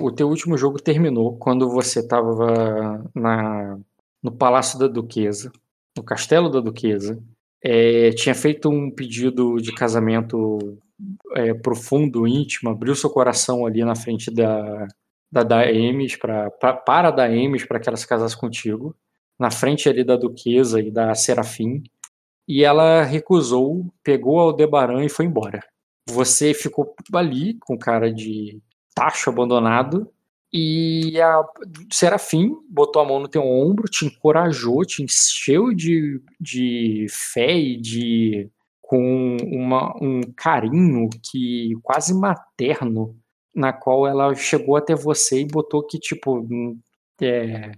O teu último jogo terminou quando você estava na, no Palácio da Duquesa, no Castelo da Duquesa. É, tinha feito um pedido de casamento é, profundo, íntimo, abriu seu coração ali na frente da, da Daemis, pra, pra, para a Daemis, para que ela se casasse contigo, na frente ali da Duquesa e da Serafim, e ela recusou, pegou Aldebaran e foi embora. Você ficou ali com cara de tacho abandonado, e a Serafim botou a mão no teu ombro, te encorajou, te encheu de, de fé e de com uma, um carinho que quase materno, na qual ela chegou até você e botou que tipo é,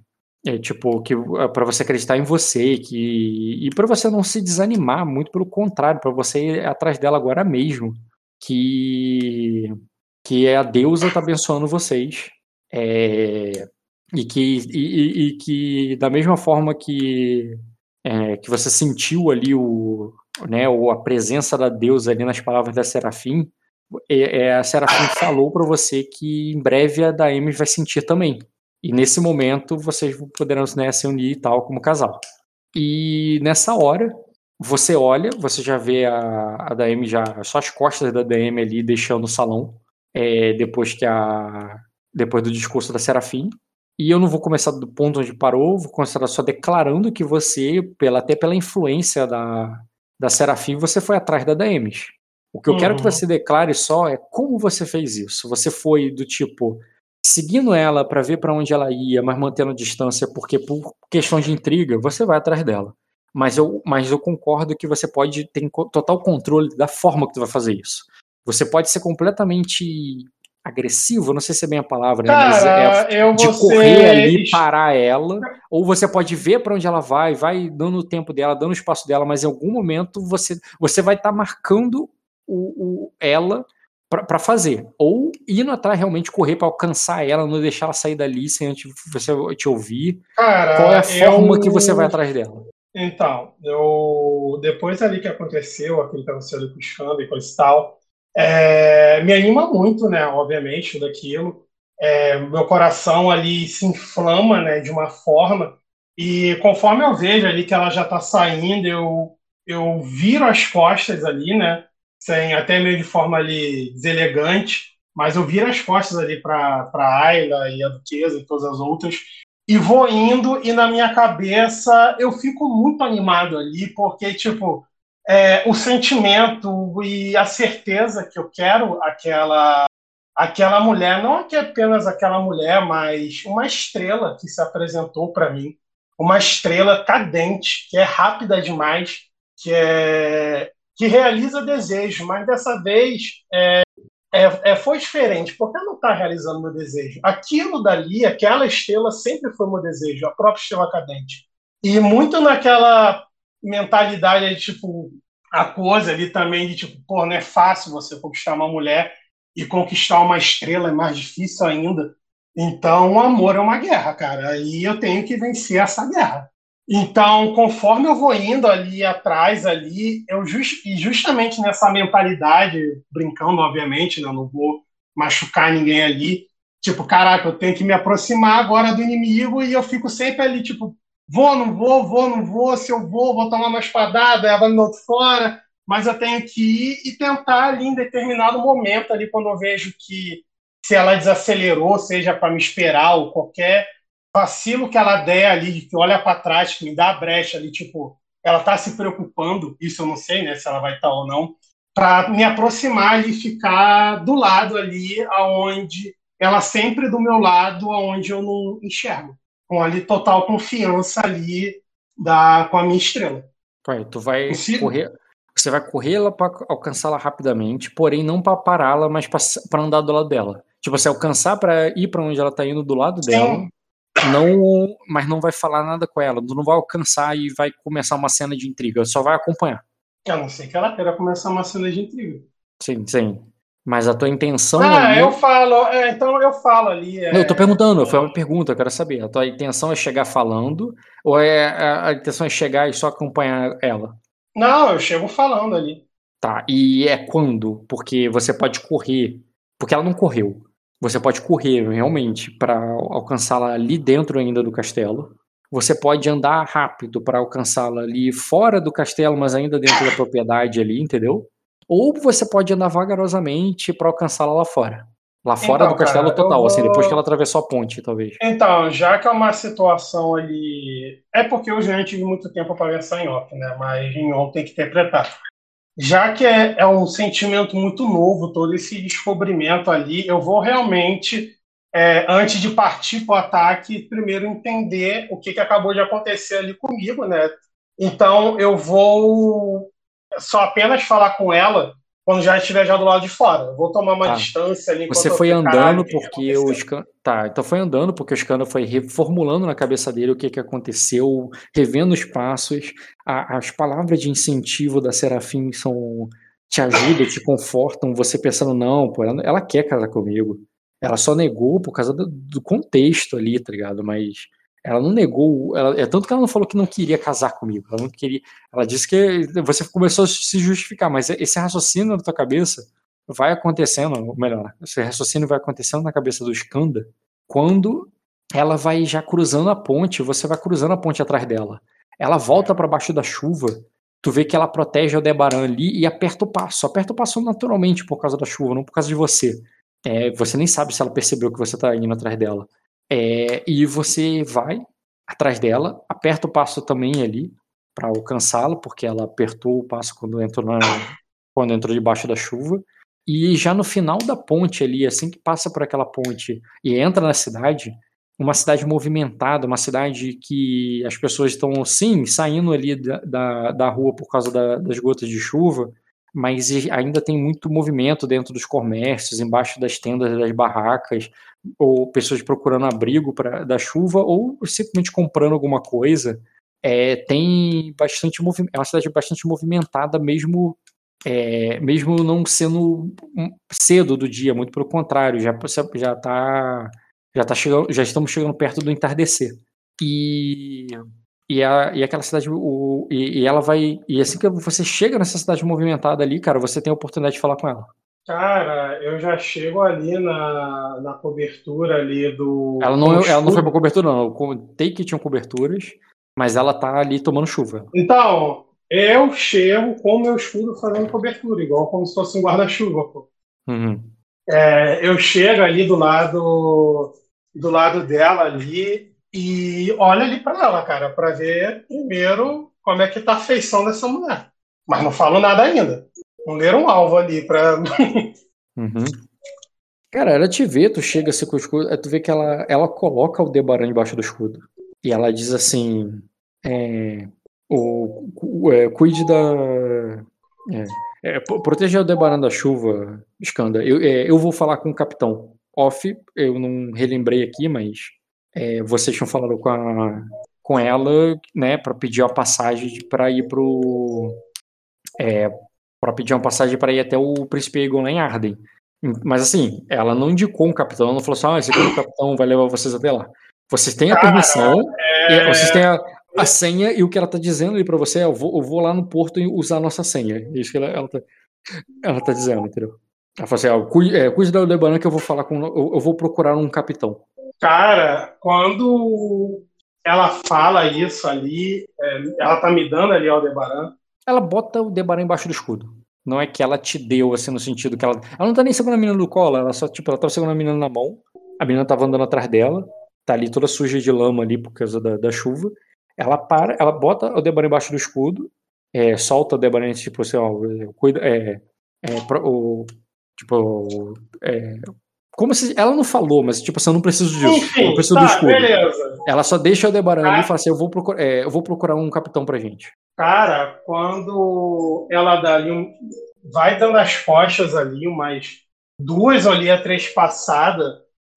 é tipo que é para você acreditar em você, que e para você não se desanimar, muito pelo contrário, para você ir atrás dela agora mesmo, que que é a deusa tá abençoando vocês. É, e que e, e, que da mesma forma que é, que você sentiu ali o né, a presença da deusa ali nas palavras da Serafim, é, é a Serafim falou para você que em breve a Daemis vai sentir também. E nesse momento vocês poderão né, se unir e tal como casal. E nessa hora, você olha, você já vê a, a Daemi já, só as costas da Daemi ali deixando o salão, é, depois que a depois do discurso da Serafim. E eu não vou começar do ponto onde parou, vou começar só declarando que você, pela, até pela influência da, da Serafim, você foi atrás da Daemis. O que eu uhum. quero que uhum. você declare só é como você fez isso. Você foi do tipo seguindo ela para ver para onde ela ia, mas mantendo distância, porque por questão de intriga, você vai atrás dela. Mas eu, mas eu concordo que você pode ter total controle da forma que tu vai fazer isso. Você pode ser completamente agressivo, não sei se é bem a palavra, né? Mas é de correr ali, parar ela, ou você pode ver para onde ela vai, vai dando o tempo dela, dando o espaço dela, mas em algum momento você, você vai estar tá marcando o, o ela para fazer, ou indo atrás realmente correr para alcançar ela, não deixar ela sair dali sem antes você te ouvir. Cara, Qual é a forma eu... que você vai atrás dela? Então, eu depois ali que aconteceu, aquilo que aconteceu ali com o Xande e coisa e tal, é, me anima muito, né? Obviamente, daquilo. É, meu coração ali se inflama, né? De uma forma e conforme eu vejo ali que ela já está saindo, eu eu viro as costas ali, né? Sem até meio de forma ali deselegante, mas eu viro as costas ali para para Ayla e a Duquesa e todas as outras e vou indo e na minha cabeça eu fico muito animado ali porque tipo é, o sentimento e a certeza que eu quero aquela aquela mulher, não é apenas aquela mulher, mas uma estrela que se apresentou para mim, uma estrela cadente, que é rápida demais, que é que realiza desejo, mas dessa vez é, é, é foi diferente, porque ela não está realizando meu desejo. Aquilo dali, aquela estrela sempre foi meu desejo, a própria estrela cadente. E muito naquela mentalidade de tipo a coisa ali também de tipo, pô, não é fácil você conquistar uma mulher e conquistar uma estrela é mais difícil ainda. Então, o amor é uma guerra, cara. Aí eu tenho que vencer essa guerra. Então, conforme eu vou indo ali atrás, ali, eu just, e justamente nessa mentalidade, brincando, obviamente, né, não vou machucar ninguém ali. Tipo, caraca, eu tenho que me aproximar agora do inimigo e eu fico sempre ali, tipo, Vou, não vou, vou, não vou. Se eu vou, vou tomar uma espadada, ela vai me outro fora. Mas eu tenho que ir e tentar ali em determinado momento, ali quando eu vejo que se ela desacelerou, seja para me esperar ou qualquer vacilo que ela der ali, que olha para trás, que me dá a brecha ali, tipo, ela está se preocupando, isso eu não sei, né, se ela vai estar tá ou não, para me aproximar e ficar do lado ali, aonde ela sempre do meu lado, aonde eu não enxergo com ali total confiança ali da, com a minha estrela. Pai, tu vai correr, você vai correr ela para alcançá-la rapidamente, porém não para pará-la, mas para andar do lado dela. Tipo, você alcançar para ir para onde ela tá indo do lado Sim. dela, não, mas não vai falar nada com ela, tu não vai alcançar e vai começar uma cena de intriga, só vai acompanhar. A não ser que ela queira começar uma cena de intriga. Sim, sim. Mas a tua intenção. Ah, ali... eu falo, é, então eu falo ali. É... eu tô perguntando, foi uma pergunta, eu quero saber. A tua intenção é chegar falando, ou é a, a intenção é chegar e só acompanhar ela? Não, eu chego falando ali. Tá, e é quando? Porque você pode correr, porque ela não correu. Você pode correr realmente para alcançá-la ali dentro ainda do castelo. Você pode andar rápido para alcançá-la ali fora do castelo, mas ainda dentro da propriedade ali, entendeu? Ou você pode andar vagarosamente para alcançá-la lá fora. Lá fora então, do castelo cara, total, vou... assim, depois que ela atravessou a ponte, talvez. Então, já que é uma situação ali. É porque eu já tive muito tempo para pensar em off, né? Mas em on tem que interpretar. Já que é, é um sentimento muito novo, todo esse descobrimento ali, eu vou realmente, é, antes de partir para o ataque, primeiro entender o que, que acabou de acontecer ali comigo, né? Então, eu vou só apenas falar com ela quando já estiver já do lado de fora. Eu vou tomar uma tá. distância ali. Você foi andando porque o. Tá, então foi andando porque o escândalo foi reformulando na cabeça dele o que, que aconteceu, revendo os passos. A, as palavras de incentivo da Serafim são. te ajudam, te confortam. Você pensando, não, pô, ela, ela quer casar comigo. Ela só negou por causa do, do contexto ali, tá ligado? Mas ela não negou, ela, é tanto que ela não falou que não queria casar comigo. Ela não queria, ela disse que você começou a se justificar, mas esse raciocínio na tua cabeça vai acontecendo, ou melhor, esse raciocínio vai acontecendo na cabeça do Skanda quando ela vai já cruzando a ponte, você vai cruzando a ponte atrás dela. Ela volta para baixo da chuva, tu vê que ela protege o Debaran ali e aperta o passo. Aperta o passo naturalmente por causa da chuva, não por causa de você. É, você nem sabe se ela percebeu que você tá indo atrás dela. É, e você vai atrás dela, aperta o passo também ali para alcançá-la, porque ela apertou o passo quando entrou, na, quando entrou debaixo da chuva. E já no final da ponte ali, assim que passa por aquela ponte e entra na cidade, uma cidade movimentada, uma cidade que as pessoas estão, sim, saindo ali da, da, da rua por causa da, das gotas de chuva, mas ainda tem muito movimento dentro dos comércios, embaixo das tendas das barracas, ou pessoas procurando abrigo para da chuva, ou simplesmente comprando alguma coisa. É, tem bastante movimento, é uma cidade bastante movimentada, mesmo é, mesmo não sendo cedo do dia, muito pelo contrário, já já tá já tá chegando, já estamos chegando perto do entardecer. E e, a, e aquela cidade, o, e, e, ela vai. E assim que você chega nessa cidade movimentada ali, cara, você tem a oportunidade de falar com ela. Cara, eu já chego ali na, na cobertura ali do. Ela não, ela não foi pra cobertura, não. Eu contei que tinham coberturas, mas ela tá ali tomando chuva. Então, eu chego com o meu escudo fazendo cobertura, igual como se fosse um guarda-chuva, pô. Uhum. É, eu chego ali do lado do lado dela ali e olha ali para ela, cara, para ver primeiro como é que tá a feição dessa mulher. Mas não falo nada ainda. Não leram um alvo ali para. uhum. Cara, ela te vê, tu chega assim com o escudo, tu vê que ela, ela coloca o Debaran debaixo do escudo. E ela diz assim: é, o, o é, cuide da. É, é, proteja o Debaran da chuva, Skanda. Eu, é, eu vou falar com o capitão. Off, eu não relembrei aqui, mas é, vocês tinham falado com, a, com ela, né, para pedir a passagem para ir pro. É, para pedir uma passagem para ir até o Príncipe Egon lá em Arden. Mas assim, ela não indicou um capitão, ela não falou assim, ah, esse aqui é o capitão vai levar vocês até lá. Vocês têm a permissão, é... vocês têm a, a, senha e o que ela tá dizendo aí para você é, eu vou, eu vou, lá no porto e usar a nossa senha. É isso que ela, ela, tá, ela tá dizendo, entendeu? Ela falou assim, ó, cuide, é, cuide da Aldebaran que eu vou falar com, eu, eu vou procurar um capitão. Cara, quando ela fala isso ali, é, ela tá me dando ali Aldebaran. Ela bota o Debaran embaixo do escudo. Não é que ela te deu, assim, no sentido que ela. Ela não tá nem segurando a menina do colo, ela só, tipo, ela tava segurando a menina na mão. A menina tava andando atrás dela, tá ali toda suja de lama ali por causa da, da chuva. Ela para, ela bota o Debaran embaixo do escudo, é, solta o Debaran, tipo assim, ó, cuida, é, é, o, tipo, é, como se. Ela não falou, mas tipo assim, eu não preciso disso. Enfim, eu não preciso tá, do escudo. Beleza. Ela só deixa o Debaran ali e fala assim: eu vou, procurar, é, eu vou procurar um capitão pra gente. Cara, quando ela dá ali um. Vai dando as costas ali, umas duas ali a três passadas,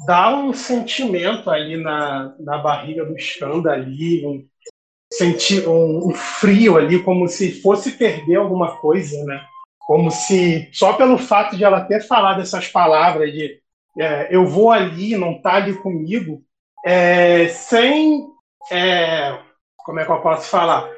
dá um sentimento ali na, na barriga do Skanda ali, um, senti, um, um frio ali, como se fosse perder alguma coisa, né? Como se só pelo fato de ela ter falado essas palavras de é, eu vou ali, não tá ali comigo, é, sem. É, como é que eu posso falar?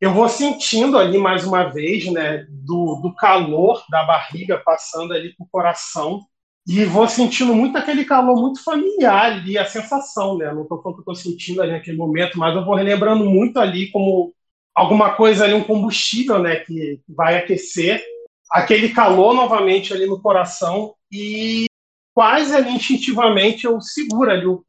Eu vou sentindo ali mais uma vez, né, do, do calor da barriga passando ali pro coração. e vou sentindo muito aquele calor muito familiar ali, a sensação, né? Não estou falando que estou sentindo ali naquele momento, mas eu vou relembrando muito ali como alguma coisa ali, um combustível, né? Que vai aquecer aquele calor novamente ali no coração e quase ali instintivamente eu seguro ali o,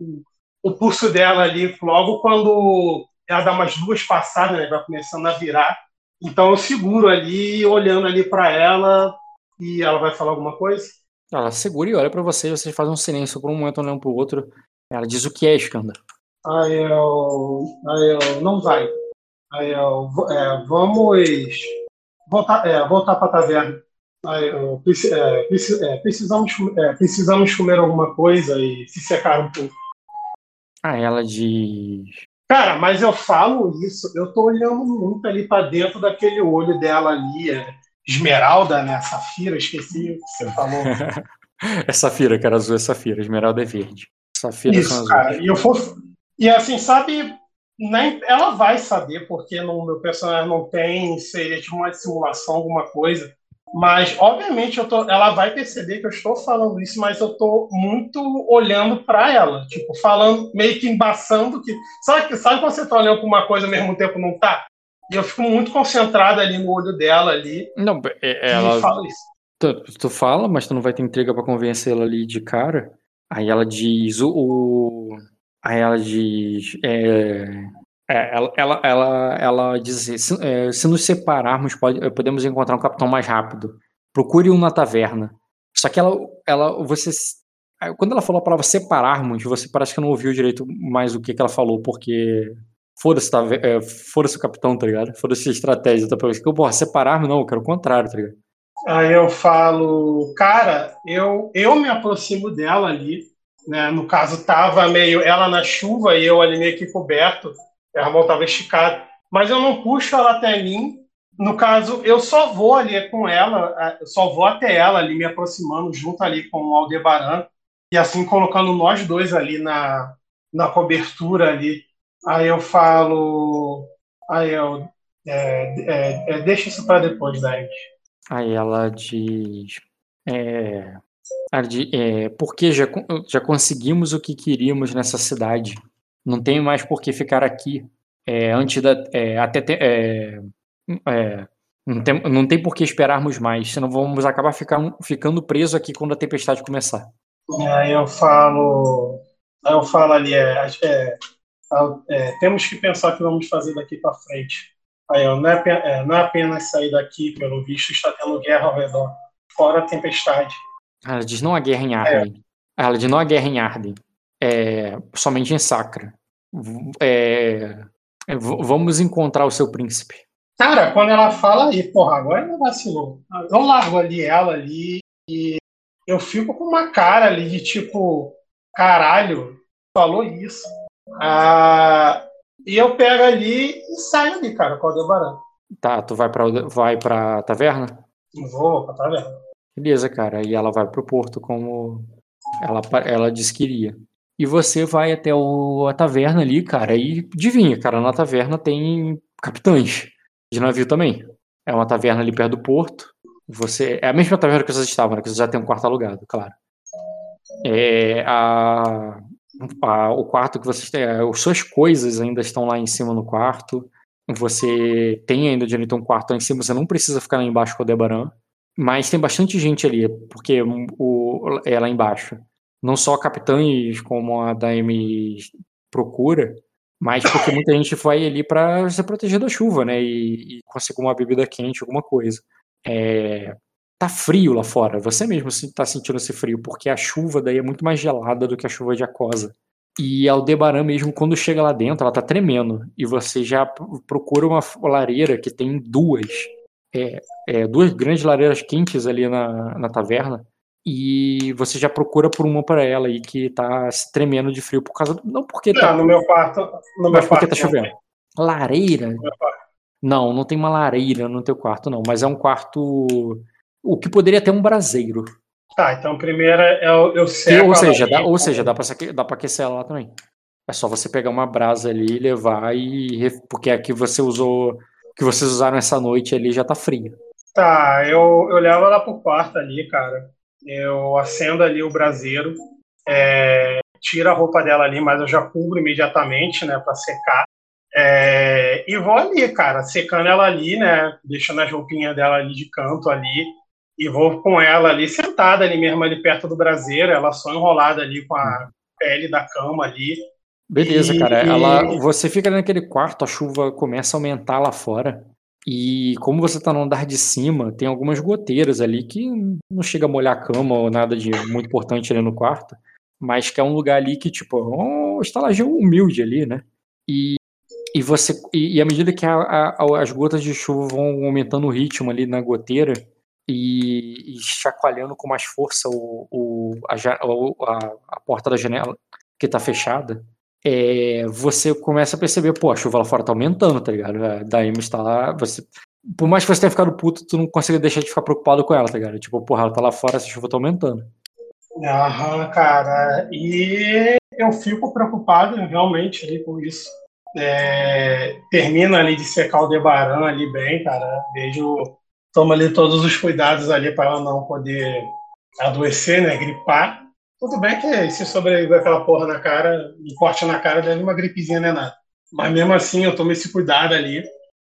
o pulso dela ali logo quando ela dá umas duas passadas, né? Vai começando a virar. Então eu seguro ali, olhando ali para ela e ela vai falar alguma coisa. Ela segura e olha para você, vocês fazem um silêncio por um momento olhando pro outro. Ela diz o que é, Skanda. Aí eu. Aí eu. Não vai. Aí eu. É, vamos. Voltar, é, voltar pra taverna. Eu, é, é, precisamos, é, precisamos comer alguma coisa e se secar um pouco. Ah, ela diz. Cara, mas eu falo isso, eu tô olhando muito ali para dentro daquele olho dela ali. É, Esmeralda, né? Safira, esqueci o que você falou. é Safira, cara, azul é Safira, Esmeralda é verde. Safira Isso, cara. E, eu for... e assim, sabe, nem ela vai saber, porque no meu personagem não tem, seria tipo uma simulação, alguma coisa. Mas, obviamente, eu tô, ela vai perceber que eu estou falando isso, mas eu estou muito olhando para ela. Tipo, falando, meio que embaçando. Que, sabe, sabe quando você está olhando para uma coisa ao mesmo tempo não tá? E eu fico muito concentrado ali no olho dela ali. Não, é, ela. Fala isso. Tu, tu, fala, mas tu não vai ter entrega para convencê-la ali de cara. Aí ela diz o. o aí ela diz. É, é, ela, ela, ela, ela diz se, é, se nos separarmos, pode, podemos encontrar um capitão mais rápido. Procure um na taverna. Só que ela, ela você, quando ela falou a palavra separarmos, você parece que não ouviu direito mais o que, que ela falou, porque Foda-se, tá, é, foda-se o capitão, tá ligado? Foda-se a estratégia, tá? Porque, porra, separar-me não, eu quero o contrário, tá ligado? Aí eu falo, cara, eu, eu me aproximo dela ali, né? No caso, tava meio ela na chuva e eu ali meio que coberto, a mão tava esticada, mas eu não puxo ela até mim. No caso, eu só vou ali com ela, eu só vou até ela ali, me aproximando junto ali com o Aldebaran, e assim colocando nós dois ali na, na cobertura ali Aí eu falo. Aí eu. É, é, é, deixa isso para depois, David. Aí ela diz. É, é, porque já, já conseguimos o que queríamos nessa cidade. Não tem mais por que ficar aqui. É, antes da, é, até é, é, não, tem, não tem por que esperarmos mais, senão vamos acabar ficar, ficando presos aqui quando a tempestade começar. Aí eu falo. Aí eu falo ali, é, é é, temos que pensar o que vamos fazer daqui para frente. Aí, ó, não, é, é, não é apenas sair daqui, pelo visto, está tendo guerra ao redor, fora a tempestade. Ela diz não há guerra em Arden. É. Ela diz não há guerra em Arden. É, somente em Sacra. É, é vamos encontrar o seu príncipe. Cara, quando ela fala aí, porra, agora ela vacilou. Eu largo ali ela ali e eu fico com uma cara ali de tipo, caralho, falou isso. Ah, e eu pego ali e saio ali, cara, com o Aldebaran. Tá, tu vai pra, vai pra taverna? Vou pra taverna. Beleza, cara. E ela vai pro porto como ela, ela disse que iria. E você vai até o, a taverna ali, cara, e adivinha, cara, na taverna tem capitães de navio também. É uma taverna ali perto do porto. Você É a mesma taverna que vocês estavam, né? Que vocês já tem um quarto alugado, claro. É, a, a, o quarto que vocês têm, as suas coisas ainda estão lá em cima no quarto. Você tem ainda direito a um quarto lá em cima, você não precisa ficar lá embaixo com o Debaran. Mas tem bastante gente ali, porque o, é lá embaixo. Não só capitães como a Daime procura, mas porque muita gente vai ali para se proteger da chuva, né? E, e conseguir uma bebida quente, alguma coisa. É, tá frio lá fora. Você mesmo tá sentindo esse frio, porque a chuva daí é muito mais gelada do que a chuva de Acosa. E a Aldebaran mesmo, quando chega lá dentro, ela tá tremendo. E você já procura uma lareira que tem duas. É, é, duas grandes lareiras quentes ali na, na taverna. E você já procura por uma para ela aí que tá se tremendo de frio por causa. Do, não porque não, tá. no meu quarto. No mas porque tá chovendo. Lareira? Não, não tem uma lareira no teu quarto, não. Mas é um quarto o que poderia ter um braseiro. Tá, então primeiro é o eu ou seja, dá, ou seja, dá para dá para aquecer ela lá também. É só você pegar uma brasa ali e levar e porque aqui você usou que vocês usaram essa noite ali já tá fria. Tá, eu, eu levo ela pro quarto ali, cara. Eu acendo ali o braseiro, é, tiro a roupa dela ali, mas eu já cubro imediatamente, né, para secar. É, e vou ali, cara, secando ela ali, né, deixando as roupinhas dela ali de canto ali, e vou com ela ali sentada ali mesmo ali perto do braseiro, ela só enrolada ali com a pele da cama ali. Beleza, e... cara. Ela, você fica naquele quarto, a chuva começa a aumentar lá fora. E como você tá no andar de cima, tem algumas goteiras ali que não chega a molhar a cama ou nada de muito importante ali no quarto, mas que é um lugar ali que, tipo, é uma estalagem humilde ali, né? E, e você e, e à medida que a, a, as gotas de chuva vão aumentando o ritmo ali na goteira e, e chacoalhando com mais força o, o, a, a, a porta da janela que tá fechada, é, você começa a perceber, pô, a chuva lá fora tá aumentando, tá ligado? A Daima está lá, você. Por mais que você tenha ficado puto, tu não consegue deixar de ficar preocupado com ela, tá ligado? Tipo, porra, ela tá lá fora, essa chuva tá aumentando. Aham, cara. E eu fico preocupado realmente ali com isso. É, termina ali de secar o Debaran ali bem, cara. Vejo, toma ali todos os cuidados ali para ela não poder adoecer, né? Gripar. Tudo bem que se sobreviver aquela porra na cara, um corte na cara, deve uma gripezinha, não é nada. Mas mesmo assim, eu tomo esse cuidado ali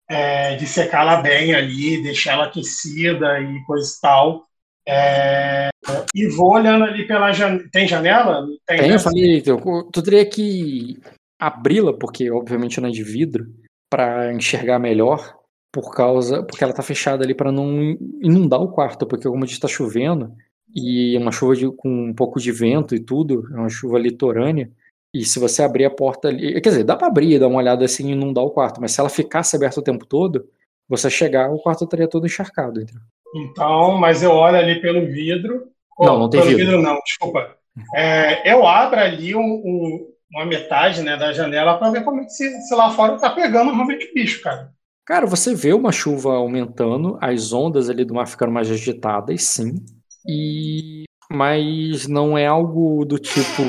é, de secá-la bem ali, deixar ela aquecida e coisa e tal. É, e vou olhando ali pela janela. Tem janela? Tem, Tem eu falei, tu teria que abri-la, porque obviamente não é de vidro, para enxergar melhor, por causa. Porque ela tá fechada ali para não inundar o quarto, porque como a gente tá chovendo, e uma chuva de, com um pouco de vento e tudo, é uma chuva litorânea. E se você abrir a porta ali, quer dizer, dá para abrir, dar uma olhada assim e inundar o quarto, mas se ela ficasse aberta o tempo todo, você chegar, o quarto estaria todo encharcado. Entendeu? Então, mas eu olho ali pelo vidro. Não, não tem pelo vidro. vidro. não, desculpa. É, eu abro ali um, um, uma metade né, da janela para ver como é que se, se lá fora tá pegando realmente bicho, cara. Cara, você vê uma chuva aumentando, as ondas ali do mar ficando mais agitadas, sim. E mas não é algo do tipo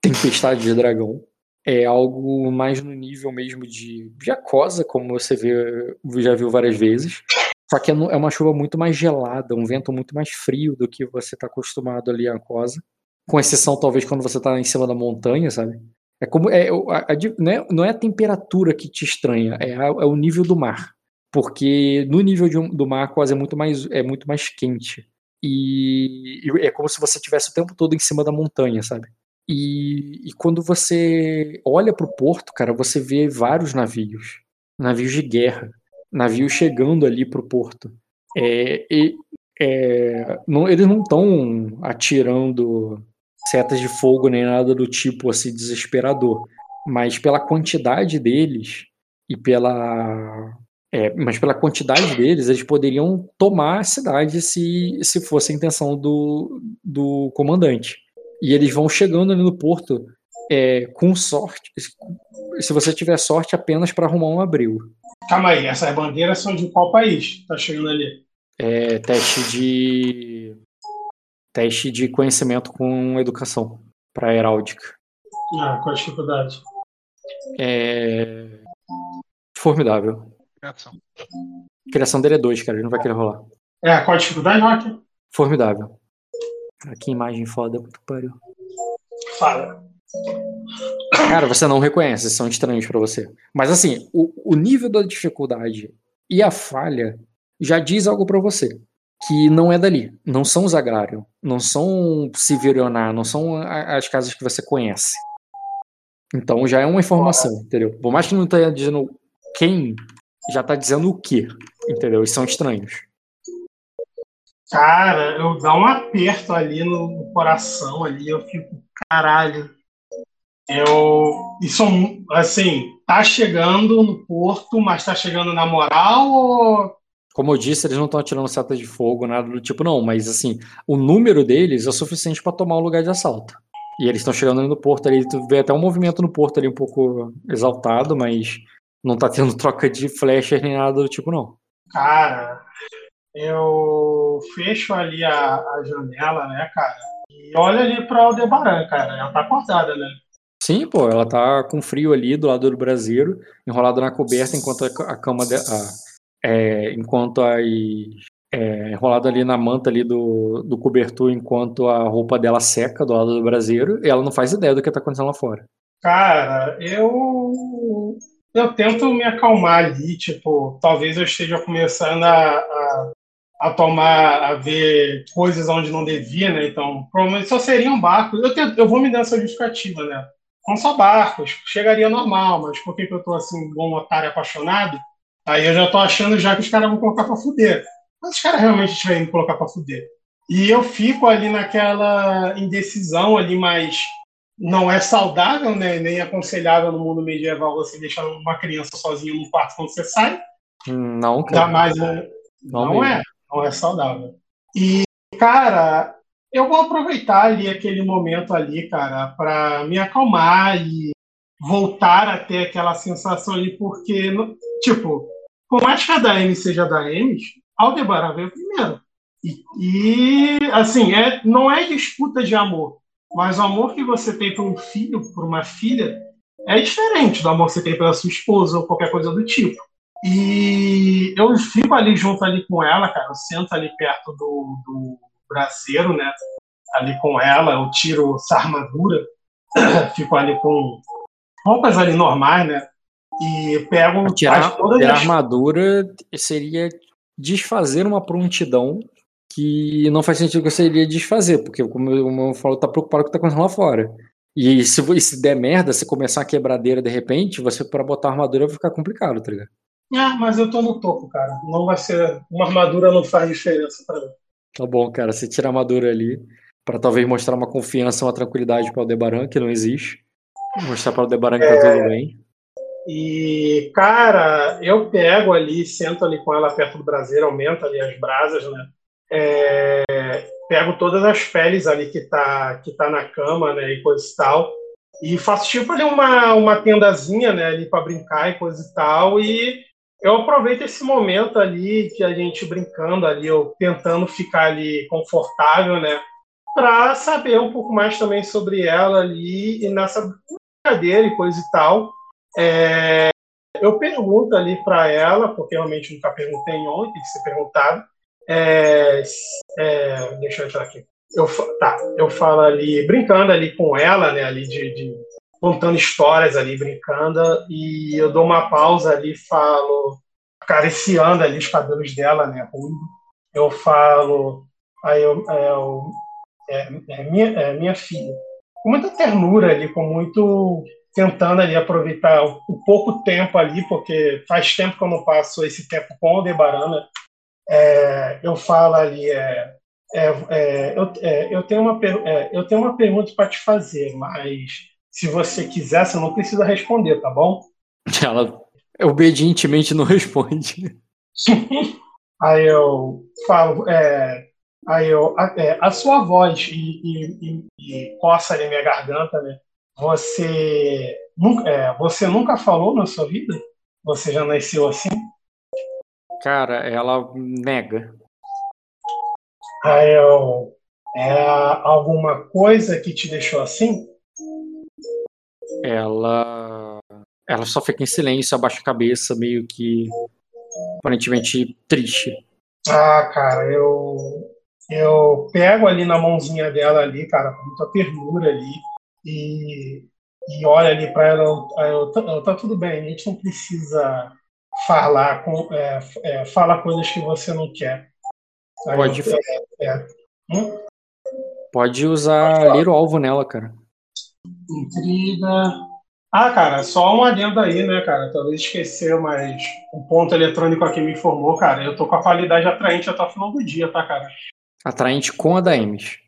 tempestade de dragão. É algo mais no nível mesmo de jacosa, como você vê, já viu várias vezes. Só que é, é uma chuva muito mais gelada, um vento muito mais frio do que você está acostumado ali a Cosa. Com exceção, talvez, quando você está em cima da montanha, sabe? É como. É, a, a, não, é, não é a temperatura que te estranha, é, a, é o nível do mar. Porque no nível de, do mar, quase é muito mais, é muito mais quente. E, e é como se você estivesse o tempo todo em cima da montanha, sabe? E, e quando você olha para o porto, cara, você vê vários navios, navios de guerra, navios chegando ali para o porto. É, e, é, não, eles não estão atirando setas de fogo nem nada do tipo assim desesperador, mas pela quantidade deles e pela é, mas pela quantidade deles, eles poderiam tomar a cidade se, se fosse a intenção do, do comandante. E eles vão chegando ali no porto é, com sorte, se você tiver sorte, apenas para arrumar um abril. Calma aí, essas bandeiras são de qual país? Tá chegando ali? É teste de teste de conhecimento com educação para heráldica. Ah, qual a dificuldade? É formidável. Criação. Criação dele é 2, cara. Ele não vai querer rolar. É, qual a dificuldade, Rock? Formidável. Que imagem foda, puto pariu. Fala. Cara, você não reconhece, são estranhos para você. Mas assim, o, o nível da dificuldade e a falha já diz algo para você. Que não é dali. Não são os agrários. Não são Severionar. Não são as casas que você conhece. Então já é uma informação, entendeu? Por mais que não esteja dizendo quem já tá dizendo o quê? Entendeu? E são estranhos. Cara, eu dá um aperto ali no coração ali, eu fico, caralho. Eu. Isso, assim, tá chegando no porto, mas tá chegando na moral ou. Como eu disse, eles não estão atirando seta de fogo, nada do tipo, não. Mas, assim, o número deles é suficiente para tomar o lugar de assalto. E eles estão chegando ali no porto ali. Tu vê até um movimento no porto ali um pouco exaltado, mas não tá tendo troca de flechas nem nada do tipo, não. Cara, eu fecho ali a, a janela, né, cara? E olho ali pra Aldebaran, cara. Ela tá acordada, né? Sim, pô, ela tá com frio ali do lado do braseiro, enrolada na coberta, enquanto a, cama de, a, é, enquanto as, é, enrolado ali na manta ali do, do cobertor enquanto a roupa dela seca do lado do braseiro e ela não faz ideia do que tá acontecendo lá fora. Cara, eu eu tento me acalmar ali, tipo, talvez eu esteja começando a, a, a, tomar, a ver coisas onde não devia, né? Então, provavelmente só seriam barcos. Eu, tento, eu vou me dar essa justificativa, né? Não só barcos, chegaria normal, mas por que, que eu tô assim, bom otário apaixonado? Aí eu já tô achando já que os caras vão colocar pra fuder. Mas os caras realmente estiverem colocar pra fuder. E eu fico ali naquela indecisão ali mais não é saudável, né, nem aconselhável no mundo medieval você deixar uma criança sozinha no quarto quando você sai. Não, cara. Ainda mais, né? não, não é, não é saudável. E, cara, eu vou aproveitar ali aquele momento ali, cara, para me acalmar e voltar a ter aquela sensação ali, porque, tipo, por mais que a Daemi seja da Daemi, Aldebaran veio primeiro. E, e, assim, é, não é disputa de amor. Mas o amor que você tem por um filho, por uma filha, é diferente do amor que você tem pela sua esposa ou qualquer coisa do tipo. E eu fico ali junto ali com ela, cara. Eu sento ali perto do, do braseiro, né? Ali com ela, eu tiro essa armadura, fico ali com roupas ali normais, né? E pego tirar, tirar as... a armadura seria desfazer uma prontidão que não faz sentido que você iria desfazer, porque como eu falo, tá preocupado com o que tá acontecendo lá fora. E se, se der merda, se começar a quebradeira de repente, você para botar armadura vai ficar complicado, tá ligado? É, mas eu tô no topo, cara. Não vai ser. Uma armadura não faz diferença para mim. Tá bom, cara. Você tira a armadura ali para talvez mostrar uma confiança, uma tranquilidade para o Aldebaran, que não existe. Mostrar para o Aldebaran que é... tá tudo bem. E, cara, eu pego ali, sento ali com ela perto do braseiro, aumento ali as brasas, né? É, pego todas as peles ali que tá, que tá na cama, né, e coisa e tal, e faço tipo ali uma, uma tendazinha, né, ali para brincar e coisa e tal, e eu aproveito esse momento ali que a gente brincando ali, eu tentando ficar ali confortável, né, para saber um pouco mais também sobre ela ali e nessa brincadeira e coisa e tal. É, eu pergunto ali para ela, porque realmente nunca perguntei ontem, tem que ser perguntado, é, é, deixa eu entrar aqui. Eu, tá, eu falo ali, brincando ali com ela, né, ali de, de, contando histórias ali, brincando, e eu dou uma pausa ali, falo, acariciando ali os cabelos dela, né, ruivo. Eu falo, aí eu, é, eu é, é, minha, é minha filha, com muita ternura ali, com muito tentando ali aproveitar o, o, pouco tempo ali, porque faz tempo que eu não passo esse tempo com o Debarana, é, eu falo ali, é, é, é eu, é, eu, tenho uma, é, eu tenho uma pergunta para te fazer, mas se você quiser, você não precisa responder, tá bom? Ela obedientemente não responde. aí eu falo, aí eu, a, a, sua voz e, e, e, e coça ali minha garganta, né? Você nunca, você nunca falou na sua vida? Você já nasceu assim? Cara, ela nega. Eu, é alguma coisa que te deixou assim? Ela, ela só fica em silêncio, abaixa a cabeça, meio que aparentemente triste. Ah, cara, eu eu pego ali na mãozinha dela ali, cara, com muita ternura ali e, e olho ali para ela, eu, eu, tá, tá tudo bem, a gente não precisa falar com é, é, fala coisas que você não quer. Aí pode eu, é, é, hum? pode usar ler o alvo nela, cara. Intriga. Ah, cara, só um adendo aí, né, cara? Talvez esqueceu, mas o ponto eletrônico aqui me informou, cara. Eu tô com a qualidade atraente até o final do dia, tá, cara? Atraente com a da Emes.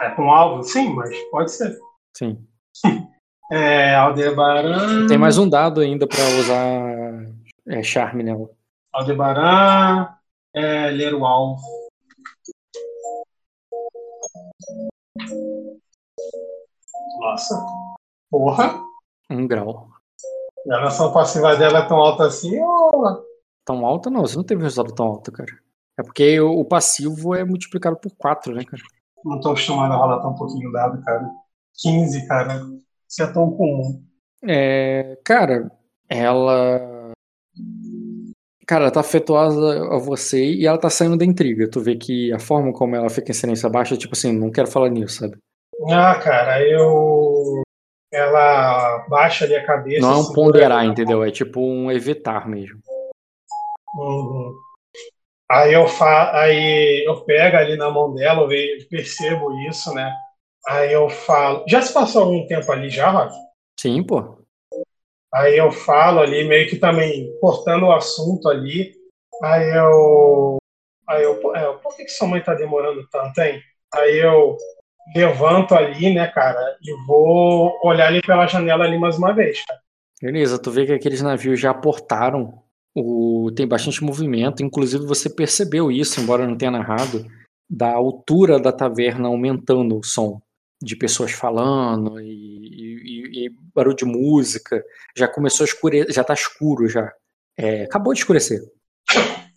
É com alvo? Sim, mas pode ser. Sim. é, Aldebaran. Tem mais um dado ainda para usar é charme nela. Aldebaran, é, ler o alvo. Nossa. Porra. Um grau. E a nação passiva dela é tão alta assim ou... Tão alta não, você não teve resultado tão alto, cara. É porque o, passivo é multiplicado por 4, né, cara? Não tô acostumado a rolar tão pouquinho dado, cara. 15, cara. Isso é tão comum. É, cara, ela Cara, ela tá afetuosa a você e ela tá saindo da intriga. Tu vê que a forma como ela fica em silêncio baixa, tipo assim, não quero falar nisso, sabe? Ah, cara, eu. Ela baixa ali a cabeça. Não é um ponderar, entendeu? É tipo um evitar mesmo. Uhum. Aí eu fa... aí eu pego ali na mão dela, eu percebo isso, né? Aí eu falo. Já se passou algum tempo ali já, Rafa? Sim, pô. Aí eu falo ali, meio que também cortando o assunto ali. Aí eu. Aí eu. É, por que, que sua mãe tá demorando tanto, hein? Aí eu levanto ali, né, cara, e vou olhar ali pela janela ali mais uma vez, cara. Beleza, tu vê que aqueles navios já aportaram. O, tem bastante movimento, inclusive você percebeu isso, embora não tenha narrado, da altura da taverna aumentando o som de pessoas falando e, e, e barulho de música. Já começou a escurecer, já tá escuro já. É, acabou de escurecer.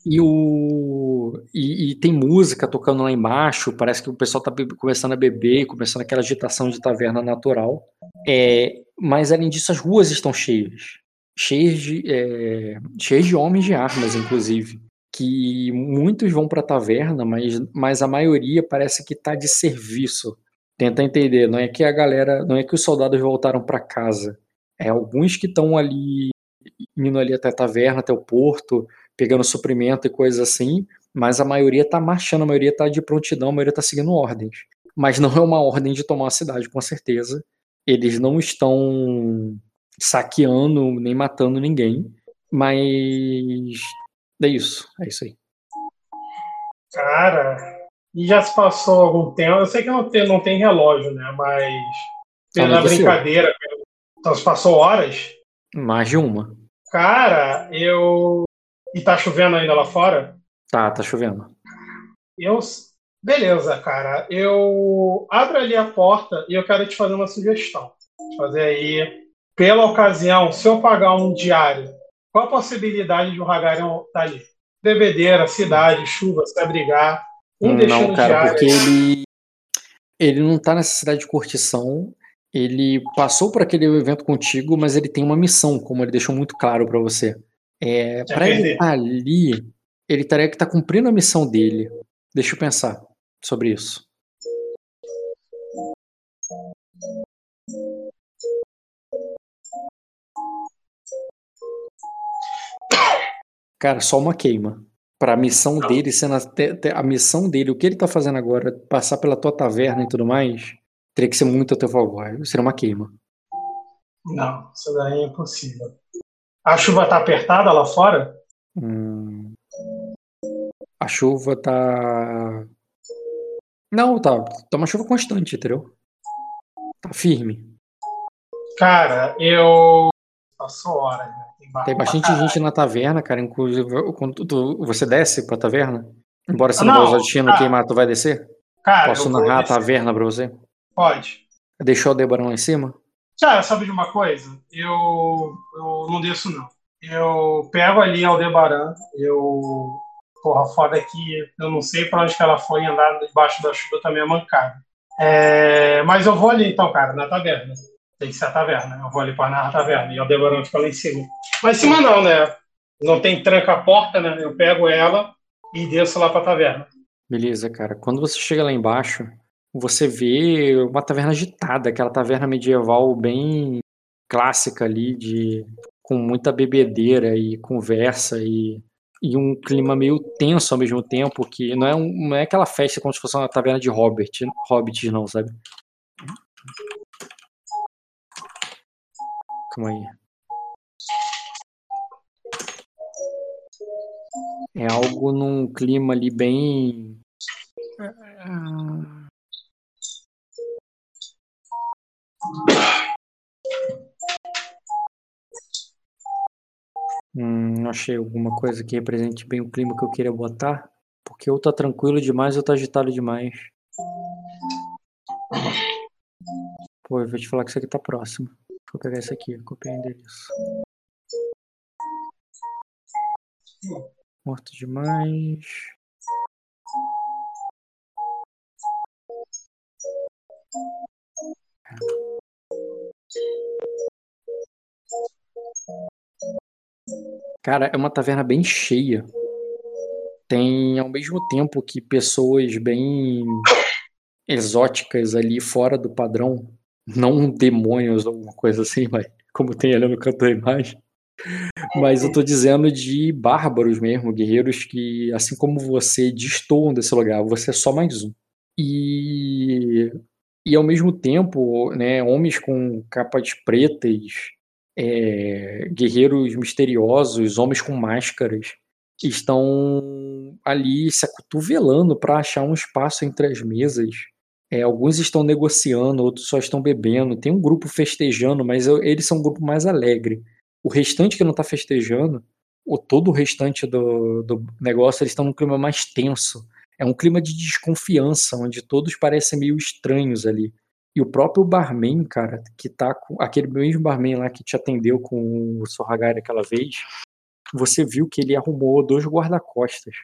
E, o, e, e, tem música tocando lá embaixo, parece que o pessoal tá começando a beber, começando aquela agitação de taverna natural. É, mas além disso, as ruas estão cheias. Cheias de, é, cheias de homens de armas, inclusive. Que muitos vão para a taverna, mas, mas a maioria parece que está de serviço. Tenta entender, não é que a galera, não é que os soldados voltaram para casa. É alguns que estão ali indo ali até a taverna, até o porto, pegando suprimento e coisas assim, mas a maioria tá marchando, a maioria tá de prontidão, a maioria tá seguindo ordens. Mas não é uma ordem de tomar a cidade, com certeza. Eles não estão saqueando nem matando ninguém, mas é isso, é isso aí. Cara, e já se passou algum tempo, eu sei que não tem, não tem relógio, né, mas pela brincadeira, então se passou horas? Mais de uma. Cara, eu e tá chovendo ainda lá fora? Tá, tá chovendo. Eu. Beleza, cara. Eu abro ali a porta e eu quero te fazer uma sugestão. Fazer aí, pela ocasião, se eu pagar um diário, qual a possibilidade de um Hagarion estar tá ali? Bebedeira, cidade, chuva, se abrigar. Um não, cara, porque ele. Ele não tá nessa cidade de curtição. Ele passou por aquele evento contigo, mas ele tem uma missão, como ele deixou muito claro para você. É, para ele estar ali, ele teria que estar tá cumprindo a missão dele. Deixa eu pensar sobre isso. Cara, só uma queima. Para a missão Não. dele sendo a, a, missão dele, o que ele tá fazendo agora, passar pela tua taverna e tudo mais, teria que ser muito a teu favor. Seria uma queima. Não, isso daí é impossível. A chuva tá apertada lá fora? Hum, a chuva tá. Não, tá. Tá uma chuva constante, entendeu? Tá firme. Cara, eu. Passou hora, né? Tem, Tem bastante gente na taverna, cara. Inclusive, quando tu, você desce pra taverna? Embora você não, não use destino queimar, tu vai descer? Cara, Posso narrar a taverna pra você? Pode. Deixou o Debarão lá em cima? Cara, sabe de uma coisa? Eu, eu não desço, não. Eu pego ali a Aldebaran, eu. Porra, foda é que eu não sei para onde que ela foi andar debaixo da chuva também é mancada. É, mas eu vou ali então, cara, na taverna. Tem que ser a taverna. Eu vou ali para na taverna e a Aldebaran fica lá em cima. Mas em cima não, né? Não tem tranca a porta, né? Eu pego ela e desço lá para a taverna. Beleza, cara. Quando você chega lá embaixo, você vê uma taverna agitada, aquela taverna medieval bem clássica ali, de com muita bebedeira e conversa e, e um clima meio tenso ao mesmo tempo, que não é, um, não é aquela festa como se fosse uma taverna de Hobbit, Hobbits não, sabe? Calma aí. É algo num clima ali bem. Hum, achei alguma coisa que represente bem o clima que eu queria botar. Porque ou tá tranquilo demais ou tá agitado demais. Pô, eu vou te falar que isso aqui tá próximo. Vou pegar esse aqui, copiar endereço. Morto demais. Cara, é uma taverna bem cheia. Tem ao mesmo tempo que pessoas bem exóticas ali fora do padrão, não demônios ou alguma coisa assim, mas como tem ali no canto da imagem. Mas eu tô dizendo de bárbaros mesmo, guerreiros que, assim como você, destoam desse lugar. Você é só mais um. E, e ao mesmo tempo, né, homens com capas pretas, é, guerreiros misteriosos, homens com máscaras, estão ali se acotovelando para achar um espaço entre as mesas. É, alguns estão negociando, outros só estão bebendo. Tem um grupo festejando, mas eles são um grupo mais alegre. O restante que não está festejando, ou todo o restante do, do negócio, eles estão num clima mais tenso. É um clima de desconfiança, onde todos parecem meio estranhos ali. E o próprio barman, cara, que tá com. Aquele mesmo barman lá que te atendeu com o Sorragari aquela vez, você viu que ele arrumou dois guarda-costas.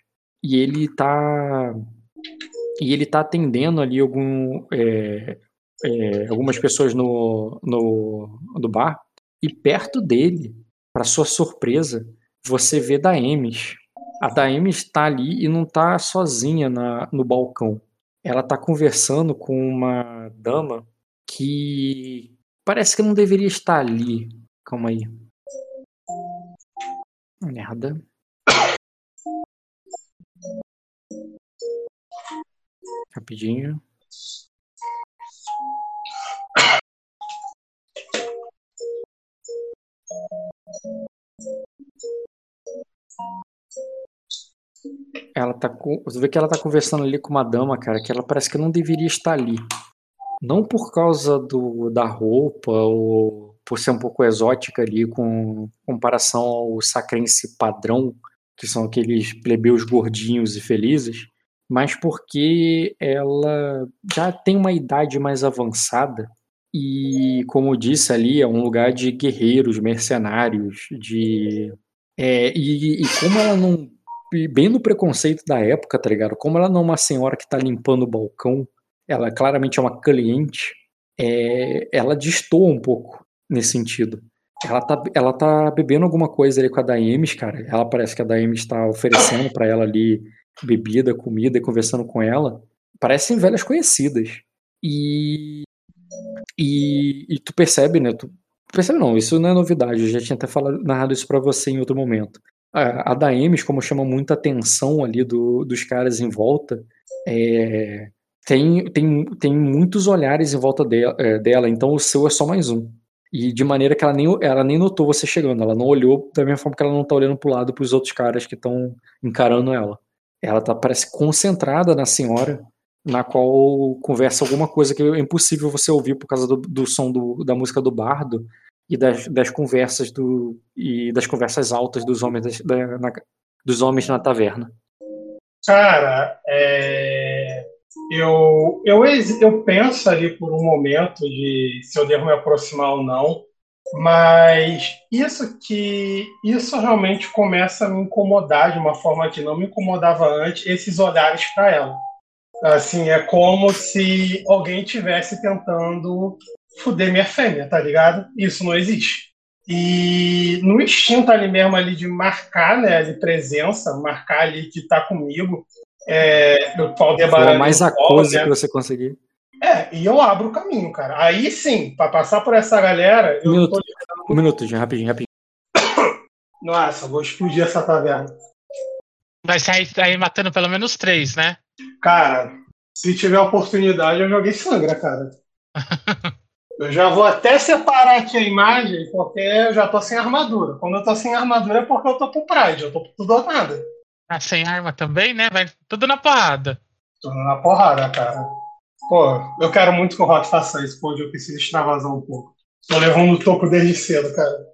E ele tá. E ele tá atendendo ali algum, é, é, algumas pessoas no, no, no bar. E perto dele, para sua surpresa, você vê Daemis. A Daemis está ali e não está sozinha na, no balcão. Ela está conversando com uma dama que parece que não deveria estar ali. Calma aí. Merda. Rapidinho. Ela tá com. Você vê que ela tá conversando ali com uma dama, cara, que ela parece que não deveria estar ali. Não por causa do, da roupa ou por ser um pouco exótica ali com comparação ao sacrense padrão, que são aqueles plebeus gordinhos e felizes, mas porque ela já tem uma idade mais avançada e, como eu disse ali, é um lugar de guerreiros, mercenários, de. É, e, e como ela não. Bem no preconceito da época, tá ligado? Como ela não é uma senhora que tá limpando o balcão, ela claramente é uma cliente, é, ela destoa um pouco nesse sentido. Ela tá, ela tá bebendo alguma coisa ali com a Daemis, cara. Ela parece que a Daemis está oferecendo para ela ali bebida, comida e conversando com ela. Parecem velhas conhecidas. E e, e tu percebe, né? Tu percebe não, isso não é novidade, eu já tinha até falado, narrado isso para você em outro momento. A, a Daemis, como chama muita atenção ali do, dos caras em volta, é, tem, tem, tem muitos olhares em volta é, dela, então o seu é só mais um. E de maneira que ela nem, ela nem notou você chegando, ela não olhou da mesma forma que ela não tá olhando pro lado pros outros caras que estão encarando ela. Ela tá, parece, concentrada na senhora, na qual conversa alguma coisa que é impossível você ouvir por causa do, do som do, da música do bardo e das, das, conversas do e das conversas altas dos homens da, na, dos homens na taverna. Cara, é, eu, eu eu penso ali por um momento de se eu devo me aproximar ou não, mas isso que isso realmente começa a me incomodar de uma forma que não me incomodava antes, esses olhares para ela. Assim, é como se alguém tivesse tentando fuder minha fêmea, tá ligado? Isso não existe. E no instinto ali mesmo ali de marcar, né, de presença, marcar ali que tá comigo, é, o pau debarando. mais a coisa né? que você conseguir. É, e eu abro o caminho, cara. Aí sim, para passar por essa galera, eu um minuto, tô... um minuto, já, rapidinho, rapidinho. Nossa, vou explodir essa taverna. Vai sair aí matando pelo menos três, né? Cara, se tiver oportunidade, eu joguei sangra, cara. eu já vou até separar aqui a imagem, porque eu já tô sem armadura. Quando eu tô sem armadura é porque eu tô pro Pride, eu tô pro tudo ou nada. Ah, sem arma também, né? Vai tudo na porrada. Tudo na porrada, cara. Pô, eu quero muito que o Rock faça isso, pô, eu preciso extravasar um pouco. Tô levando o topo desde cedo, cara.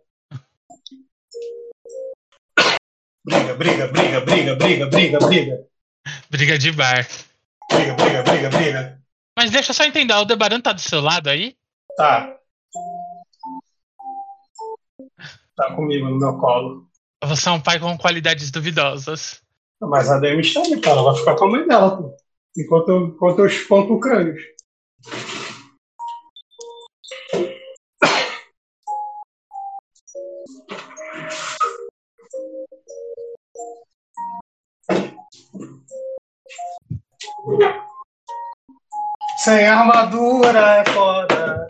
Briga, briga, briga, briga, briga, briga, briga. Briga de bar. Briga, briga, briga, briga. Mas deixa eu só entender, o Debaran tá do seu lado aí? Tá. Tá comigo no meu colo. Você é um pai com qualidades duvidosas. Mas a Demi está ali, cara. Ela vai ficar com a mãe dela, pô enquanto, enquanto eu espanto crânio, Sem armadura é foda.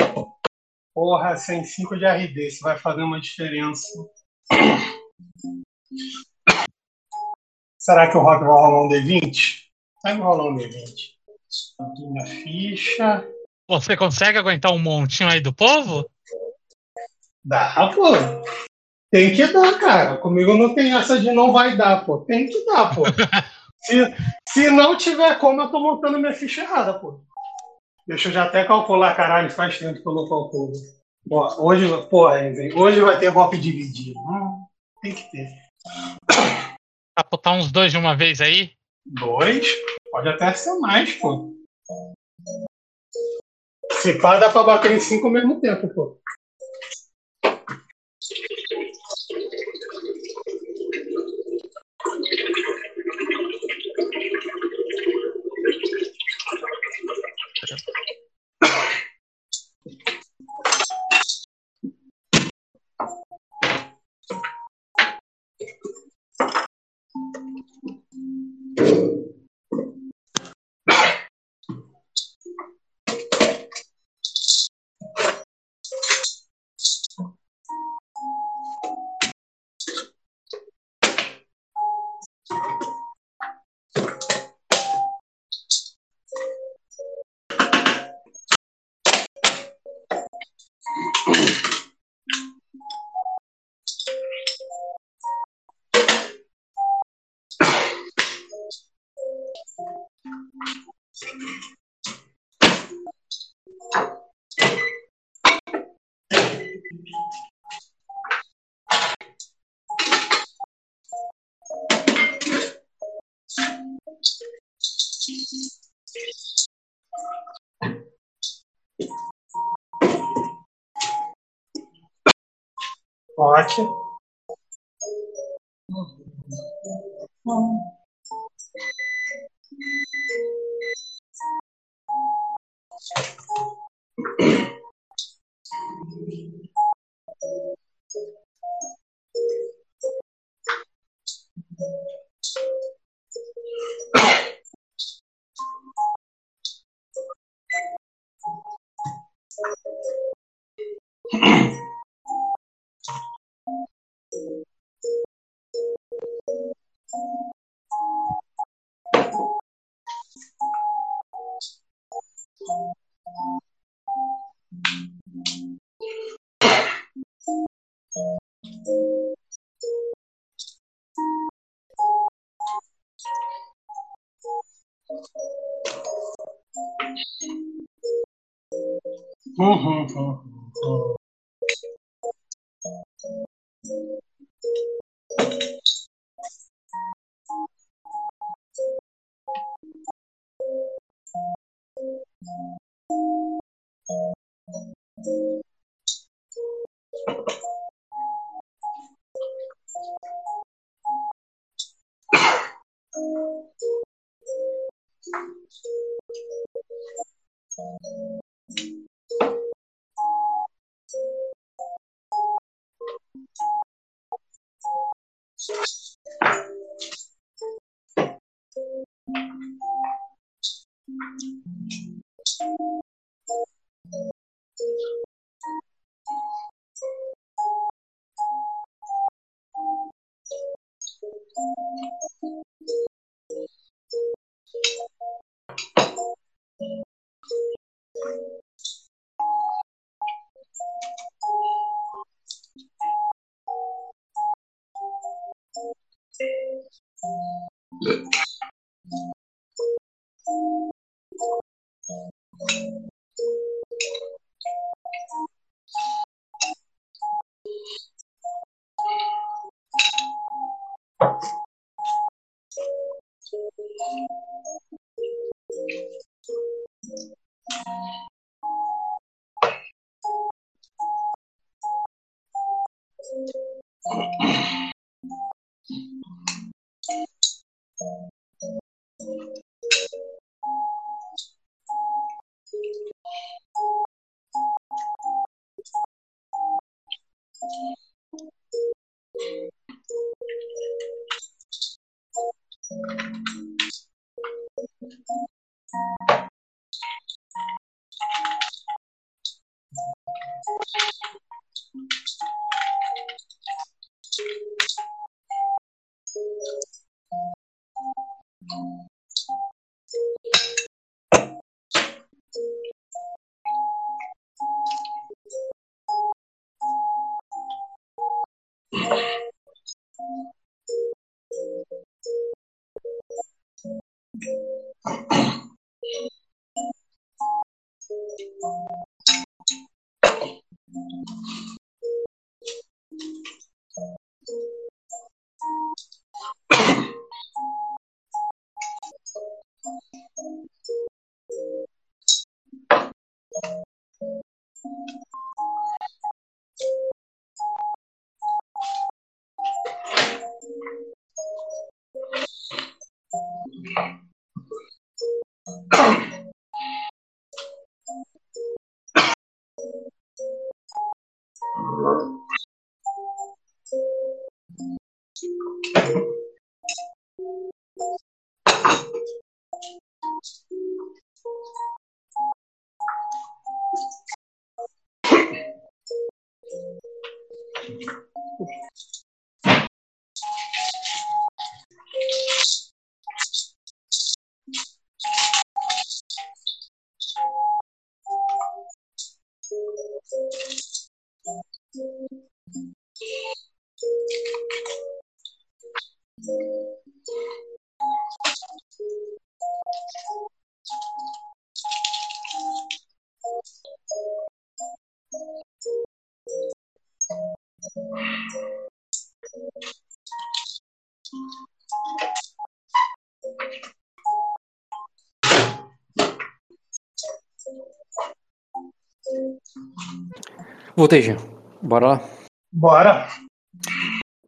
Porra, sem 5 de RD, isso vai fazer uma diferença. Será que o Rock vai rolar um D20? Vai rolar um D20. Aqui minha ficha. Você consegue aguentar um montinho aí do povo? Dá, pô. Tem que dar, cara. Comigo não tem essa de não vai dar, pô. Tem que dar, pô. se, se não tiver como, eu tô montando minha ficha errada, pô. Deixa eu já até calcular, caralho, faz tempo que eu não calculo. Pô, hoje, porra, hoje vai ter golpe dividido. Hum, tem que ter. Capotar uns dois de uma vez aí? Dois? Pode até ser mais, pô. Se pá, dá pra bater em cinco ao mesmo tempo, pô. Uhum, Voltei, Jean. Bora lá? Bora.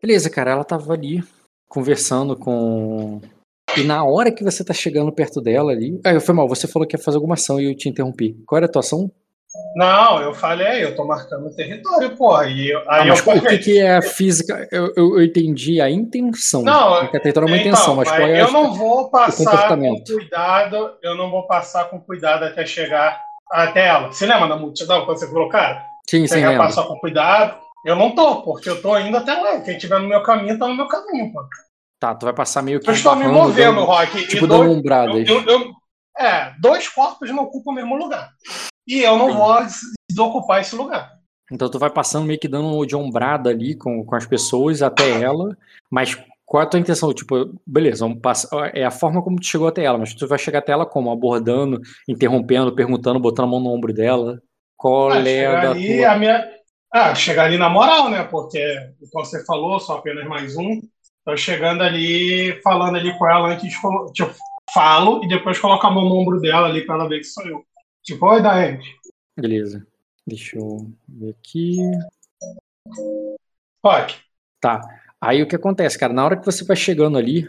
Beleza, cara. Ela tava ali conversando com. E na hora que você tá chegando perto dela ali. Ah, foi mal, você falou que ia fazer alguma ação e eu te interrompi. Qual era a tua ação? Não, eu falei, eu tô marcando o território, porra. E eu, aí Ah, mas eu o que, que é a física? Eu, eu, eu entendi a intenção. Não, território é uma então, intenção, mas qual é eu não vou passar com cuidado, eu não vou passar com cuidado até chegar até ela. Você lembra da multidão quando você falou, cara? Sim, sim, lembro. passar com cuidado? Eu não tô, porque eu tô indo até lá. Quem tiver no meu caminho, tá no meu caminho, pô. Tá, tu vai passar meio que. Eu estou me movendo, dando- Rock. Tipo, dando dois, umbradas. eu, eu- eu- é, dois corpos não ocupam o mesmo lugar. E eu não Sim. vou des- desocupar esse lugar. Então tu vai passando meio que dando de ombrada ali com, com as pessoas até ela, mas qual é a tua intenção? Tipo, beleza, vamos passar, é a forma como tu chegou até ela, mas tu vai chegar até ela como? Abordando, interrompendo, perguntando, botando a mão no ombro dela? Qual Ah, é chegar ali, minha. Ah, chegar ali na moral, né? Porque, como você falou, só apenas mais um. Tô chegando ali, falando ali com ela antes Tipo, falo e depois coloco a mão no ombro dela ali pra ela ver que sou eu. Tipo, oi, Daene. Beleza, deixa eu ver aqui. Rock. Tá, aí o que acontece, cara, na hora que você vai chegando ali,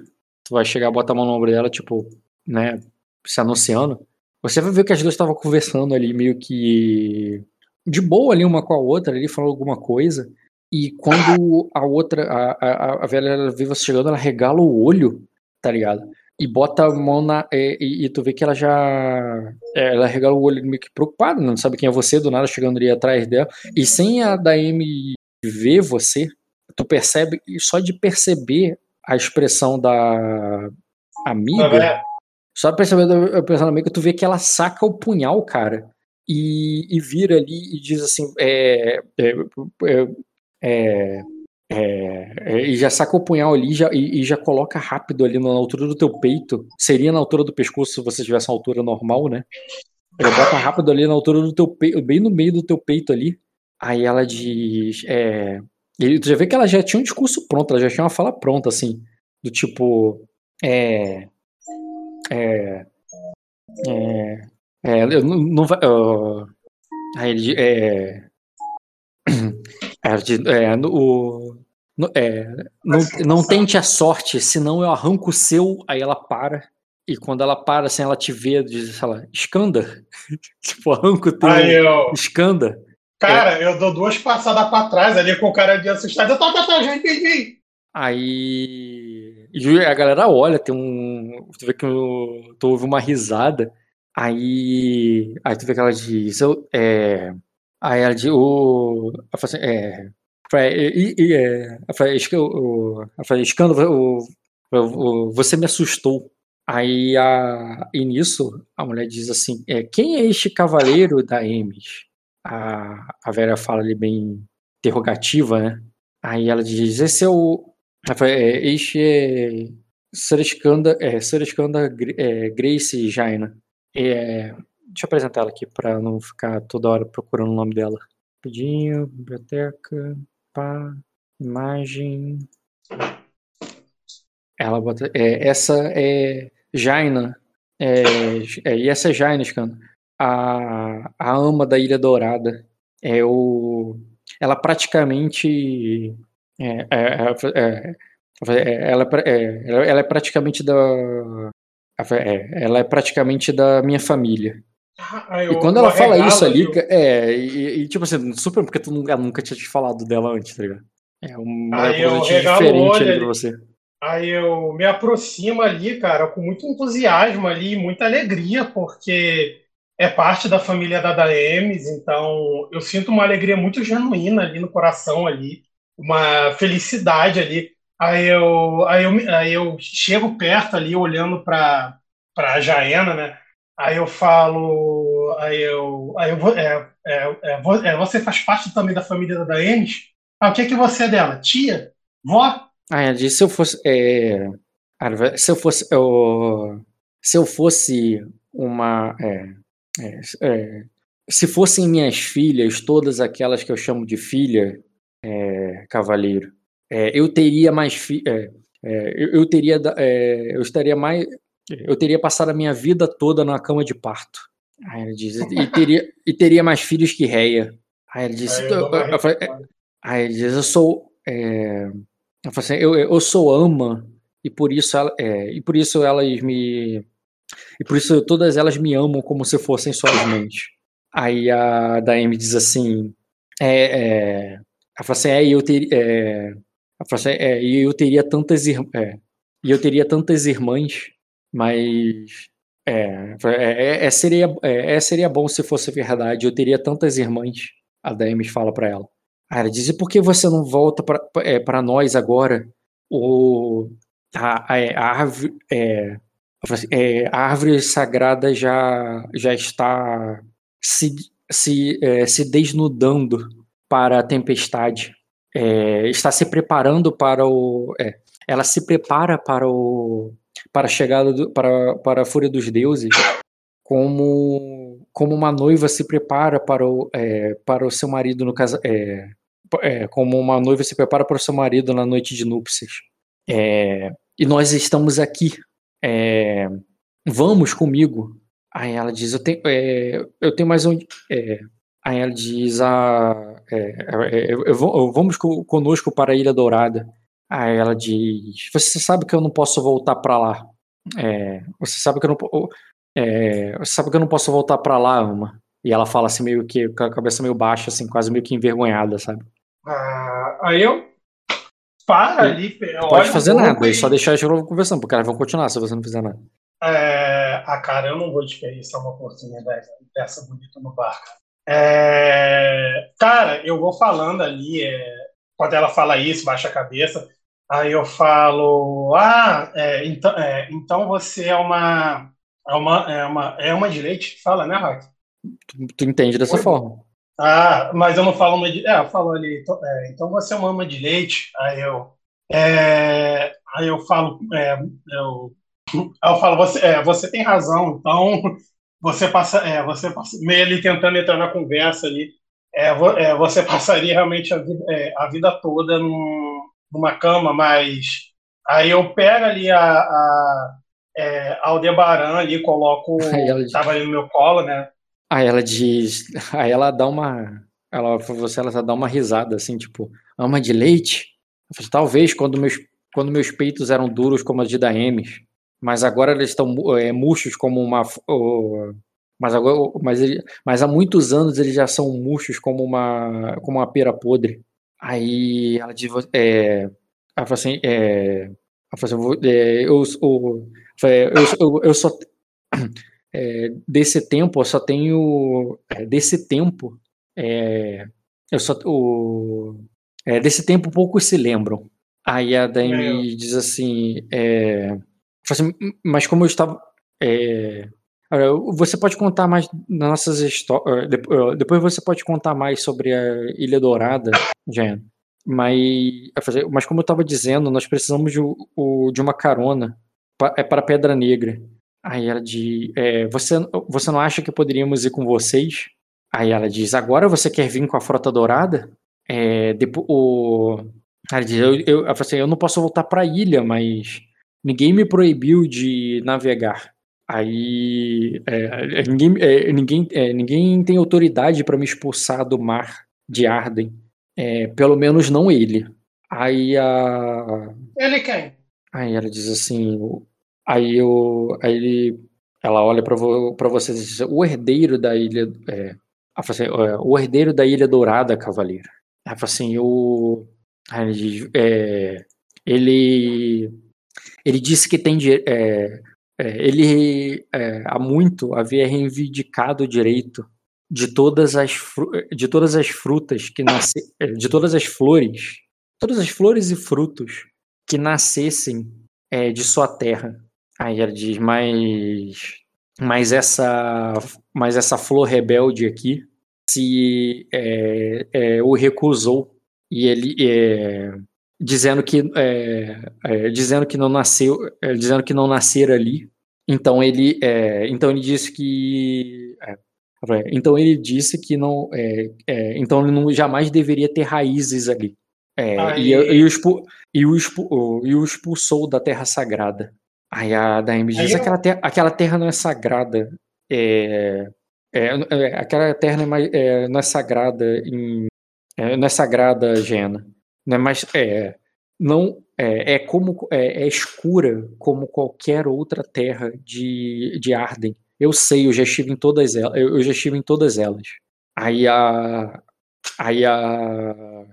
tu vai chegar, bota a mão no ombro dela, tipo, né, se anunciando, você vai ver que as duas estavam conversando ali, meio que de boa ali uma com a outra, ali falando alguma coisa, e quando a outra, a, a, a velha você chegando, ela regala o olho, tá ligado? E bota a mão na. é, E, e tu vê que ela já. é, Ela regala o olho meio que preocupada, não sabe quem é você, do nada chegando ali atrás dela. E sem a da Amy ver você, tu percebe, e só de perceber a expressão da amiga? Só a expressão da amiga, tu vê que ela saca o punhal, cara, e, e vira ali e diz assim, é, é, é, é, é, é, e já saca o punhal ali já, e, e já coloca rápido ali na altura do teu peito. Seria na altura do pescoço se você tivesse uma altura normal, né? Ela bota rápido ali na altura do teu peito, bem no meio do teu peito ali. Aí ela diz. É, e tu já vê que ela já tinha um discurso pronto, ela já tinha uma fala pronta, assim. Do tipo. É. É. É. é eu não, não vai. ó, aí É, é, no- o- no- é, não, não tente a sorte, senão eu arranco o seu. Aí ela para. E quando ela para, assim, ela te vê, diz, sei lá, escanda. tipo, arranca o teu. Aí eu. Escanda. Cara, eu dou duas passadas pra trás ali com o cara de assustado. Eu tá, tá, já entendi. Aí. E a galera olha, tem um. Tu vê que o- tu ouve uma risada. Aí. Aí tu vê que ela diz. Eu, é, aí ela diz. O, ela fala assim, é, e, e, é, ela fala, "Esca- o- ela fala, escândalo, você me assustou. Aí a, e nisso a mulher diz assim: é, quem é este cavaleiro da Emes? A, a velha fala ali bem interrogativa, né? Aí ela diz: esse é o. "É, Este é. Sureskanda, é, Sureskanda é, Grace Jaina. É, deixa eu apresentar ela aqui para não ficar toda hora procurando o nome dela. Rapidinho, biblioteca, pá, imagem. Ela bota. É, essa é Jaina. É, é, e essa é Jaina, Scanda. A, a ama da Ilha Dourada. É o. Ela praticamente. É, é, é, é ela, ela é praticamente da. ela é praticamente da minha família. Ah, eu, e quando ela fala isso ali, eu... é, e, e, tipo assim, super porque tu nunca, nunca tinha te falado dela antes, tá ligado? É uma coisa diferente ali pra você. Aí eu me aproximo ali, cara, com muito entusiasmo ali, muita alegria, porque é parte da família da Daemis, então eu sinto uma alegria muito genuína ali no coração ali, uma felicidade ali. Aí eu, aí eu, aí eu chego perto ali, olhando para para Jaena, né? Aí eu falo, aí eu, aí eu é, é, é, é, você faz parte também da família da Daemis? Ah, o que é que você é dela? Tia? Vó? Ah, ela disse se eu fosse. É, se eu fosse. Eu, se eu fosse uma. É, se fossem minhas filhas, todas aquelas que eu chamo de filha, é, cavaleiro, é, eu teria mais. Fi, eu, eu, teria. eu estaria mais. Eu teria passado a minha vida toda na cama de parto. Aí ela diz, e teria, e teria mais filhos que Reia. Aí ela disse, aí, eu, eu, eu, aí ele diz, eu sou. É, eu, assim, eu, eu sou ama e por isso ela, é, e por isso elas me e por isso todas elas me amam como se fossem suas mães. Aí a Daemi diz assim, é, é, ela fala assim, é, eu teria, é, assim, é, eu teria tantas é, e eu teria tantas irmãs, mas é, é, é, seria, é, seria bom se fosse verdade. Eu teria tantas irmãs. A Daemi fala para ela. Aí ela diz: e por que você não volta para é, nós agora? O, a, a, a árvore, é, é, a árvore sagrada já, já está se, se, é, se desnudando para a tempestade. É, está se preparando para o. É, ela se prepara para o para a chegada do, para, para a fúria dos deuses como como uma noiva se prepara para o, é, para o seu marido no caso é, é, como uma noiva se prepara para o seu marido na noite de núpcias. É, e nós estamos aqui. Vamos comigo. Aí ela diz, eu tenho, eu tenho mais um. É, aí ela diz, ah, é, eu, eu, vamos conosco para a Ilha Dourada. Aí ela diz, você sabe que eu não posso voltar para lá. você sabe que eu não, você sabe que eu não posso voltar para lá, Ama. E ela fala assim, meio que com a cabeça meio baixa, assim, quase meio que envergonhada, sabe? Ah, aí eu para ali. Não pode fazer nada, e... só deixar eles conversando, porque elas vão continuar se você não fizer nada. É... Ah, cara, eu não vou desperdiçar uma oportunidade dessa bonita no barco. É... Cara, eu vou falando ali, é... quando ela fala isso, baixa a cabeça, aí eu falo, ah, é, então, é, então você é uma, é uma, é uma, é uma de leite? Fala, né, Raquel? Tu, tu entende dessa Oi? forma. Ah, mas eu não falo uma de. É, eu falo ali, então, é, então você é uma ama de leite. Aí eu. É, aí eu falo. É, eu, eu falo, você, você tem razão, então você passa. É, você passa meio ali tentando entrar na conversa ali. É, é você passaria realmente a vida, é, a vida toda num, numa cama, mas. Aí eu pego ali a, a é, Aldebaran ali, coloco. Tava ali no meu colo, né? Aí ela diz. Aí ela dá uma. Ela, você, ela dá uma risada assim, tipo, ama de leite? Falei, Talvez quando meus, quando meus peitos eram duros como as de Daemis, mas agora eles estão é, murchos como uma. Oh, mas, agora, mas, ele, mas há muitos anos eles já são murchos como uma, como uma pera podre. Aí ela diz. É, ela fala assim. É, ela fala assim é, eu, eu, eu, eu, eu só é, desse tempo, eu só tenho. É, desse tempo, é, eu só. O, é, desse tempo poucos se lembram. Aí a Dani é. diz assim, é, assim, mas como eu estava. você pode contar mais nossas histórias. Depois você pode contar mais sobre a Ilha Dourada, Jen. Mas, mas como eu estava dizendo, nós precisamos de, de uma carona é para Pedra Negra. Aí ela diz: é, você, você não acha que poderíamos ir com vocês? Aí ela diz: Agora você quer vir com a Frota Dourada? É, depois, o, ela diz: eu, eu, assim, eu não posso voltar para a ilha, mas ninguém me proibiu de navegar. Aí é, é ninguém, é, ninguém, é, ninguém tem autoridade para me expulsar do mar de Arden. É, pelo menos não ele. Aí a. Ele quem? Aí ela diz assim. Aí, eu, aí ele, ela olha para vo, você e diz: O herdeiro da ilha. É, assim, o herdeiro da Ilha Dourada, cavaleiro. Ela fala assim: o. Aí ele diz: ele. Ele disse que tem. É, é, ele é, há muito havia reivindicado o direito de todas as de todas as frutas que nasce, é, de todas as flores, todas as flores e frutos que nascessem é, de sua terra. Aí ela diz, mas mas essa mas essa flor rebelde aqui se é, é, o recusou e ele dizendo que dizendo que não nasceu dizendo que não nascer ali então ele então ele disse que então ele disse que não, é, é, então ele não jamais deveria ter raízes ali. É, e, e, o expu, e, o expu, e o expulsou da terra sagrada. Aí a Daime diz: eu... aquela, terra, aquela terra não é sagrada. É, é, é aquela terra não é, é, não é sagrada em, não é sagrada, Gena. Não é mais, é, não é, é como é, escura como qualquer outra terra de, de Arden. Eu sei, eu já estive em todas elas. Eu, já estive em todas elas. Aí a. Aí a.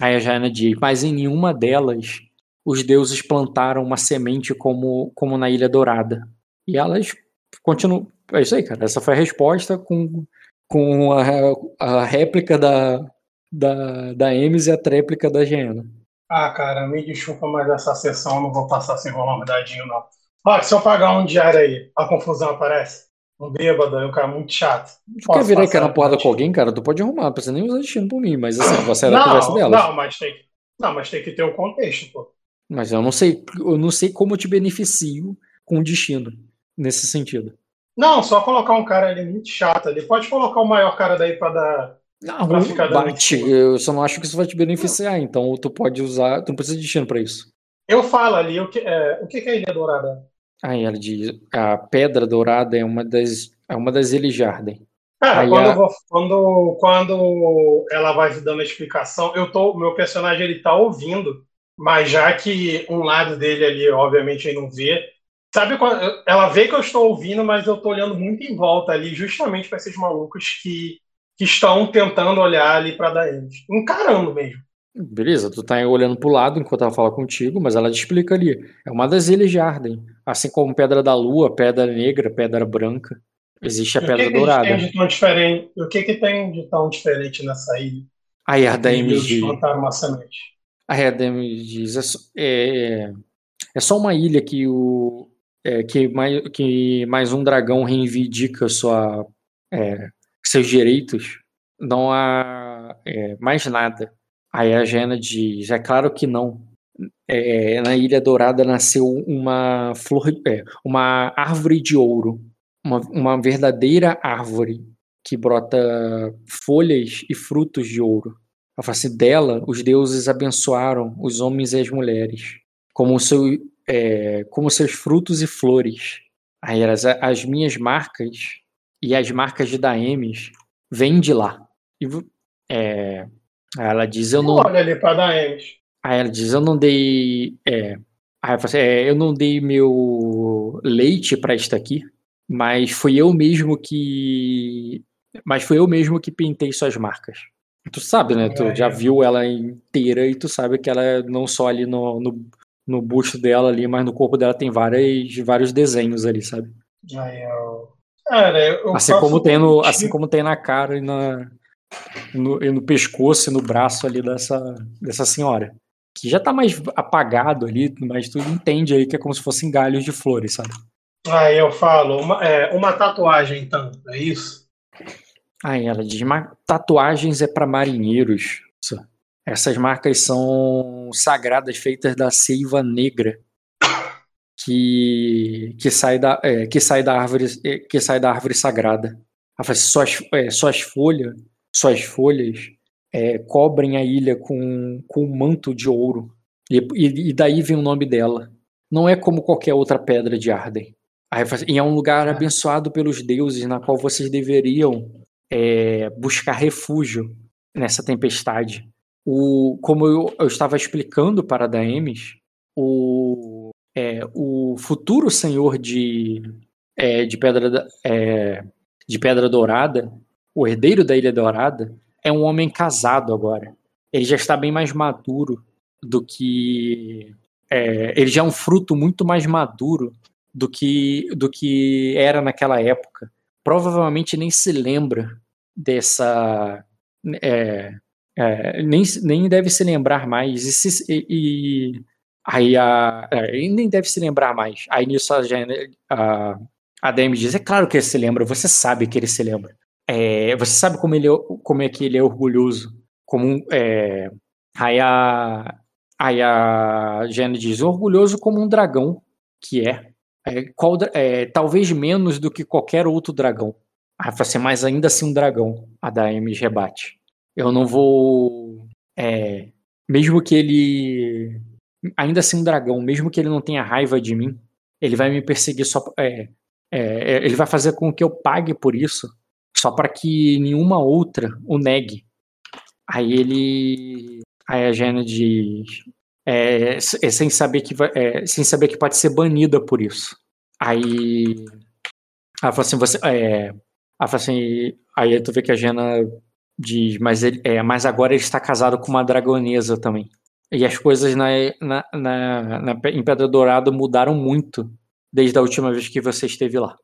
Aí a Jaina diz, mas em nenhuma delas os deuses plantaram uma semente como, como na Ilha Dourada. E elas continuam. É isso aí, cara. Essa foi a resposta com, com a, a réplica da, da, da Emes e a tréplica da Jaina. Ah, cara, me desculpa, mas essa sessão não vou passar sem rolar um dadinho, não. Olha, se eu pagar um diário aí, a confusão aparece um bêbado, é um cara muito chato. Tu quer virar na porrada com alguém, cara? Tu pode arrumar, não precisa nem usar destino por mim, mas assim, você era a conversa dela. Não, mas tem que, não, mas tem que ter o um contexto, pô. Mas eu não sei, eu não sei como eu te beneficio com o destino nesse sentido. Não, só colocar um cara ali muito chato ali. Pode colocar o maior cara daí para dar. Não, pra ficar bate. Eu só não acho que isso vai te beneficiar, então tu pode usar. Tu não precisa de destino para isso. Eu falo ali, o que, é, o que é a Ilha Dourada? Aí ela diz: a Pedra Dourada é uma das, é uma das Ilhas Jarden. Cara, quando, a... vou, quando, quando ela vai dando a explicação, eu tô, meu personagem ele tá ouvindo, mas já que um lado dele ali, obviamente, ele não vê. Sabe ela vê que eu estou ouvindo, mas eu estou olhando muito em volta ali, justamente para esses malucos que, que estão tentando olhar ali para Daenerys, encarando mesmo. Beleza, tu tá olhando pro lado enquanto ela fala contigo, mas ela te explica ali. É uma das ilhas de Arden. Assim como Pedra da Lua, Pedra Negra, Pedra Branca. Existe a Pedra que Dourada. Que tem de tão diferente? O que, que tem de tão diferente nessa ilha? A Erdem diz. A Erdem diz. É, é só uma ilha que o. É, que, mais, que mais um dragão reivindica sua, é, seus direitos. Não há é, mais nada. Aí a Jena diz: é claro que não. É, na Ilha Dourada nasceu uma flor, é, uma árvore de ouro, uma, uma verdadeira árvore que brota folhas e frutos de ouro. A face dela, os deuses abençoaram os homens e as mulheres, como, seu, é, como seus frutos e flores. Aí as, as minhas marcas e as marcas de Daemis vêm de lá. E, é, Aí ela diz, eu não. Olha ali para Daemis. Aí ela diz, eu não dei. É... Aí assim, é, eu não dei meu leite para esta aqui, mas foi eu mesmo que. Mas foi eu mesmo que pintei suas marcas. Tu sabe, né? Tu é, já viu ela inteira e tu sabe que ela é não só ali no, no, no busto dela ali, mas no corpo dela tem várias, vários desenhos ali, sabe? Aí eu... Cara, eu assim, como tem no, assim como tem na cara e na, no, no pescoço e no braço ali dessa, dessa senhora. Que já tá mais apagado ali, mas tu entende aí que é como se fossem galhos de flores, sabe? Aí eu falo, uma, é, uma tatuagem então, é isso? Aí ela diz, tatuagens é para marinheiros. Essas marcas são sagradas feitas da seiva negra, que, que, sai, da, é, que, sai, da árvore, é, que sai da árvore sagrada. Ela fala assim, suas, é, suas folhas, suas folhas é, cobrem a ilha com, com um manto de ouro. E, e, e, daí vem o nome dela. Não é como qualquer outra pedra de Arden. Aí, assim, e é um lugar abençoado pelos deuses, na qual vocês deveriam é, buscar refúgio nessa tempestade. O, como eu, eu estava explicando para Daemis, o, é, o futuro senhor de, é, de, pedra, é, de Pedra Dourada, o herdeiro da Ilha Dourada, é um homem casado agora. Ele já está bem mais maduro do que. É, ele já é um fruto muito mais maduro do que, do que era naquela época. Provavelmente nem se lembra dessa. É, é, nem, nem deve se lembrar mais. E, se, e, aí a. É, nem deve se lembrar mais. Aí nisso a, a, a DM diz: é claro que ele se lembra, você sabe que ele se lembra. É, você sabe como, ele, como é que ele é orgulhoso. Como é, aí a, aí a Jenny diz: orgulhoso como um dragão que é. é, qual, é talvez menos do que qualquer outro dragão. Aí fala assim, mas ainda assim um dragão. A Daemis rebate. Eu não vou. É, mesmo que ele. Ainda assim um dragão, mesmo que ele não tenha raiva de mim, ele vai me perseguir só. É, é, ele vai fazer com que eu pague por isso só para que nenhuma outra o negue. Aí ele. Aí a Jenna diz. É, é, sem, saber que vai, é, sem saber que pode ser banida por isso. Aí. Ela fala assim: você. É, ela fala assim. Aí tu vê que a Jenna diz: mas, ele, é, mas agora ele está casado com uma dragonesa também. E as coisas na, na, na, na, em Pedra Dourada mudaram muito desde a última vez que você esteve lá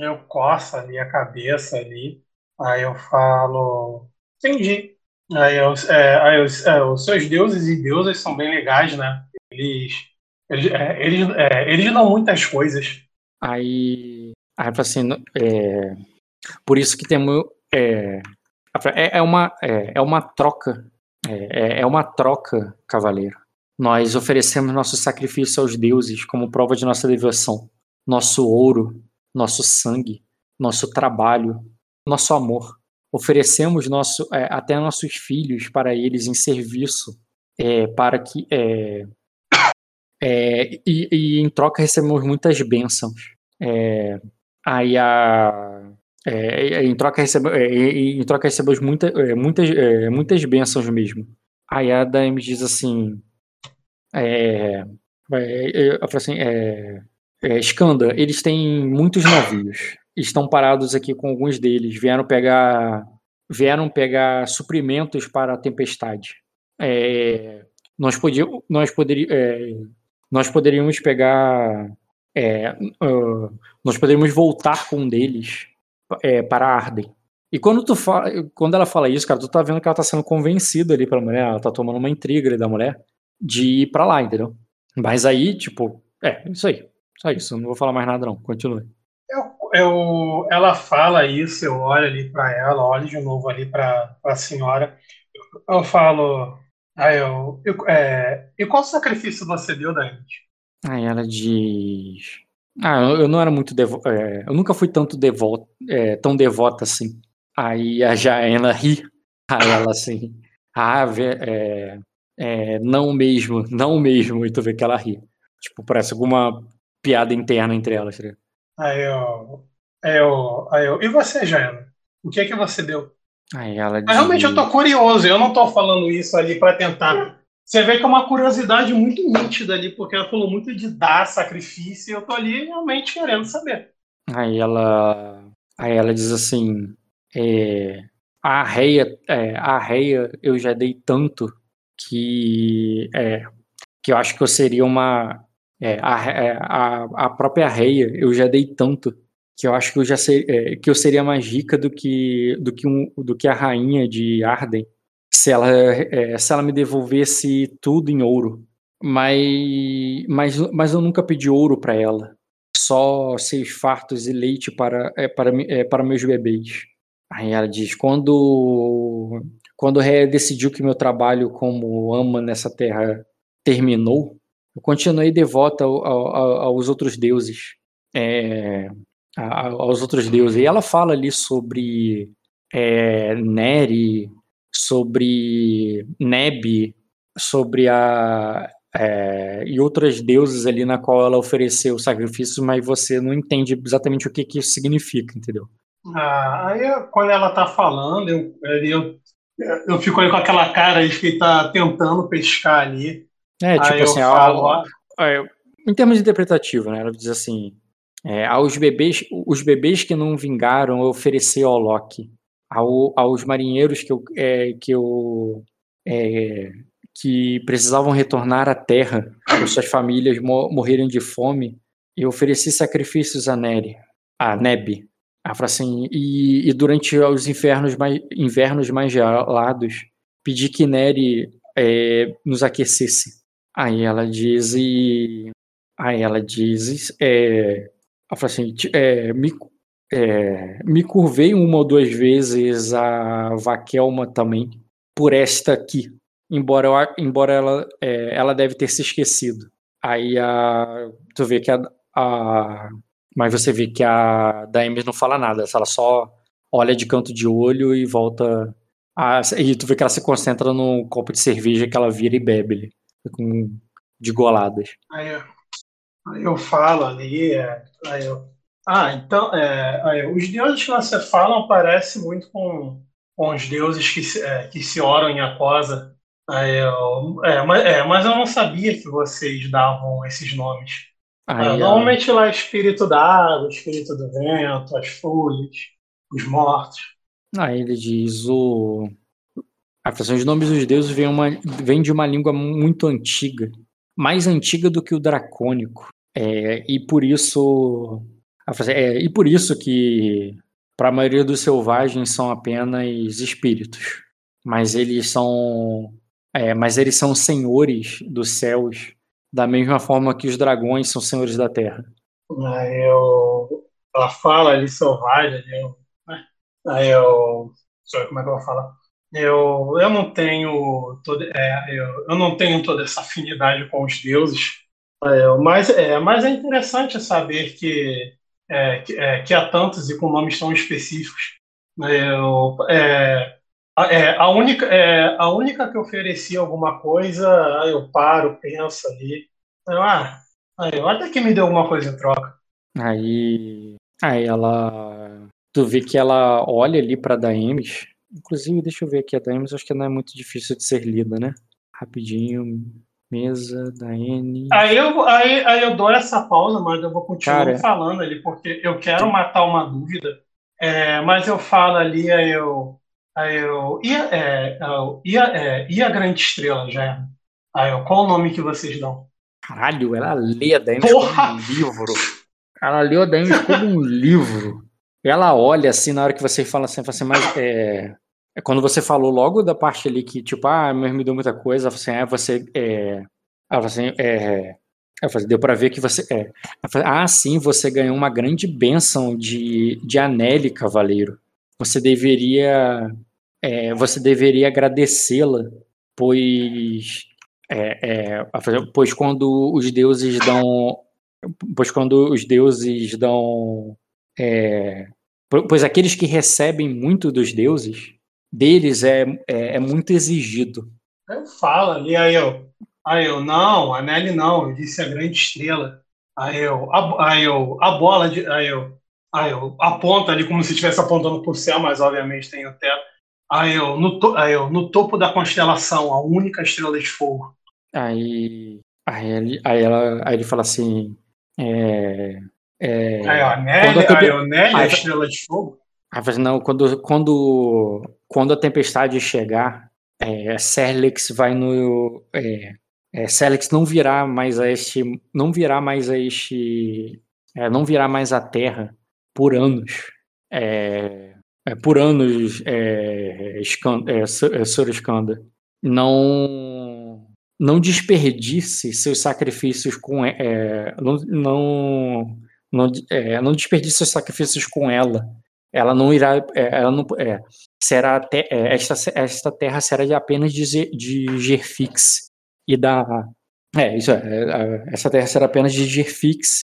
eu coço ali a cabeça ali, aí eu falo, entendi. Aí, eu, é, aí eu, é, os seus deuses e deusas são bem legais, né? Eles, eles, é, eles, é, eles dão muitas coisas. Aí, aí assim, é, por isso que temos é, é, é uma é, é uma troca é, é uma troca, cavaleiro. Nós oferecemos nosso sacrifício aos deuses como prova de nossa devoção. Nosso ouro, nosso sangue, nosso trabalho, nosso amor. Oferecemos nosso, é, até nossos filhos para eles em serviço, é, para que é, é e, e, em troca recebemos muitas bênçãos. É, aí a é, em troca recebemos, em troca recebemos muita, muitas, muitas bênçãos mesmo. Aí a Daime diz assim, é, eu, eu assim, é, é, eles têm muitos navios. Estão parados aqui com alguns deles. Vieram pegar, vieram pegar suprimentos para a tempestade. É, nós, podíamos, nós, poderia, é, nós poderíamos pegar. É, uh, nós poderíamos voltar com um deles é, para Arden. E quando, tu fala, quando ela fala isso, cara, tu tá vendo que ela tá sendo convencida ali pela mulher, ela tá tomando uma intriga ali da mulher de ir pra lá, entendeu? Mas aí, tipo, é, isso aí. Só isso, não vou falar mais nada não, continue. Eu, eu, ela fala isso, eu olho ali para ela, olho de novo ali para a senhora. Eu falo, aí eu, eu é, e qual sacrifício você deu, Dante? Aí ela diz, ah, eu não era muito é, eu nunca fui tanto devoto, é, tão devota assim. Aí a Jaena ri, aí ela assim, ah, é, é, não mesmo, não mesmo, e tu vê que ela ri. Tipo, parece alguma piada interna entre elas. Tá aí eu, aí eu, aí eu. E você, Jana? O que é que você deu? Aí ela diz... Realmente eu tô curioso, eu não tô falando isso ali para tentar. Você vê que é uma curiosidade muito nítida ali, porque ela falou muito de dar sacrifício e eu tô ali realmente querendo saber. Aí ela, aí ela diz assim: é, a reia, é, a reia eu já dei tanto que é, que eu acho que eu seria uma é, a, é, a, a própria Reia eu já dei tanto que eu acho que eu já sei, é, que eu seria mais rica do que do que, um, do que a rainha de Arden se ela é, se ela me devolvesse tudo em ouro. Mas mas, mas eu nunca pedi ouro para ela. Só seis fartos e leite para é, para é, para meus bebês. Aí ela diz quando quando Reia decidiu que meu trabalho como ama nessa terra terminou eu continuei devota ao, ao, aos outros deuses, é, aos outros deuses. E ela fala ali sobre é, Neri, sobre Neb, sobre a é, e outras deuses ali na qual ela ofereceu sacrifícios, mas você não entende exatamente o que, que isso significa, entendeu? Ah, aí quando ela tá falando, eu, eu, eu fico ali com aquela cara de que tá tentando pescar ali. É, tipo assim, falo, a, a, a, em termos interpretativos, né? Ela diz assim: é, aos bebês, os bebês que não vingaram, eu ofereci ao Loki. Ao, aos marinheiros que eu, é, que eu é, que precisavam retornar à terra, suas famílias morrerem de fome, eu ofereci sacrifícios a Neri, a Neb. Ela fala assim, e, e durante os infernos mais, invernos mais gelados, pedi que Neri é, nos aquecesse. Aí ela diz, e, aí ela diz, é, ela fala assim, é, me, é, me curvei uma ou duas vezes a Vaquelma também, por esta aqui, embora, embora ela, é, ela deve ter se esquecido. Aí a, tu vê que a, a mas você vê que a Daemis não fala nada, ela só olha de canto de olho e volta a, e tu vê que ela se concentra no copo de cerveja que ela vira e bebe com de goladas. Aí eu, aí eu falo ali, é, aí eu, ah, então é, os deuses que você fala parecem muito com, com os deuses que se, é, que se oram em eu, é, mas, é, mas eu não sabia que vocês davam esses nomes. É, normalmente lá é espírito da água, espírito do vento, as folhas, os mortos. Aí ele diz o. A questão de nomes dos deuses vem, uma, vem de uma língua muito antiga, mais antiga do que o dracônico. É, e por isso. É, e por isso que para a maioria dos selvagens são apenas espíritos. Mas eles são é, mas eles são senhores dos céus, da mesma forma que os dragões são senhores da terra. Aí eu, ela fala ali selvagem, eu, né? aí eu, como é que ela fala? Eu, eu não tenho todo, é, eu, eu não tenho toda essa afinidade com os deuses, é, mas, é, mas é interessante saber que, é, que, é, que há tantos e com nomes tão específicos. Eu, é, é, a, única, é, a única que oferecia alguma coisa, eu paro, penso ali. Eu, ah, até que me deu alguma coisa em troca. Aí, aí ela. Tu vê que ela olha ali pra Daemis. Inclusive, deixa eu ver aqui a Daemis, acho que não é muito difícil de ser lida, né? Rapidinho. Mesa, Daemis. Aí eu, aí, aí eu dou essa pausa, mas eu vou continuar Cara, falando ali, porque eu quero matar uma dúvida. É, mas eu falo ali, aí eu. Aí eu, e, é, e, é, e a Grande Estrela, já? Aí eu, qual o nome que vocês dão? Caralho, ela lê a Daemis como um livro. Ela leu a Daemis como um livro. Ela olha assim na hora que você fala assim, fala assim mas é, é, quando você falou logo da parte ali que, tipo, ah, me deu muita coisa, assim, é, você. É, ela assim, é, falei, deu para ver que você. É. Ah, sim, você ganhou uma grande bênção de, de Anelli, cavaleiro você deveria é, você deveria agradecê-la, pois é, é, pois quando os deuses dão pois quando os deuses dão é, pois aqueles que recebem muito dos deuses deles é, é, é muito exigido. Eu falo e aí eu, aí eu não, a Nelly não, eu disse a grande estrela. Aí eu, a, aí eu, a bola de, aí eu, Aí eu aponto ali como se estivesse apontando para o céu, mas obviamente tem o teto. Aí eu, no to, aí eu, no topo da constelação, a única estrela de fogo. Aí, aí, ele, aí, ela, aí ele fala assim. É, é, aí, a Nelly, a, aí, Nelly, a estrela de fogo? Aí, não, quando, quando, quando a tempestade chegar, é, Serlex vai no. É, é, Serlex não virá mais a este. Não virá mais a este. É, não virá mais à Terra por anos. É, é, por anos, é, é, é Skanda. Não, não desperdice seus sacrifícios com. É, não, não, não, é, não desperdice seus sacrifícios com ela. Ela não irá. É, ela não, é, será te, esta, esta terra será de apenas de, de Gerfix e da É, isso é. é, Essa terra será apenas de Gerfix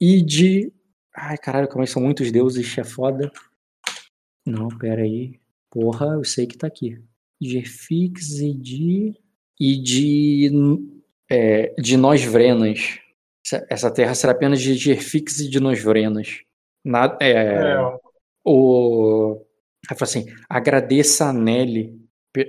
e de. Ai, caralho, como é são muitos deuses, é foda. Não, pera aí. Porra, eu sei que tá aqui. Gerfix e de. E de. É, de nós vrenas. Essa- Essa terra será apenas de Gerfix e de nós vrenas. Nada, é, É, o. Ela fala assim: agradeça a Nelly,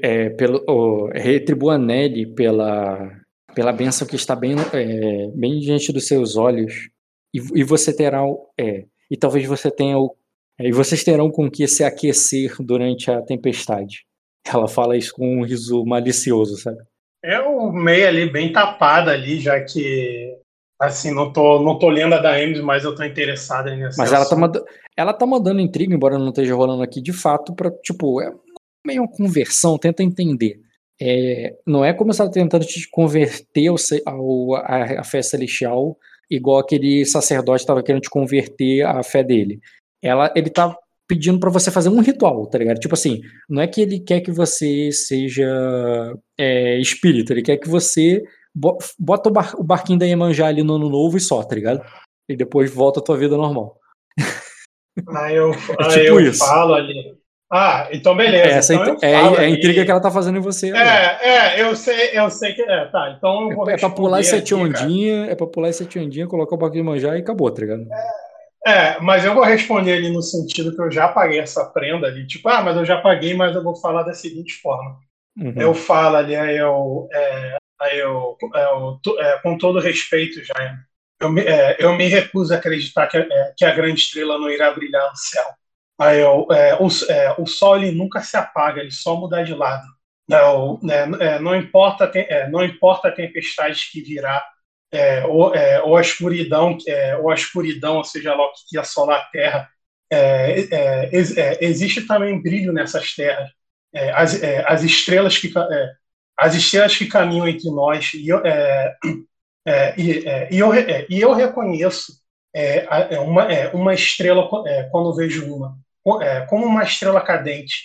é, pelo, o, retribua a Nelly pela, pela bênção que está bem, é, bem diante dos seus olhos, e, e você terá. o- É, e talvez você tenha. O, é, e vocês terão com que se aquecer durante a tempestade. Ela fala isso com um riso malicioso, sabe? Eu meio ali bem tapada ali, já que assim, não tô, não tô lendo a da Ames, mas eu tô interessado nessa. Mas ela tá, manda- ela tá mandando intriga, embora não esteja rolando aqui de fato, pra, tipo, é meio uma conversão, tenta entender. É, não é como se ela tentando te converter ao, ao, à, à fé celestial, igual aquele sacerdote estava querendo te converter à fé dele. Ela, ele tá pedindo pra você fazer um ritual, tá ligado? Tipo assim, não é que ele quer que você seja é, espírita, ele quer que você bota o, bar- o barquinho da Iemanjá ali no ano novo e só, tá ligado? E depois volta a tua vida normal. Aí eu, É tipo eu isso. falo ali. Ah, então beleza. Essa então eu é, falo é a ali. intriga que ela tá fazendo em você. É, é, eu sei, eu sei que. É, tá, então eu vou É, pra pular responder sete ondinhas, é pra pular sete ondinhas, colocar o barquinho de manjar e acabou, tá ligado? É, mas eu vou responder ali no sentido que eu já paguei essa prenda ali. Tipo, ah, mas eu já paguei, mas eu vou falar da seguinte forma. Uhum. Eu falo ali, aí eu, é, eu, é, eu é, com todo respeito, já, eu me, é, eu me recuso a acreditar que, é, que a grande estrela não irá brilhar no céu. Aí eu, é, o, é, o sol ele nunca se apaga, ele só muda de lado. Não, né, é, não importa não importa a tempestade que virá, ou, ou a escuridão, ou a escuridão, ou seja lá o que assolar a Terra, ex- existe também brilho nessas terras as, as estrelas que as estrelas que caminham entre nós e eu, é, é, e, é, e eu, é, e eu reconheço é, é, uma, é, uma estrela é, quando vejo uma co- é, como uma estrela cadente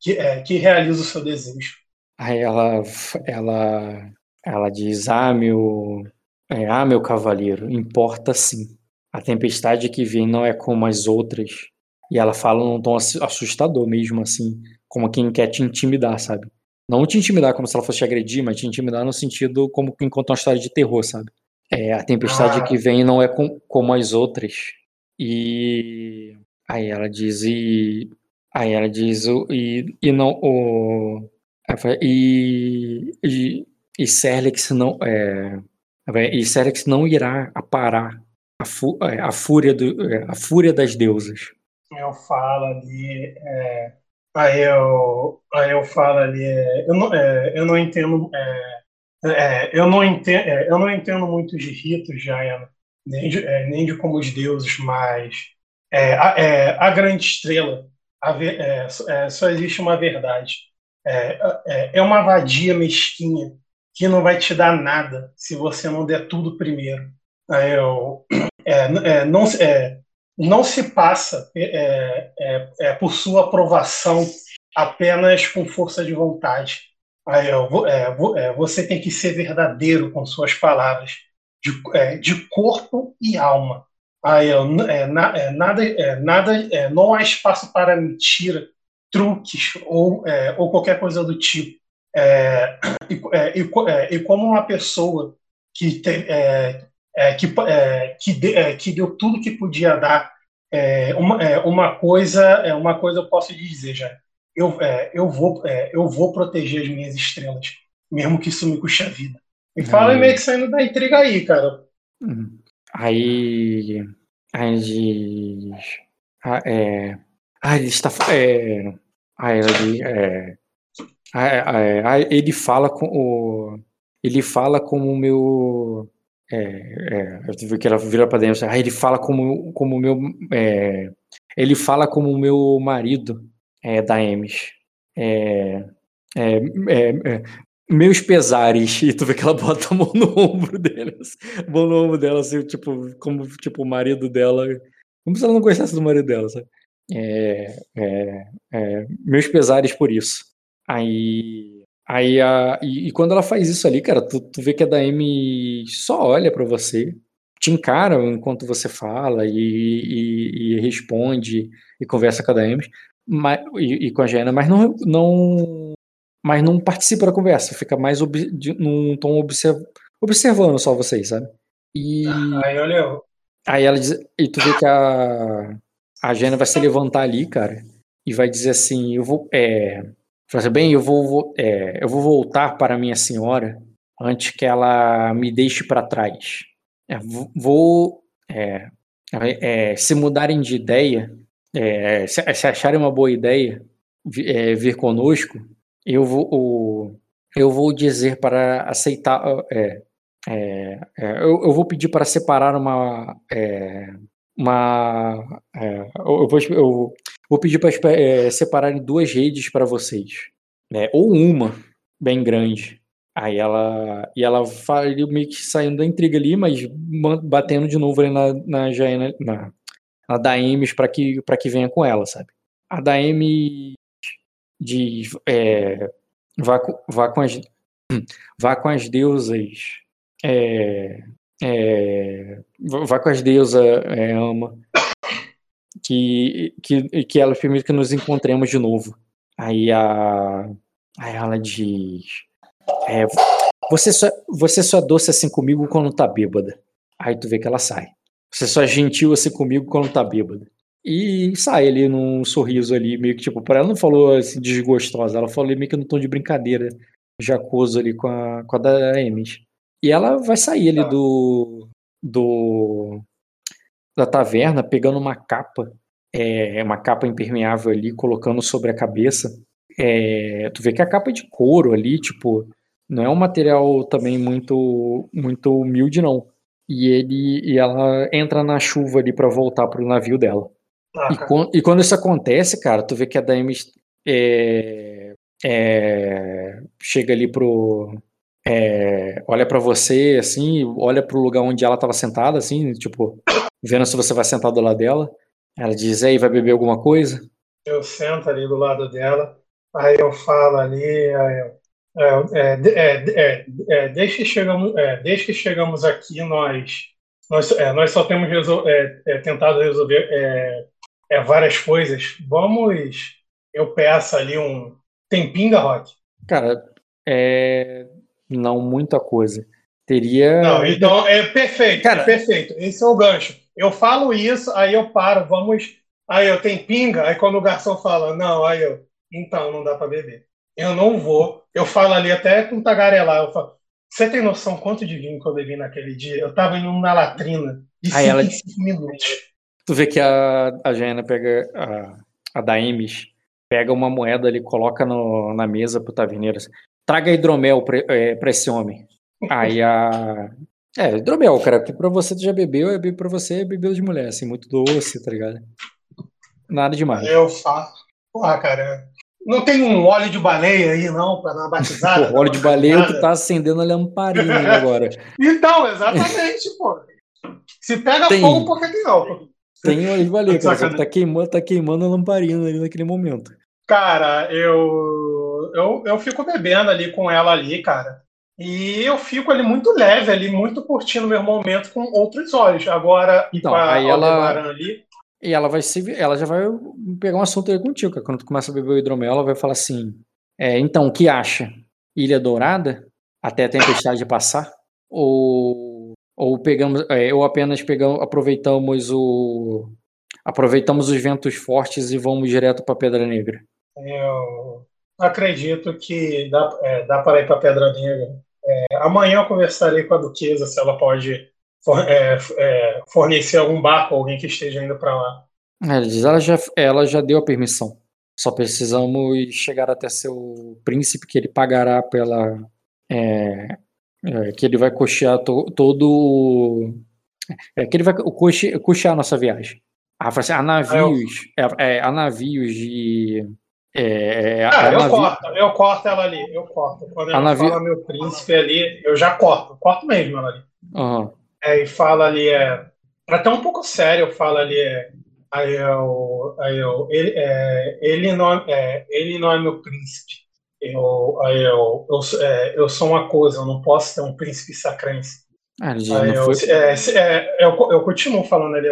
que, é, que realiza o seu desejo. Aí ela, ela, ela diz: Ah, meu, é, ah, meu cavaleiro, importa sim. A tempestade que vem não é como as outras. E ela fala num tom assu- assustador mesmo, assim, como quem quer te intimidar, sabe? Não te intimidar como se ela fosse te agredir, mas te intimidar no sentido como quem conta uma história de terror, sabe? É, a tempestade Ah. que vem não é com- como as outras. E aí ela diz e aí ela diz o e, e não o fala, e e, e Serlex não é e Serlex não irá aparar a, fu, é, a fúria do é, a fúria das deusas. Eu falo ali, é, aí eu, aí eu falo ali, é, eu não, é, eu não entendo, é, é, eu não entendo, é, eu não entendo muito de ritos, Jaiana, nem de, é, nem de como os deuses, mas a, a grande estrela, a só- existe uma verdade. É, é, uma vadia mesquinha que não vai te dar nada se você não der tudo primeiro. Aí eu, não, não se passa é, é, é, por sua aprovação apenas com força de vontade. É, é, você tem que ser verdadeiro com suas palavras, de, é, de corpo e alma. É, é, nada, é, nada, é, não há espaço para mentira, truques ou, é, ou qualquer coisa do tipo. É, e, é, e é, e como uma pessoa que, te, é, que, é, que, de- é, que deu tudo que podia dar. É, uma, é, uma coisa, é, uma coisa eu posso lhe dizer já. Eu, é, eu vou, é, eu vou proteger as minhas estrelas, mesmo que isso me custe a vida. E fala Hum. meio que saindo da intriga aí, cara. Uhum. Aí, aí diz, ah, é, ah, ele está, é, é, ah, é, ah, ele fala com o, ele fala como o meu, é, é, que ela vira para dentro, ah, ele fala como, como meu, é, ele fala como o meu marido, é, da Emes, é, é, é, é, meus pesares, e tu vê que ela bota a mão no ombro dele, assim, a mão no ombro dela, assim, tipo, como tipo, o marido dela, como se ela não gostasse do marido dela, sabe? Meus pesares por isso. Aí, Aí a, e, e, quando ela faz isso ali, cara, tu, tu vê que a Daemi só olha para você, te encara enquanto você fala e, e, e responde e conversa com a Daemi mas, e, com a Jana, mas não, não, mas não participa da conversa, fica mais ob, de, num tom observ, observando só vocês, sabe? E aí, olha, aí ela diz, e tu vê que a a Jana vai se levantar ali, cara, e vai dizer assim, eu vou, é, assim, bem, eu vou, é, eu vou voltar para minha senhora antes que ela me deixe para trás. É, vou, é, é, se mudarem de ideia, é, se, se, acharem uma boa ideia é, vir conosco, eu vou, eu vou dizer para aceitar, eu, eu, vou pedir para separar uma uma. É, eu, vou, eu, vou, pedir para é, separarem duas redes para vocês. Né? Ou uma, bem grande. Aí ela. E ela vai meio que saindo da intriga ali, mas batendo de novo ali na, na Jaina. Na, na Daemis para que, que venha com ela, sabe? A Daemis diz. É, vá, vá, com as, vá com as deusas. É, é, vai com as deusas, é, ama, que, que, que ela permite que nos encontremos de novo. Aí a. Aí ela diz. É, você, só, você só é doce assim comigo quando tá bêbada. Aí tu vê que ela sai. Você só é gentil assim comigo quando tá bêbada. E sai ali num sorriso ali, meio que tipo, para ela não falou assim desgostosa, ela falou meio que no tom de brincadeira, jacoso ali com a, com a da Emmett. E ela vai sair ali do, do da taverna pegando uma capa, é, uma capa impermeável ali, colocando sobre a cabeça. É, tu vê que a capa é de couro ali, tipo, não é um material também muito muito humilde não. E ele e ela entra na chuva ali para voltar pro navio dela. Ah, e, e, quando isso acontece, cara, tu vê que a Daemi é, é, chega ali pro é, olha para você, assim, olha para o lugar onde ela estava sentada, assim, tipo, vendo se você vai sentar do lado dela. Ela diz, aí, vai beber alguma coisa? Eu sento ali do lado dela, aí eu falo ali, aí eu, é, é, é, desde, que chegamos, desde que chegamos aqui, nós, nós, nós só temos resol tentado resolver várias coisas. Vamos, eu peço ali um. Tem pinga, Rock? Cara, é, não muita coisa. Teria. Não, então é perfeito, Cara, é perfeito. Esse é o gancho. Eu falo isso, aí eu paro, vamos. Aí eu tenho pinga, aí quando o garçom fala, não, aí eu. Então, não dá para beber. Eu não vou. Eu falo ali até com tagarelar. Eu falo, você tem noção quanto de vinho que eu bebi naquele dia? Eu tava indo na latrina de 5 ela... minutos. Tu vê que a, a Jana pega a, a Daemis, pega uma moeda ali, coloca no, na mesa pro taverneiro. Assim, traga hidromel pra, é, pra esse homem. Aí a. É, hidromel, cara, que pra você tu já bebeu, é pra você é bebeu de mulher, assim, muito doce, tá ligado? Nada demais. Eu faço. Porra, cara. Não tem um óleo de baleia aí, não, pra dar batizada? óleo de baleia é que tá acendendo a lamparina agora. então, exatamente, pô. Se pega tem, fogo, por que não? Tem óleo de baleia, cara. Tá queimando, tá queimando a lamparina ali naquele momento. Cara, eu, eu, eu fico bebendo ali com ela ali, cara. E eu fico ali muito leve ali, muito curtindo o meu momento com outros olhos. Agora, então, com a aí ela ali. E ela vai se ela já vai pegar um assunto aí contigo, cara. Quando tu começa a beber o hidromel, ela vai falar assim: é, então, o que acha? Ilha Dourada? Até a tempestade passar? Ou, ou pegamos, é, ou apenas pegamos, aproveitamos o aproveitamos os ventos fortes e vamos direto para Pedra Negra? Eu acredito que dá, é, dá para ir para Pedra Negra. É, amanhã eu conversarei com a Duquesa se ela pode for, é, é fornecer algum barco, alguém que esteja indo para lá. Ela diz, ela já, ela já deu a permissão. Só precisamos chegar até seu príncipe, que ele pagará pela. É, é, que ele vai coxear to, todo. É, que ele vai coxear, coxear a nossa viagem. Ah, assim, há navios. É, há navios de é, é, ah, eu corto, eu corto ela ali, eu corto. Quando ela navi... fala meu príncipe ali, eu já corto, corto mesmo ela ali. Uhum. É, e fala ali, é, até um pouco sério, eu falo ali, é, aí eu, aí eu, ele, é, ele, não, é, ele não é meu príncipe, eu, aí eu, eu, é, eu sou uma coisa, eu não posso ter um príncipe sacrense. Ah, Aí eu, foi. é, é, eu, eu continuo falando ali.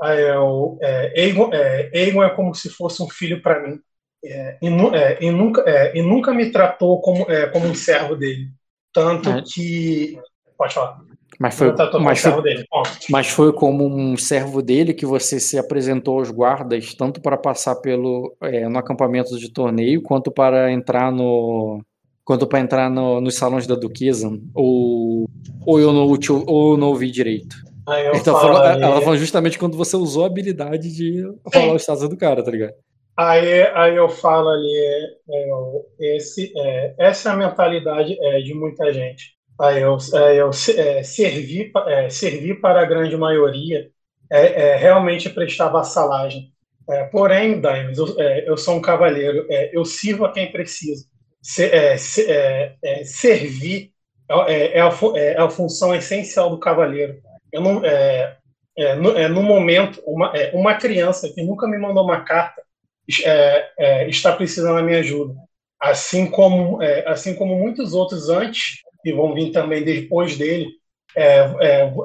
Aí eu, é, Aegon, é, Aegon é como se fosse um filho para mim. É, e, é, e nunca, é, e nunca me tratou como, é, como um servo dele. Tanto É. que. Pode falar. Mas foi, um mas, foi, servo dele. Mas foi como um servo dele que você se apresentou aos guardas, tanto para passar pelo é, no acampamento de torneio, quanto para entrar no. Quanto para entrar no, nos salões da duquesa. Ou, ou, eu não, ou eu não ouvi direito. Aí eu Então, ela falou justamente quando você usou a habilidade de falar o status do cara, tá ligado? Aí, aí eu falo ali, é, é, esse, é, essa é a mentalidade é, de muita gente. Aí eu, é, eu é, servir, é, servir para a grande maioria é, realmente prestar vassalagem. Porém, Dimes, eu, eu sou um cavalheiro, é, eu sirvo a quem precisa. Se- se- servir é, a, é a função essencial do cavalheiro. Eu não, é, no, no momento, uma, uma criança que nunca me mandou uma carta é, é, está precisando da minha ajuda. Assim como, é, assim como muitos outros antes, e vão vir também depois dele, é,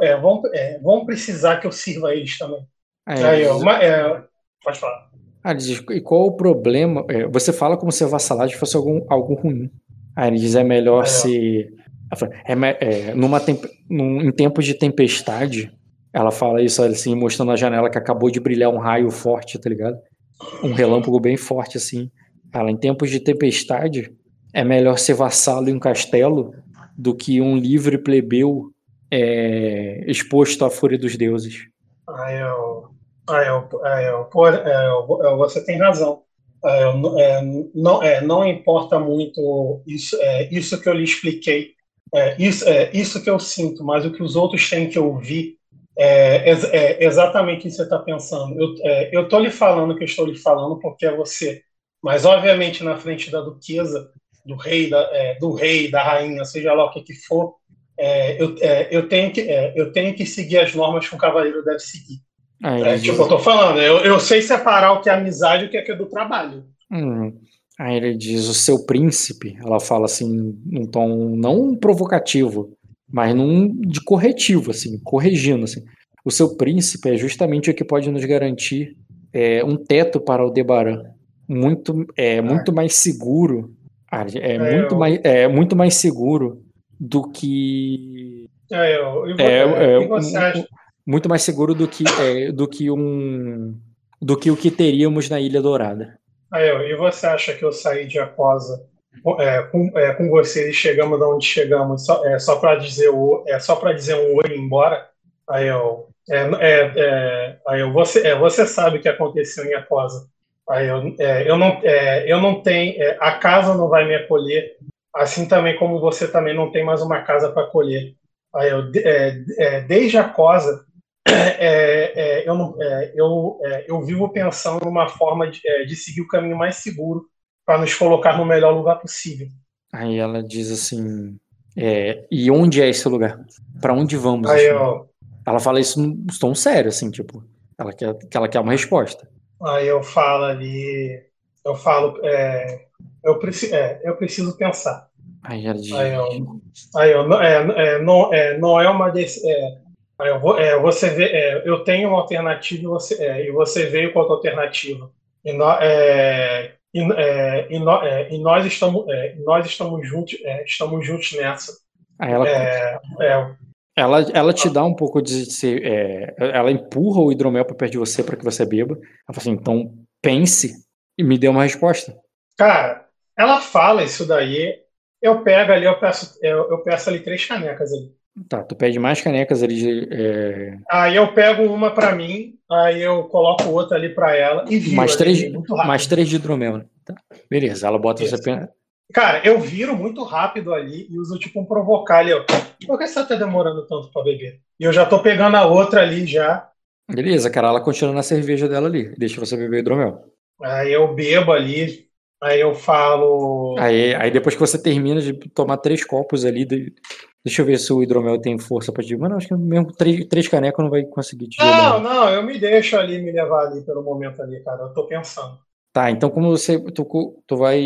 é, vão, vão precisar que eu sirva a eles também. Aí, é, pode falar. ah, ele diz, e qual o problema? Você fala como se a vassalagem fosse algum, algo ruim. Aí ele diz, é melhor se. É, é, numa num- em tempos de tempestade, ela fala isso assim, mostrando a janela que acabou de brilhar um raio forte, tá ligado? Um relâmpago bem forte, assim. Ela, em tempos de tempestade, é melhor ser vassalo em um castelo do que um livre plebeu é, exposto à fúria dos deuses. Aí eu, eu, aí eu, é, eu- eu- você tem razão. É, eu não- é, não, é, importa muito isso, é, isso que eu lhe expliquei, é, isso, é, isso que eu sinto, mas o que os outros têm que ouvir é, ex- é exatamente isso que você está pensando. Eu é, estou lhe falando o que eu estou lhe falando porque é você, mas obviamente na frente da duquesa, do rei, da, é, do rei, da rainha, seja lá o que, que for, é, eu, é, eu, tenho que, é, eu tenho que seguir as normas que um cavaleiro deve seguir. Aí É, tipo, diz- eu tô falando, eu, eu sei separar o que é amizade e o que é, que é do trabalho. Hum. Aí ele diz: o seu príncipe, ela fala assim, num tom não provocativo, mas num de corretivo, assim, corrigindo. Assim. O seu príncipe é justamente o que pode nos garantir é, um teto para o Debaran. Muito, é, muito mais seguro. É, É, muito eu- mais, é muito mais seguro do que. É, eu, e vo- É, é, é, e um- acha- muito mais seguro do que, é, do que um. do que o que teríamos na Ilha Dourada. aí, eu- e você acha que eu saí de Acosa é, com, é, com você e chegamos de onde chegamos só, é, só para dizer o é só para dizer um oi embora? Aí eu é, é, é, aí eu você é, você sabe o que aconteceu em Acosa. Aí eu, é, eu não eu não tenho a casa não vai me acolher assim também como você também não tem mais uma casa para acolher. Aí eu de- desde Acosa eu, eu, eu vivo pensando numa forma de, de seguir o caminho mais seguro para nos colocar no melhor lugar possível. Aí ela diz assim: é, e onde é esse lugar? Pra onde vamos? Aí assim? eu, Ela fala isso num tom sério, assim, tipo, ela quer, que ela quer uma resposta. aí eu falo ali, eu falo, é, eu, preci, é, eu preciso pensar. Aí ela diz: Aí eu, aí eu não, é, é, não, é, não é uma é, aí eu vou, é, você vê, é, eu tenho uma alternativa e você, e você veio com outra alternativa. E, nó- é, e, é, e, nó- é, e nós estamos, é, nós estamos juntos, é, estamos juntos nessa. Ela, É, é, ela, ela te dá um pouco de. é, ela empurra o hidromel pra perto de você para que você beba. Ela fala assim: então pense e me dê uma resposta. Cara, ela fala isso daí, eu pego ali, eu peço, eu, eu peço ali três canecas ali. Tá, tu pede mais canecas ali de. Aí eu pego uma pra mim, aí eu coloco outra ali pra ela e viro mais, ali, três, rápido. mais três de hidromel. né? Tá. Beleza, ela bota. Isso. pen- Cara, eu viro muito rápido ali e uso tipo um provocar ali, ó. Por que você tá demorando tanto pra beber? E eu já tô pegando a outra ali já. Beleza, cara, ela continua na cerveja dela ali. Deixa você beber hidromel. Aí eu bebo ali, aí eu falo. Aí, aí depois que você termina de tomar três copos ali, deixa eu ver se o hidromel tem força pra te. Mas não, acho que mesmo três, três canecas não vai conseguir te Não, não, eu me deixo ali me levar ali pelo momento ali, cara. Eu tô pensando. Tá, então como você. Tu, tu vai.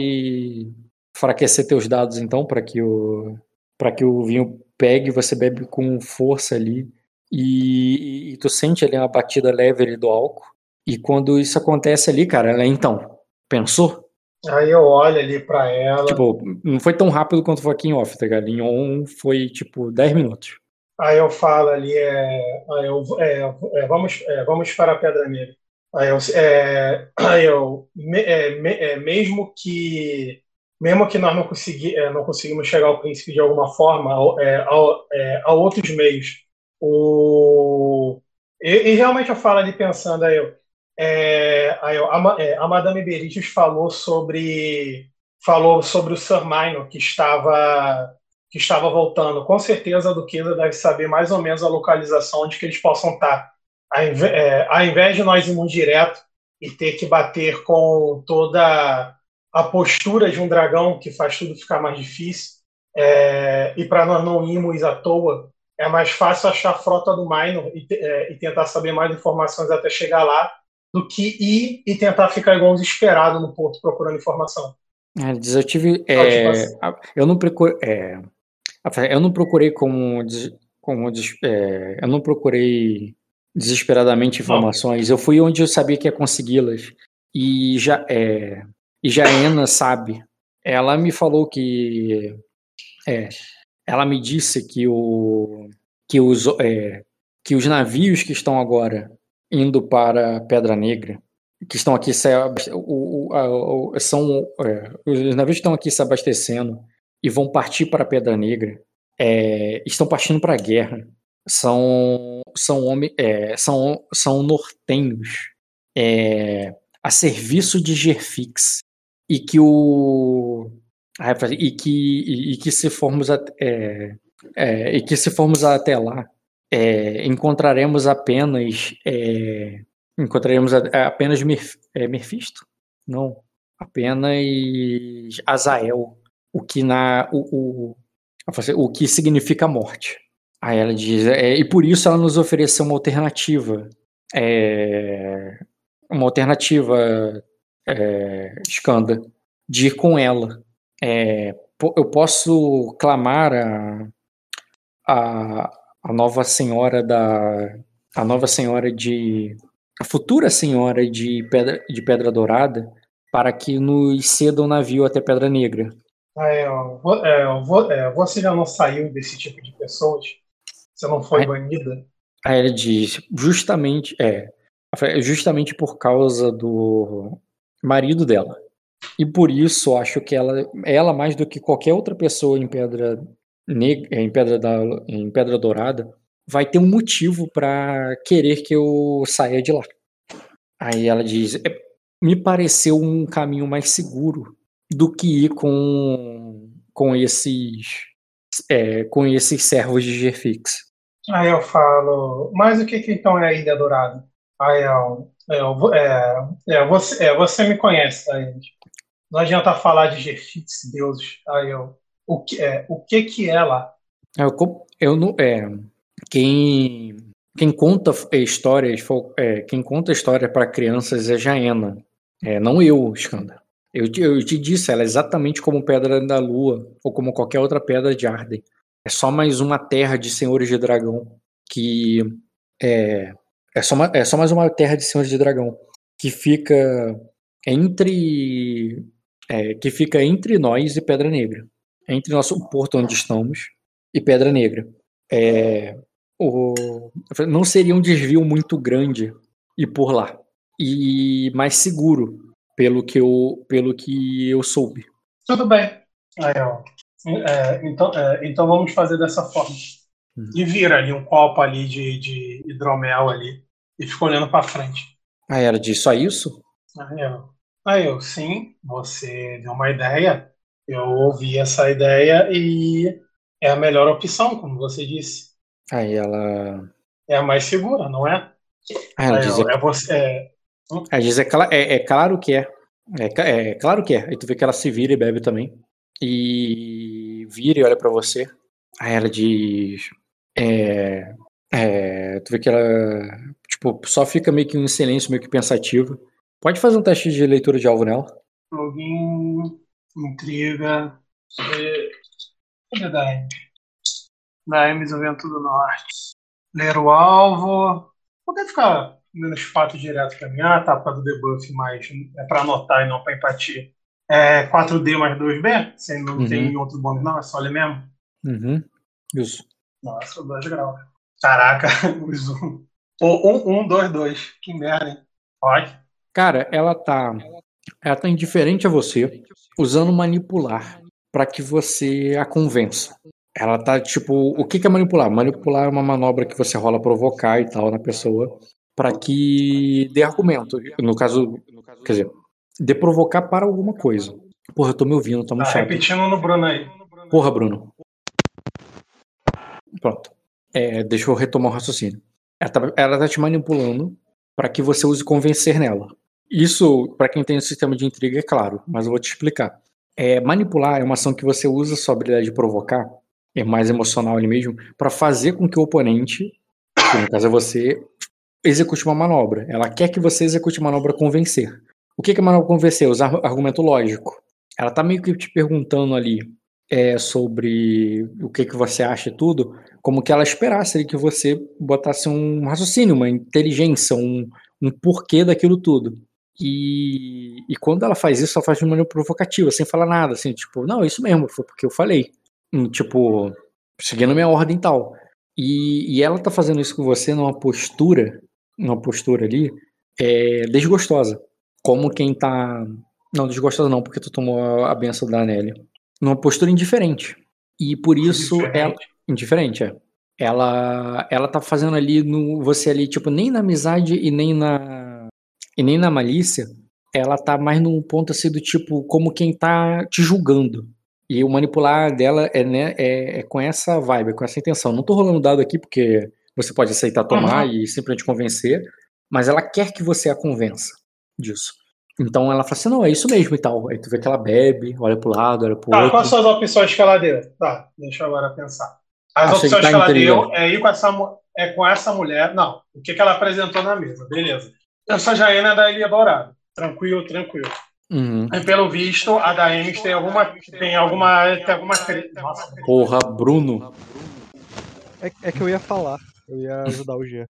enfraquecer teus dados então para que o para que o vinho pegue, você bebe com força ali e, e, tu sente ali uma batida leve ali do álcool. E quando isso acontece ali, cara, ela então pensou? Aí eu olho ali para ela. Tipo, não foi tão rápido quanto foi aqui em off, tá ligado? Em on foi tipo 10 minutos. Aí eu falo ali, é, aí eu, é, é, vamos, é, vamos para a Pedra Negra. Aí eu, é, aí eu me, é, me, é, mesmo que mesmo que nós não, consegui, não conseguimos chegar ao príncipe de alguma forma, a, outros meios, o e, e, realmente eu falo ali pensando aí eu, aí eu a, a Madame Berites falou sobre falou sobre o Sir Minor que estava que estava voltando. Com certeza a Duquesa deve saber mais ou menos a localização onde que eles possam estar. É, ao invés de nós irmos direto e ter que bater com toda a postura de um dragão que faz tudo ficar mais difícil, é, e para nós não irmos à toa, é mais fácil achar a frota do Minor e, é, e, tentar saber mais informações até chegar lá, do que ir e tentar ficar igual desesperado no porto procurando informação. É, eu tive. É, eu não procurei. É, eu não procurei como, como é, eu não procurei desesperadamente informações. Eu fui onde eu sabia que ia consegui-las. E já é, e Jaena sabe. Ela me falou que é, ela me disse que o que os é, que os navios que estão agora indo para Pedra Negra, que estão aqui se, o, o, são é, os navios estão aqui se abastecendo e vão partir para Pedra Negra, é, estão partindo para a guerra. São são homens, é, são são nortenhos é, a serviço de Gerfix e que o e que e, e que se formos é, é, e que se formos até lá é, encontraremos apenas encontraremos apenas Merf, Merfisto não apenas Azael o que na o, o, o que significa morte. Aí ela diz, é, e por isso ela nos ofereceu uma alternativa, é, uma alternativa é, de ir com ela. É, eu posso clamar a, a, a nova senhora da a nova senhora de a futura senhora de pedra de pedra dourada para que nos ceda o um navio até Pedra Negra. É, é, você já não saiu desse tipo de pessoas? Você não foi banida? Aí ele diz, justamente, é, justamente por causa do marido dela. E por isso acho que ela, ela mais do que qualquer outra pessoa em Pedra Em Pedra da, em Pedra Dourada, vai ter um motivo para querer que eu saia de lá. Aí ela diz, é, me pareceu um caminho mais seguro do que ir com, com esses é, com esses servos de Gerfix. Aí eu falo, mas o que, que então é a Ilha Dourada? Aí eu, eu é, é, você, é, você me conhece, aí. Não adianta falar de Gerfix, deuses. Aí eu, o que é, o que que é lá? Eu, eu não, é, quem quem conta histórias, é, quem conta história para crianças é Jaena, é, não eu, Skanda. Eu te, eu te disse, ela é exatamente como Pedra da Lua, ou como qualquer outra pedra de Arden. É só mais uma terra de senhores de dragão que é, é, só, uma, é só mais uma terra de senhores de dragão que fica entre é, que fica entre nós e Pedra Negra, entre nosso porto onde estamos e Pedra Negra. É, o, não seria um desvio muito grande ir por lá e mais seguro pelo que eu, pelo que eu soube. Tudo bem. Aí. É, então, é, então vamos fazer dessa forma. Hum. E vira ali um copo ali de, de hidromel ali e fica olhando para frente. Ah, era de só isso? Aí eu, aí eu, sim, você deu uma ideia, eu ouvi essa ideia e é a melhor opção, como você disse. Aí ela. É a mais segura, não é? Ah, ela diz, é, você, é, Aí diz, é, é, é, claro que é. é. é. claro que é. Aí tu vê que ela se vira e bebe também. E vira e olha para você. Aí ela diz. É, é, tu vê que ela. Tipo, só fica meio que em silêncio, meio que pensativa. Pode fazer um teste de leitura de alvo nela. Login. Intriga. E... Cadê da M? Da M do Vento do Norte. Ler o alvo. Poder ficar dando espaço direto pra mim. Ah, tá, para do debuff, mas é pra anotar e não pra empatia. É 4D mais 2B? Você não Uhum. tem outro bônus, não? É só ler mesmo? Uhum. Isso. Nossa, 2 graus. Caraca, os um. Ou 1, 1, 2, 2. Que merda, hein? Pode. Cara, ela tá. Ela tá indiferente a você, usando manipular pra que você a convença. Ela tá tipo. O que que é manipular? Manipular é uma manobra que você rola provocar e tal na pessoa pra que dê argumento. No caso. Quer dizer, dê provocar para alguma coisa. Porra, eu tô me ouvindo, tá muito Tá chato. repetindo no Bruno aí. Porra, Bruno. Pronto. É, deixa eu retomar o raciocínio. Ela tá, ela tá te manipulando para que você use convencer nela. Isso, para quem tem o sistema de intriga, é claro, mas eu vou te explicar. É, manipular é uma ação que você usa sua habilidade de provocar, é mais emocional ali mesmo, para fazer com que o oponente, que no caso é você, execute uma manobra. Ela quer que você execute a manobra convencer. O que é manobra convencer? Usar argumento lógico. Ela tá meio que te perguntando ali é, sobre o que, que você acha e tudo, como que ela esperasse que você botasse um raciocínio, uma inteligência, um, um porquê daquilo tudo. E, e quando ela faz isso, ela faz de maneira provocativa, sem falar nada, assim, tipo, não, isso mesmo, foi porque eu falei. Tipo, seguindo minha ordem e tal. E, e ela tá fazendo isso com você numa postura, numa postura ali, é, desgostosa. Como quem tá. Não, desgostosa não, porque tu tomou a, benção da Nelly. Numa postura indiferente. E por isso Indiferente. ela. Indiferente, é. Ela, ela tá fazendo ali no. Você ali, tipo, nem na amizade e nem na. E nem na malícia. Ela tá mais num ponto assim do tipo, como quem tá te julgando. E o manipular dela é, né, é, é com essa vibe, com essa intenção. Não tô rolando dado aqui porque você pode aceitar tomar e simplesmente convencer, mas ela quer que você a convença disso. Então ela fala assim, não, é isso mesmo e tal. Aí tu vê que ela bebe, olha pro lado, olha pro Tá, outro. quais são as opções que ela deu? Tá, deixa eu agora pensar. As Achei que opções tá que ela deu é ir com essa, é com essa mulher. Não, o que, que ela apresentou na mesa, beleza. Essa Jaena é da Ilha Dourada. Tranquilo, tranquilo. Uhum. E pelo visto, a da Emes tem alguma. Tem alguma. Tem alguma. Nossa, Porra, Bruno. É, é que eu ia falar. Eu ia ajudar o Gia.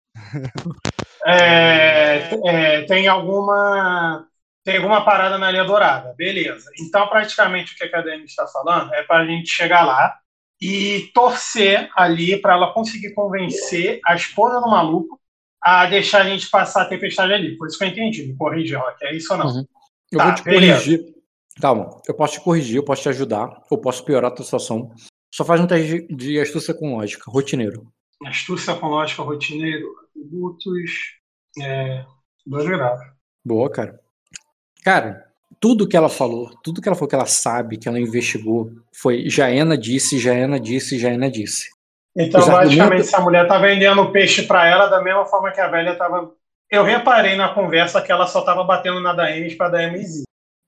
É, é, tem alguma tem alguma parada na Ilha Dourada, beleza. Então, praticamente, o que a academia está falando é para a gente chegar lá e torcer ali para ela conseguir convencer a esposa do maluco a deixar a gente passar a tempestade ali. Por isso que eu entendi, me corrige, Rock, é isso ou não? Uhum. Eu Tá, vou te beleza. corrigir. Calma, eu posso te corrigir, eu posso te ajudar, eu posso piorar a tua situação. Só faz um teste de- de astúcia com lógica, rotineiro. Astúcia com lógica, rotineiro, atributos, é, dois graus. Boa, cara. Cara, tudo que ela falou, tudo que ela falou que ela sabe, que ela investigou, foi Jaena disse, Jaena disse, Jaena disse. Então, basicamente, essa mulher tá vendendo peixe para ela da mesma forma que a velha tava. Eu reparei na conversa que ela só tava batendo na Daemis pra Daemis.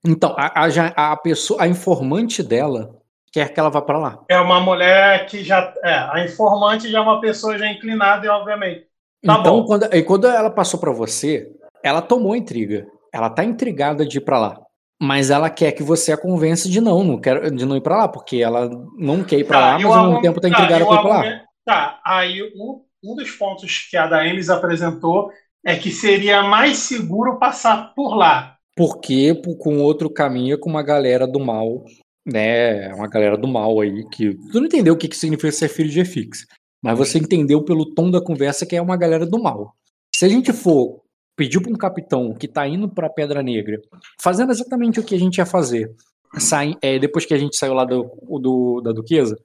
Então, a, a, a pessoa, a informante dela quer que ela vá pra lá. É uma mulher que já. É, a informante já é uma pessoa já inclinada, e obviamente. Tá então, bom. quando, e quando ela passou pra você, ela tomou intriga. Ela tá intrigada de ir pra lá. Mas ela quer que você a convença de não, não quer, de não ir pra lá, porque ela não quer ir pra lá, e mas o ao mesmo tempo tá tá, intrigada e o pra ir pra lá. Tá, aí um, um dos pontos que a Daemis apresentou é que seria mais seguro passar por lá. Porque com outro caminho é com uma galera do mal, né? Uma galera do mal aí, que. Tu não entendeu o que, que significa ser filho de Efix. Mas você entendeu pelo tom da conversa que é uma galera do mal. Se a gente for pedir pra um capitão que tá indo pra Pedra Negra, fazendo exatamente o que a gente ia fazer, sai, é, depois que a gente saiu lá do, do- da Duquesa,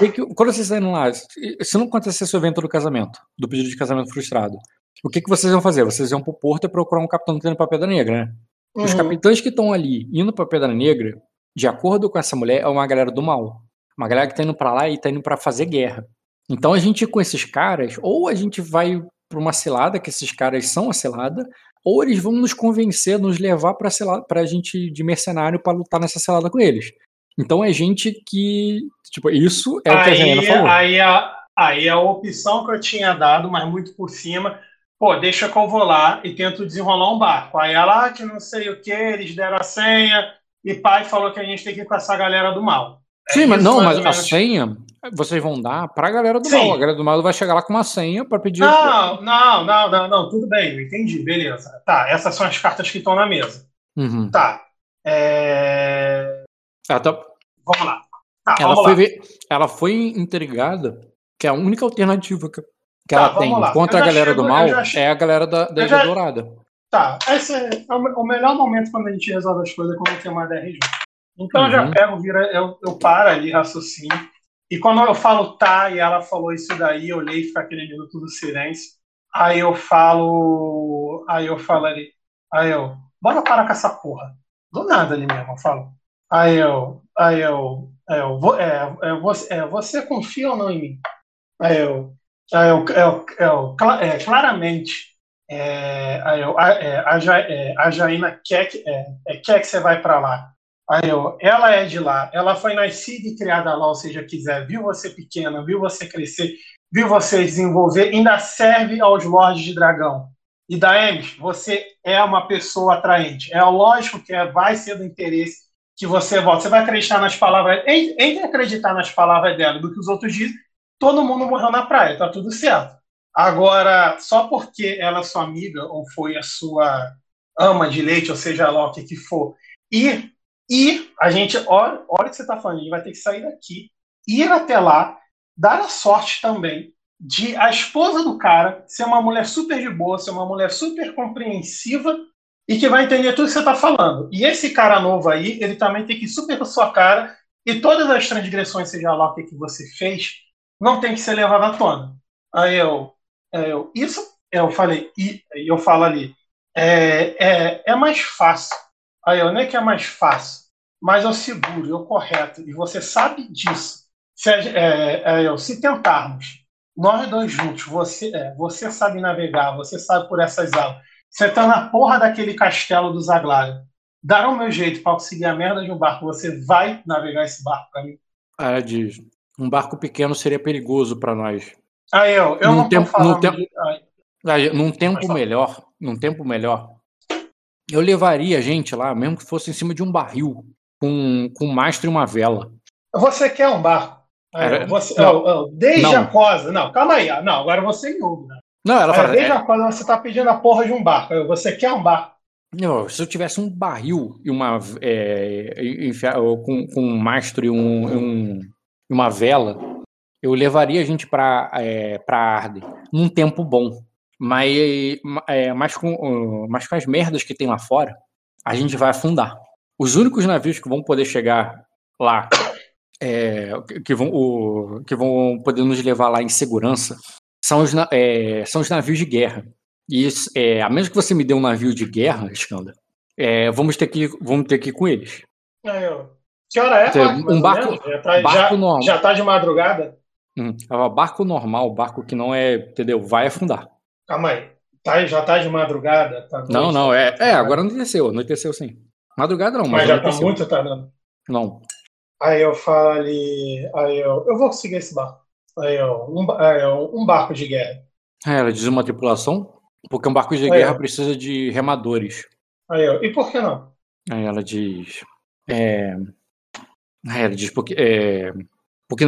e que- quando vocês saíram lá, se não acontecesse o evento do casamento, do pedido de casamento frustrado, o que, que vocês iam fazer? Vocês iam pro porto e procurar um capitão que tá indo pra Pedra Negra, né? Os Uhum. capitães que estão ali indo pra Pedra Negra, de acordo com essa mulher, é uma galera do mal. Uma galera que tá indo pra lá e tá indo pra fazer guerra. Então a gente com esses caras, ou a gente vai pra uma cilada, que esses caras são a cilada, ou eles vão nos convencer, nos levar cilada, pra gente de mercenário pra lutar nessa cilada com eles. Então é gente que, tipo, isso é o que a aí, falou. aí, a, aí a opção que eu tinha dado, mas muito por cima, pô, deixa que eu vou lá e tento desenrolar um barco. Aí ela, ah, que não sei o que, eles deram a senha, e pai falou que a gente tem que ir com essa galera do mal. É Sim, mas não, mas a senha vocês vão dar pra galera do Sim. mal. A galera do mal vai chegar lá com uma senha pra pedir. Não, não, não, não, não, tudo bem, eu entendi, beleza. Tá, essas são as cartas que estão na mesa. Uhum. Tá. É... Ela, tá- Vamos lá. Tá, ela vamos foi lá. ela foi intrigada que a única alternativa que, que Tá, ela tem lá. contra a galera chego- do mal é a galera da, da já- Dourada. Tá, esse é o me- o melhor momento quando a gente resolve as coisas é quando tem uma DR junto. Então eu já Uhum. pego, vira, eu, eu paro ali, raciocínio. E quando eu falo tá, e ela falou isso daí, eu olhei e fica aquele minuto do silêncio. Aí eu falo. Aí eu falo ali. Aí eu, bora parar com essa porra. Do nada ali mesmo, eu falo. Aí eu. Aí eu. Aí eu é, é, você, é, você confia ou não em mim? Aí eu. Aí eu, eu, é, claramente. É, aí eu, a, é, a, Ja- é, a Jaina quer que, é, é, quer que você vai para lá. Aí eu, ela é de lá, ela foi nascida e criada lá, ou seja, quiser, viu você pequena, viu você crescer, viu você desenvolver, ainda serve aos Lordes de Dragão. E Daemis, você é uma pessoa atraente. É lógico que é, vai ser do interesse que você volta. Você vai acreditar nas palavras, en- entre acreditar nas palavras dela do que os outros dizem, todo mundo morreu na praia, tá tudo certo. Agora, só porque ela é sua amiga ou foi a sua ama de leite, ou seja lá o que, que for, e, e a gente, olha, olha o que você está falando, a gente vai ter que sair daqui, ir até lá, dar a sorte também de a esposa do cara ser uma mulher super de boa, ser uma mulher super compreensiva e que vai entender tudo que você está falando. E esse cara novo aí, ele também tem que ir super com sua cara e todas as transgressões, seja lá o que, que você fez, não tem que ser levado à tona. Aí eu, é, eu isso eu falei, e e eu falo ali, é, é, é mais fácil. Aí eu, não é que é mais fácil, mas é o seguro, é o correto, e você sabe disso. Se, é, é, eu, se tentarmos, nós dois juntos, você, é, você sabe navegar, você sabe por essas águas, você tá na porra daquele castelo do Zaglário, dar o meu jeito para conseguir a merda de um barco, você vai navegar esse barco para mim. Ela diz: um barco pequeno seria perigoso pra nós. Aí eu, eu Num não tempo- tô falando num tempo- de- Num tempo melhor, num tempo melhor, eu levaria a gente lá, mesmo que fosse em cima de um barril, com, com um mastro e uma vela. Você quer um barco? Eu, Era- você, não. eu- eu, desde Não. a cosa. Não, calma aí. ah, Não, agora você. Né? Não, ela É, fala, desde é, a cosa você tá pedindo a porra de um barco. Você quer um barco? não, se eu tivesse um barril e uma é, enfiar- com, com um mastro e um, um- uma vela, eu levaria a gente para é, para Arden num tempo bom. Mas, é, mas, com, mas com as merdas que tem lá fora, a gente vai afundar. Os únicos navios que vão poder chegar lá, é, que- vão, o- que vão poder nos levar lá em segurança, são os, é, são os navios de guerra. E isso, é, a menos que você me dê um navio de guerra, Skanda, é, vamos, ter que, vamos ter que ir com eles. Aí eu, que hora é? Um barco- já, tá, barco já, normal. já tá de madrugada? Hum, é barco normal, barco que não é, entendeu? Vai afundar. Calma aí. Tá, já tá de madrugada? Tá Não, não, tá é, é, agora anoiteceu, anoiteceu sim. Madrugada não, mas, Mas já tá anoiteceu. muito tardando. Não. Aí eu falo ali. Aí eu, eu vou conseguir esse barco. Aí eu, um, aí eu, um barco de guerra. É, ela diz uma tripulação, porque um barco de Aí, guerra ó. precisa de remadores. Aí eu, e por que não? Aí ela diz. É, aí ela diz porque. É, porque,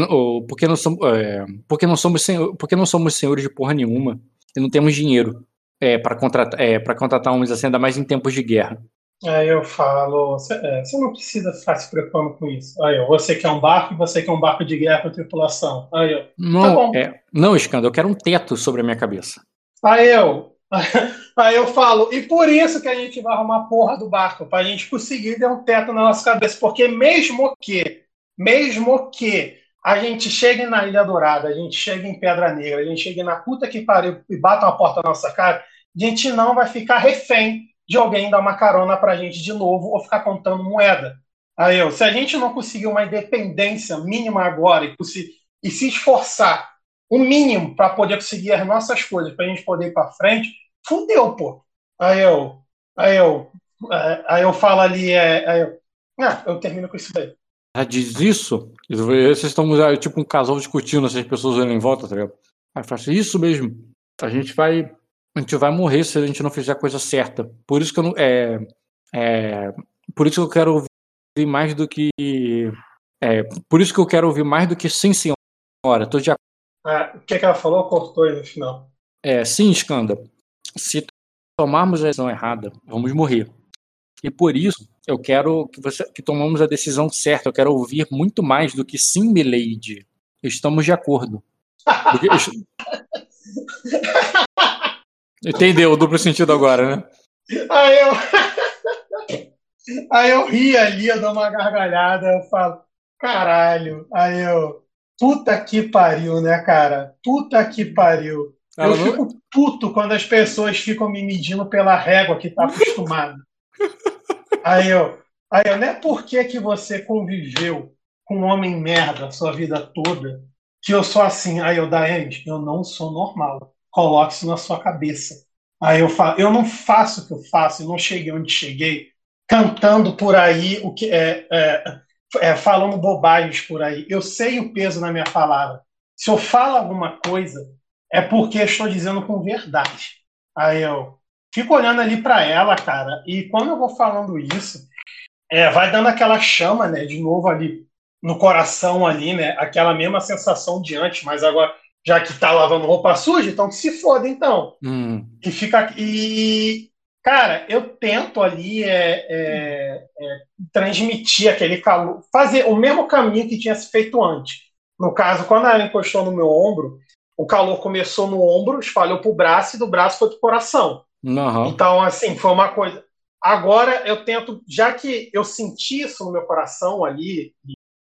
porque, não somos, é, porque, não somos senhor, porque não somos senhores de porra nenhuma e não temos dinheiro é, para contratar, é, contratar homens assim, ainda mais em tempos de guerra. Aí eu falo, você é, não precisa ficar se preocupando com isso. Aí eu, você quer um barco e você quer um barco de guerra com tripulação. Aí eu, Não, bom. é, não, Skanda, eu quero um teto sobre a minha cabeça. aí eu, aí eu falo, e por isso que a gente vai arrumar a porra do barco, pra gente conseguir ter um teto na nossa cabeça. Porque mesmo que, mesmo que a gente chegue na Ilha Dourada, a gente chegue em Pedra Negra, a gente chegue na puta que pariu e bata uma porta na nossa cara, a gente não vai ficar refém de alguém dar uma carona pra gente de novo ou ficar contando moeda. Aí eu, se a gente não conseguir uma independência mínima agora e, e se esforçar o mínimo para poder conseguir as nossas coisas, para a gente poder ir para frente, fudeu, pô. Aí eu, aí eu, é, aí eu falo ali, é, aí eu, ah, eu termino com isso daí. Ela diz isso, vocês estão é, tipo um casal discutindo, essas pessoas olhando em volta, tá ligado? Aí fala assim, isso mesmo, a gente vai. A gente vai morrer se a gente não fizer a coisa certa. Por isso que eu não. É, é, por isso que eu quero ouvir mais do que. É, por isso que eu quero ouvir mais do que sim, senhora. Tô de acordo. Ah, o que, que ela falou? Cortou aí no final. É, sim, Skanda. Se tomarmos a decisão errada, vamos morrer. E por isso, eu quero que, você, que tomamos a decisão certa. Eu quero ouvir muito mais do que sim, milady. Estamos de acordo. Porque... Entendeu o duplo sentido agora, né? Aí eu, aí eu ri ali, eu dou uma gargalhada, eu falo, caralho. Aí eu, puta que pariu, né, cara? Puta que pariu. Ela eu não- fico puto quando as pessoas ficam me medindo pela régua que tá acostumado. aí eu, aí eu, não é porque que você conviveu com um homem merda a sua vida toda que eu sou assim. Aí eu, Daemis, eu não sou normal. Coloque isso na sua cabeça. Aí eu falo, eu não faço o que eu faço, eu não cheguei onde cheguei, cantando por aí o que é, é, é, falando bobagens por aí. Eu sei o peso na minha palavra. Se eu falo alguma coisa, é porque estou dizendo com verdade. Aí eu fico olhando ali para ela, cara, e quando eu vou falando isso, é, vai dando aquela chama, né, de novo ali no coração ali, né, aquela mesma sensação de antes, mas agora já que tá lavando roupa suja, então que se foda então. Hum, E fica e cara, eu tento ali é, é, é, transmitir aquele calor, fazer o mesmo caminho que tinha se feito antes. No caso, quando ela encostou no meu ombro, o calor começou no ombro, espalhou pro braço e do braço foi pro coração. Aham. Então, assim, foi uma coisa. Agora eu tento, já que eu senti isso no meu coração ali,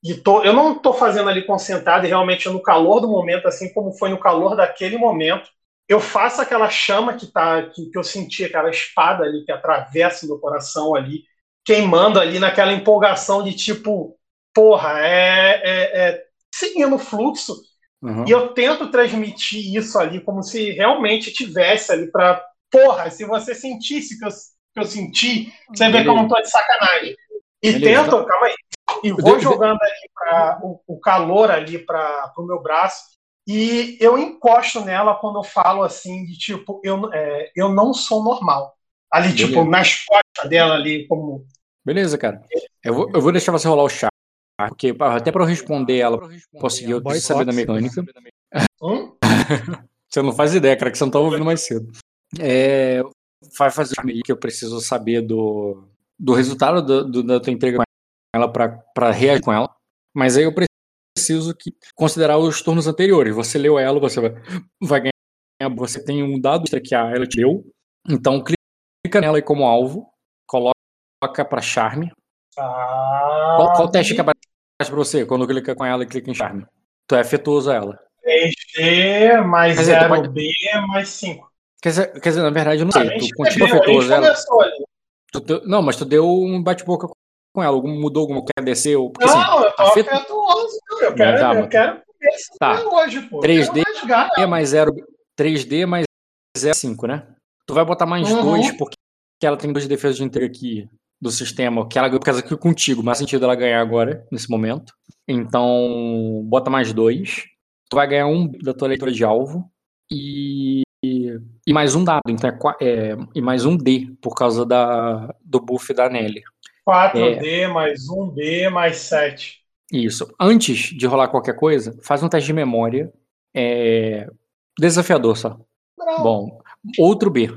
e tô, eu não estou fazendo ali concentrado e realmente no calor do momento, assim como foi no calor daquele momento, eu faço aquela chama que tá, que, que eu senti, aquela espada ali que atravessa o meu coração ali, queimando ali naquela empolgação de tipo, porra, é, é, é seguindo o fluxo. aham. E eu tento transmitir isso ali como se realmente tivesse ali para porra, se você sentisse que eu, que eu senti, você vê que eu não tô de sacanagem. E Beleza. tento, calma aí, e vou jogando ali pra, o, o calor ali para o meu braço e eu encosto nela quando eu falo assim de tipo, eu, é, eu não sou normal. Ali, tipo, Beleza. nas costas dela ali, como. Beleza, cara. Eu vou, eu vou deixar você rolar o chá. Porque até pra eu responder ela, conseguir, eu preciso saber da mecânica. Hum? Você não faz ideia, cara, que você não tava ouvindo mais cedo. É, vai fazer o que eu preciso saber do, do resultado do, do- da tua entrega com ela pra reagir com ela. Mas aí eu preciso que, considerar os turnos anteriores. Você leu ela, você vai, vai ganhar. Você tem um dado extra que a ela te deu. Então clica nela aí como alvo. Coloca pra charme. Ah, Qual, qual teste que aparece pra você quando clica com ela e clica em charme? Tu é afetuoso a ela. 3D mais Quer dizer, tu 0B mais 5. Quer dizer, quer dizer, na verdade, eu não A sei. Tu continua afetuoso ela. Tu deu- não, mas tu deu um bate-boca com ela. Algum, mudou alguma coisa? Desceu? Porque, assim, Não, eu tô afeto- afetuoso. Eu quero, tá, eu quero conversar Tá. hoje, pô. 3D. Eu quero rasgar. 3D mais 0, 3D mais 0, 5, né? Tu vai botar mais Uhum. 2, porque ela tem duas defesas de entrega aqui do sistema, que ela ganhou por causa que contigo. Mais sentido ela ganhar agora, nesse momento. Então, bota mais 2. Tu vai ganhar um da tua leitura de alvo. E, e mais um dado. Então, é, é, e mais um D, por causa da, do buff da Nelly. 4D mais 1B mais 7. Isso. Antes de rolar qualquer coisa, faz um teste de memória. É... Desafiador só. Bravo. Bom, outro B.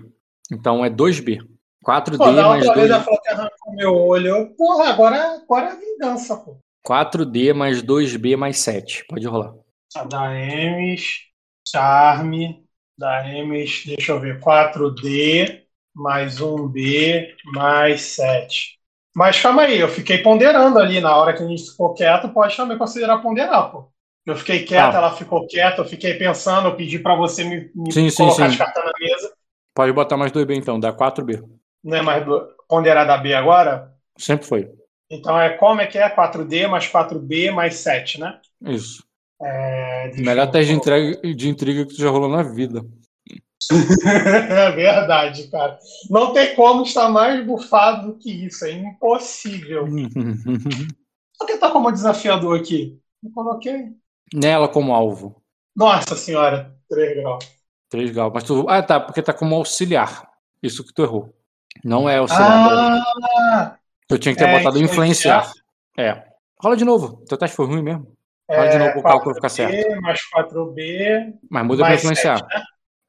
Então é 2B. 4D Pô, da mais outra vez 2. ela falou que arrancou meu olho. Porra, agora, agora é vingança, pô. 4D mais 2B mais 7. Pode rolar. A da Emes, Charme, da Emes, deixa eu ver, 4D mais 1B mais 7. Mas calma aí, eu fiquei ponderando ali na hora que a gente ficou quieto, pode também considerar ponderar, pô. Eu fiquei quieto, Tá. ela ficou quieta, eu fiquei pensando, eu pedi pra você me, me Sim, sim, colocar sim. as cartas na mesa. Pode botar mais 2B então, dá 4B. Não é mais do, ponderar da B agora? Sempre foi. Então é como é que é? 4D mais 4B mais 7, né? Isso. É, Melhor teste de de intriga que tu já rolou na vida. É verdade, cara. Não tem como estar mais bufado do que isso. É impossível. Vou tentar como desafiador aqui. Eu coloquei. Nela como alvo. Nossa senhora, 3 graus. 3 graus. Mas tu. Ah, tá, porque tá como auxiliar. Isso que tu errou. Não é auxiliar. Ah, Eu tinha que ter É, botado influenciar. É. Rola de novo. Teu teste foi ruim mesmo. Rola de novo pro cálculo ficar certo. 4B mais 4B. Mas muda mais influenciar. 7,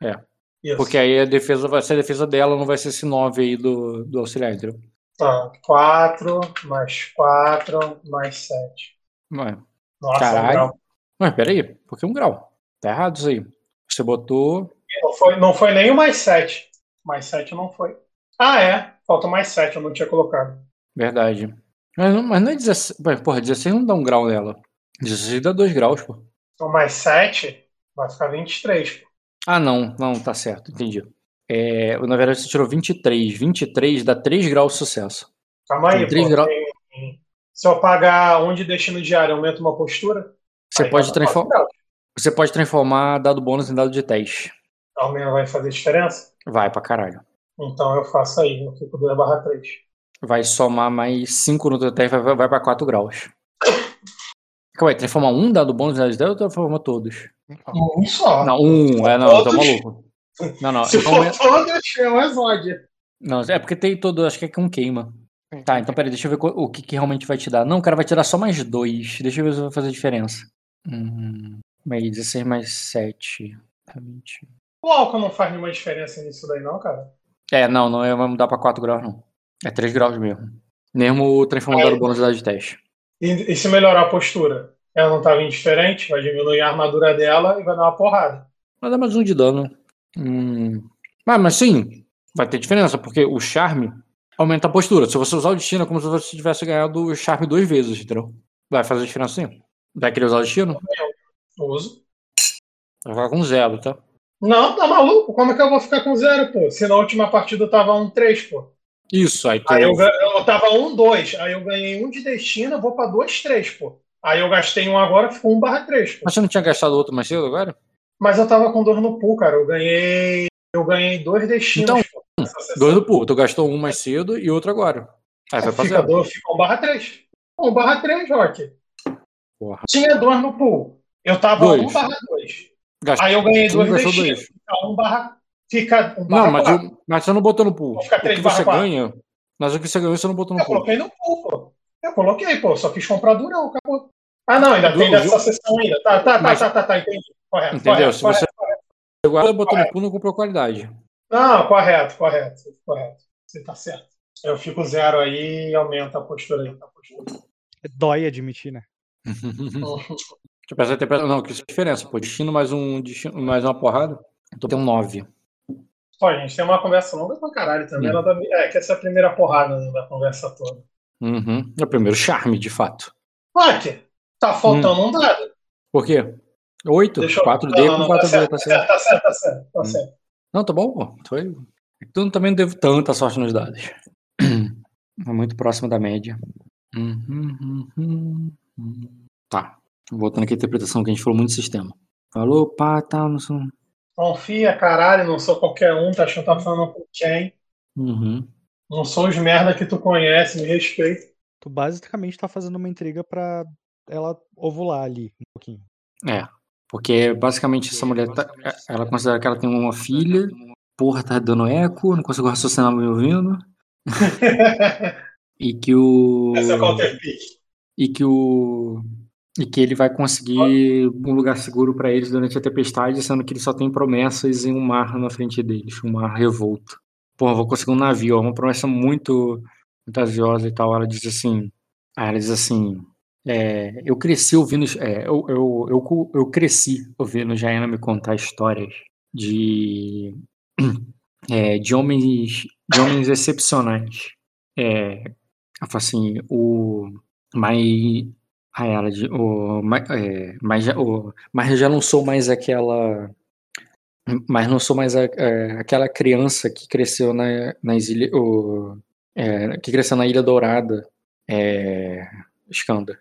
né? Isso. Porque aí a defesa vai ser a defesa dela, não vai ser esse 9 aí do, do auxiliar, entendeu? Tá, 4 mais 4 mais 7. Ué. Nossa, Caralho. um. Mas peraí, por que um grau? Tá errado isso aí. Você botou. Não foi, não foi nem o mais 7. Mais 7 não foi. Ah, é. Falta mais 7, eu não tinha colocado. Verdade. Mas não, mas não é 16. Ué, Porra, 16 não dá um grau nela. 16 dá 2 graus, pô. Então, mais 7 vai ficar 23. Pô. Ah, não, não, tá certo, entendi. É, na verdade, você tirou 23. 23 dá 3 graus de sucesso. Calma aí, pô. graus. Se eu pagar um de destino diário, aumenta uma postura? Você pode, vai dar transform... quatro graus. você pode transformar dado bônus em dado de teste. Aumenta vai fazer diferença? Vai pra caralho. Então eu faço aí, eu fico 2 barra 3. Vai somar mais 5 no teu teste, vai, vai pra 4 graus. Calma aí, transformar um dado bônus em dado de teste ou transforma todos? Um só. Não, um, é, não, eu tô Todos? maluco. Não, não, Se então for é- todos, é um exódio. não, é porque tem todo, acho que é com queima. Tá, então peraí, deixa eu ver o que, que realmente vai te dar. Não, cara, vai te dar só mais dois. Deixa eu ver se vai fazer diferença. Hum, aí, 16 mais 7. Tá 20. O álcool não faz nenhuma diferença nisso daí, não, cara. É, não, não vai mudar pra 4 graus, não. É 3 graus mesmo. Mesmo transformando Aí- o bônus de teste. E, e se melhorar a postura? Ela não estava indiferente, vai diminuir a armadura dela e vai dar uma porrada. Vai dar mais um de dano. Hum. Ah, mas sim, vai ter diferença, porque o charme aumenta a postura. Se você usar o destino, é como se você tivesse ganhado o charme duas vezes, entendeu? Vai fazer diferença sim. Vai querer usar o destino? Uso. Vai ficar com zero, tá? Não, tá maluco? Como é que eu vou ficar com zero, pô? Se na última partida eu tava 1-3, pô. Isso, aí tu. Aí eu, eu tava 1-2, aí eu ganhei um de destino, eu vou pra 2-3, pô. Aí eu gastei um agora, ficou 1 barra 3, pô. Mas você não tinha gastado outro mais cedo agora? Mas eu tava com dois no pool, cara. Eu ganhei. Eu ganhei dois destinos. Então, pô, sessão. Dois do pool. Tu gastou um mais cedo e outro agora. Aí vai dois, fica 1 barra 3. 1 barra 3, Rock. Porra. Tinha dois no pool. Eu tava Dois. 1 barra 2. Gastou Aí eu ganhei um, dois destinos. dois. Fica 1 barra. Fica 1 barra Não, mas, 4. o- mas você não botou no pool. Vou ficar O três que você quatro. ganha. Mas o que você ganhou, você não botou no Eu pool. coloquei no pool, pô. Eu coloquei, pô. Só quis comprar durão, acabou. Ah, não, ainda tem dessa sessão ainda. Tá, tá, tá, Mas- tá, tá, tá, entendi. Correto. Entendeu? correto, Se você correto. agora botou no pool, não comprou qualidade. Não, correto, correto, correto. Você tá certo. Eu fico zero aí e aumenta a postura aí. A postura. Dói admitir, né? Deixa eu pensar até pra- Não, que isso é diferença. Pô, destino mais um destino, mais uma porrada. Então tem um 9. Pô, a gente tem uma conversa longa pra caralho também. Hum. ela tá- É, que essa é a primeira porrada né, da conversa toda. Uhum. É o primeiro charme, de fato. Rock, tá faltando um dado. Por quê? 8? Deixa eu... 4D Não, não, com não, 4D, tá certo, tá certo. tá certo, tá certo, tá Hum. certo. Não, tá bom, pô. Foi... Tu também não teve tanta sorte nos dados. É muito próximo da média. Uhum, uhum, uhum. Tá. Voltando aqui à interpretação, que a gente falou muito de sistema. Falou, pá, tá, não sou. Confia, caralho, não sou qualquer um, tá achando que tá falando com quem? Uhum. Não sou os merda que tu conhece, me respeita. Tu basicamente tá fazendo uma intriga pra ela ovular ali um pouquinho. É. Porque basicamente essa mulher tá, ela considera que ela tem uma filha. Porra, tá dando eco, não consigo raciocinar me ouvindo. E que o. Essa é o counterpick. E que o. E que ele vai conseguir um lugar seguro pra eles durante a tempestade, sendo que ele só tem promessas em um mar na frente deles, um mar revolto. Porra, vou conseguir um navio, é uma promessa muito fantasiosa e tal. Ela diz assim. Ela diz assim. é, eu cresci ouvindo. é, eu, eu, eu, eu cresci ouvindo Jaina me contar histórias de. é, de homens. De homens excepcionais. É, assim, o. Mas. Ah, ela o, mas, é, mas, já, mas já não sou mais aquela. Mas não sou mais a- é, aquela criança que cresceu na, nas ilha, o, é, que cresceu na Ilha Dourada, é, Skanda.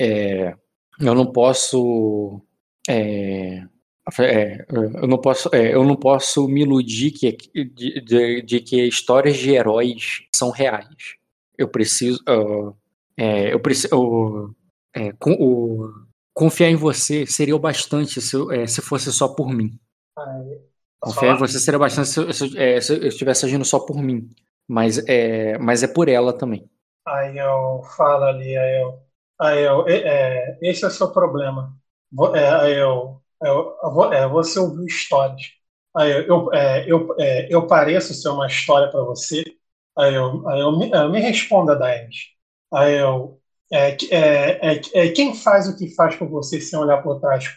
É, eu não posso. é, é, eu não posso, é, eu não posso me iludir que, de, de, de que histórias de heróis são reais. Eu preciso, é, eu preciso, é, com- o- confiar em você seria o bastante se, eu- é, se fosse só por mim. Posso Confiar em falar? você seria bastante se, eu- se eu- é, se eu estivesse agindo só por mim. Mas é, mas é por ela também. aí eu falo ali, aí eu, aí eu, é, é, esse é o seu problema. É, aí eu, eu, é, você ouviu histórias. Aí eu, eu, é, eu, é, eu pareço ser uma história para você. Aí eu, aí eu, me, eu me responda, Daemis. Aí eu, é, é, é, quem faz o que faz com você sem olhar por trás,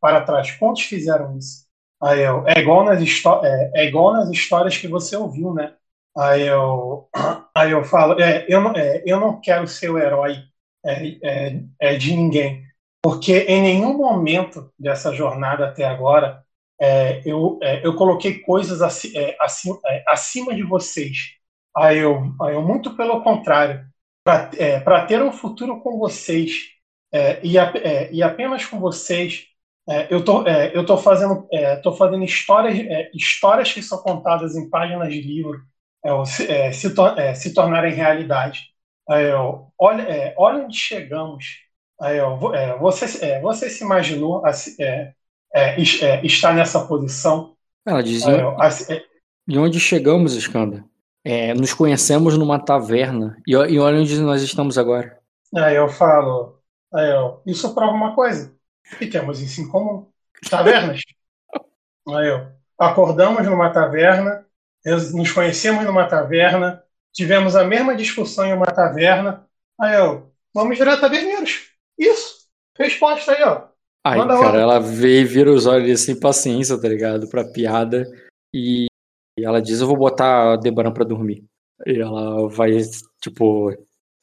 para trás? Quantos fizeram isso? Aí eu, é igual nas é, é igual nas histórias que você ouviu, né? Aí eu, aí eu falo, é, eu, não, é, eu não quero ser o herói é, é, é, de ninguém, porque em nenhum momento dessa jornada até agora é, eu, é, eu coloquei coisas aci, é, acima, acima de vocês. Aí eu, aí eu muito pelo contrário, para ter um futuro com vocês e, a, e apenas com vocês, eu tô, eu tô fazendo, tô fazendo histórias, histórias que são contadas em páginas de livro se, se, se tornarem realidade. Olha, é, olha onde chegamos. É, você, é, você se imaginou é, é, é, estar nessa posição? Ela dizia. de onde chegamos, Skanda? nos conhecemos numa taverna. E, e olha onde nós estamos agora. Aí eu falo. Aí eu, isso prova uma coisa. Que temos isso em comum. Tavernas. aí eu. Acordamos numa taverna, nos conhecemos numa taverna, tivemos a mesma discussão em uma taverna. Aí eu, vamos virar taverneiros. Isso. Resposta aí, ó. Aí, cara, ela vê e vira os olhos sem paciência, tá ligado? Pra piada. E ela diz: Eu vou botar a Debaran pra dormir. E ela vai, tipo,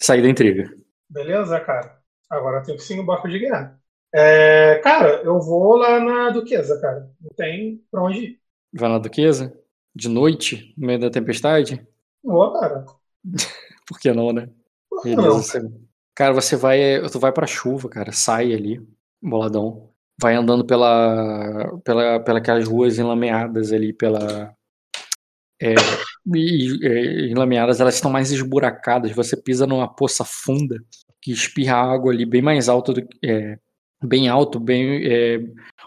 sair da intriga. Beleza, cara. Agora tem que sim o barco de guerra. É, cara, eu vou lá na Duquesa, cara. Não tem pra onde ir. Vai na Duquesa? De noite? No meio da tempestade? Vou, cara. Por que não, né? Beleza. Você... Cara, você vai. Tu vai pra chuva, cara. Sai ali, boladão. Vai andando pela, pela, pela aquelas ruas enlameadas ali, pela. É, e, e, enlameadas, elas estão mais esburacadas. Você pisa numa poça funda que espirra água ali bem mais alto do é, bem alto, bem é,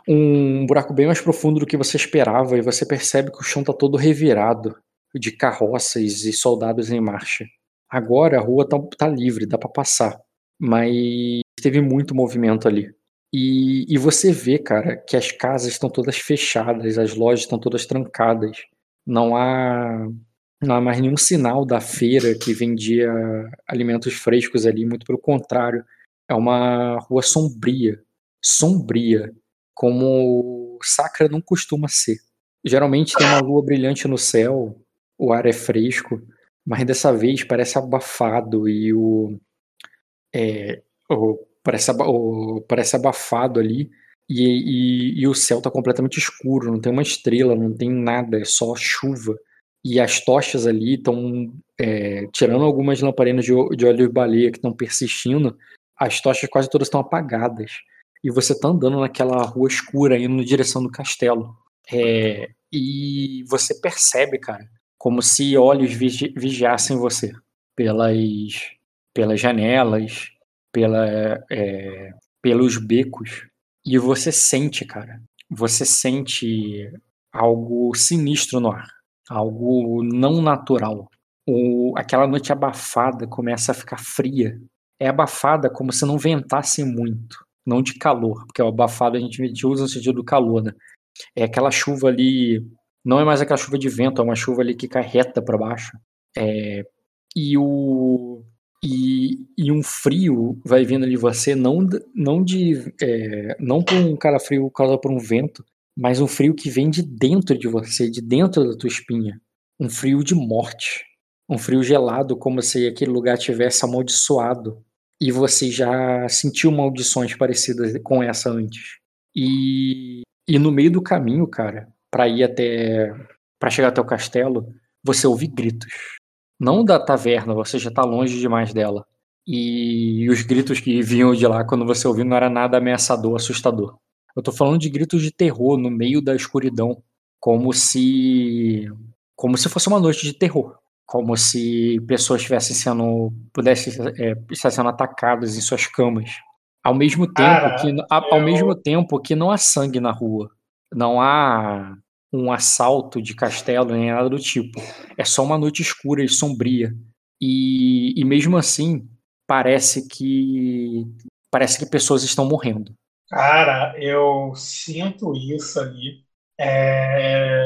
um buraco bem mais profundo do que você esperava e você percebe que o chão tá todo revirado de carroças e soldados em marcha. Agora a rua tá, tá livre, dá para passar, mas teve muito movimento ali. E, e, você vê, cara, que as casas estão todas fechadas, as lojas estão todas trancadas. Não há, não há mais nenhum sinal da feira que vendia alimentos frescos ali, muito pelo contrário. É uma rua sombria, sombria, como Sacra não costuma ser. Geralmente tem uma lua brilhante no céu, o ar é fresco, mas dessa vez parece abafado e o, é, o parece, o, parece abafado ali e, e, e, o céu está completamente escuro, não tem uma estrela, não tem nada, é só chuva. E as tochas ali estão, é, tirando algumas lamparinas de, de óleo de baleia que estão persistindo, as tochas quase todas estão apagadas. E você está andando naquela rua escura, indo na direção do castelo. É, e você percebe, cara, como se olhos vigi vigiassem você pelas, pelas janelas, pela, é, pelos becos. E você sente, cara, você sente algo sinistro no ar, algo não natural. O, aquela noite abafada começa a ficar fria. É abafada como se não ventasse muito, não de calor, porque o abafado a gente usa no sentido do calor, né? É aquela chuva ali não é mais aquela chuva de vento, é uma chuva ali que cai reta para baixo. É, e o e, e, um frio vai vindo ali você não não de é, não por um cara frio causado por um vento, mas um frio que vem de dentro de você, de dentro da tua espinha, um frio de morte, um frio gelado como se aquele lugar tivesse amaldiçoado e você já sentiu maldições parecidas com essa antes. E, e no meio do caminho, cara, para ir até para chegar até o castelo, você ouve gritos. Não da taverna, você já está longe demais dela. E os gritos que vinham de lá quando você ouviu não era nada ameaçador, assustador. Eu tô falando de gritos de terror no meio da escuridão, como se como se fosse uma noite de terror, como se pessoas estivessem sendo pudessem é, estar sendo atacadas em suas camas. Ao mesmo tempo que ao mesmo tempo que não há sangue na rua, não há um assalto de castelo nem nada do tipo. É só uma noite escura e sombria. E, e mesmo assim, parece que parece que pessoas estão morrendo. Cara, eu sinto isso ali. É,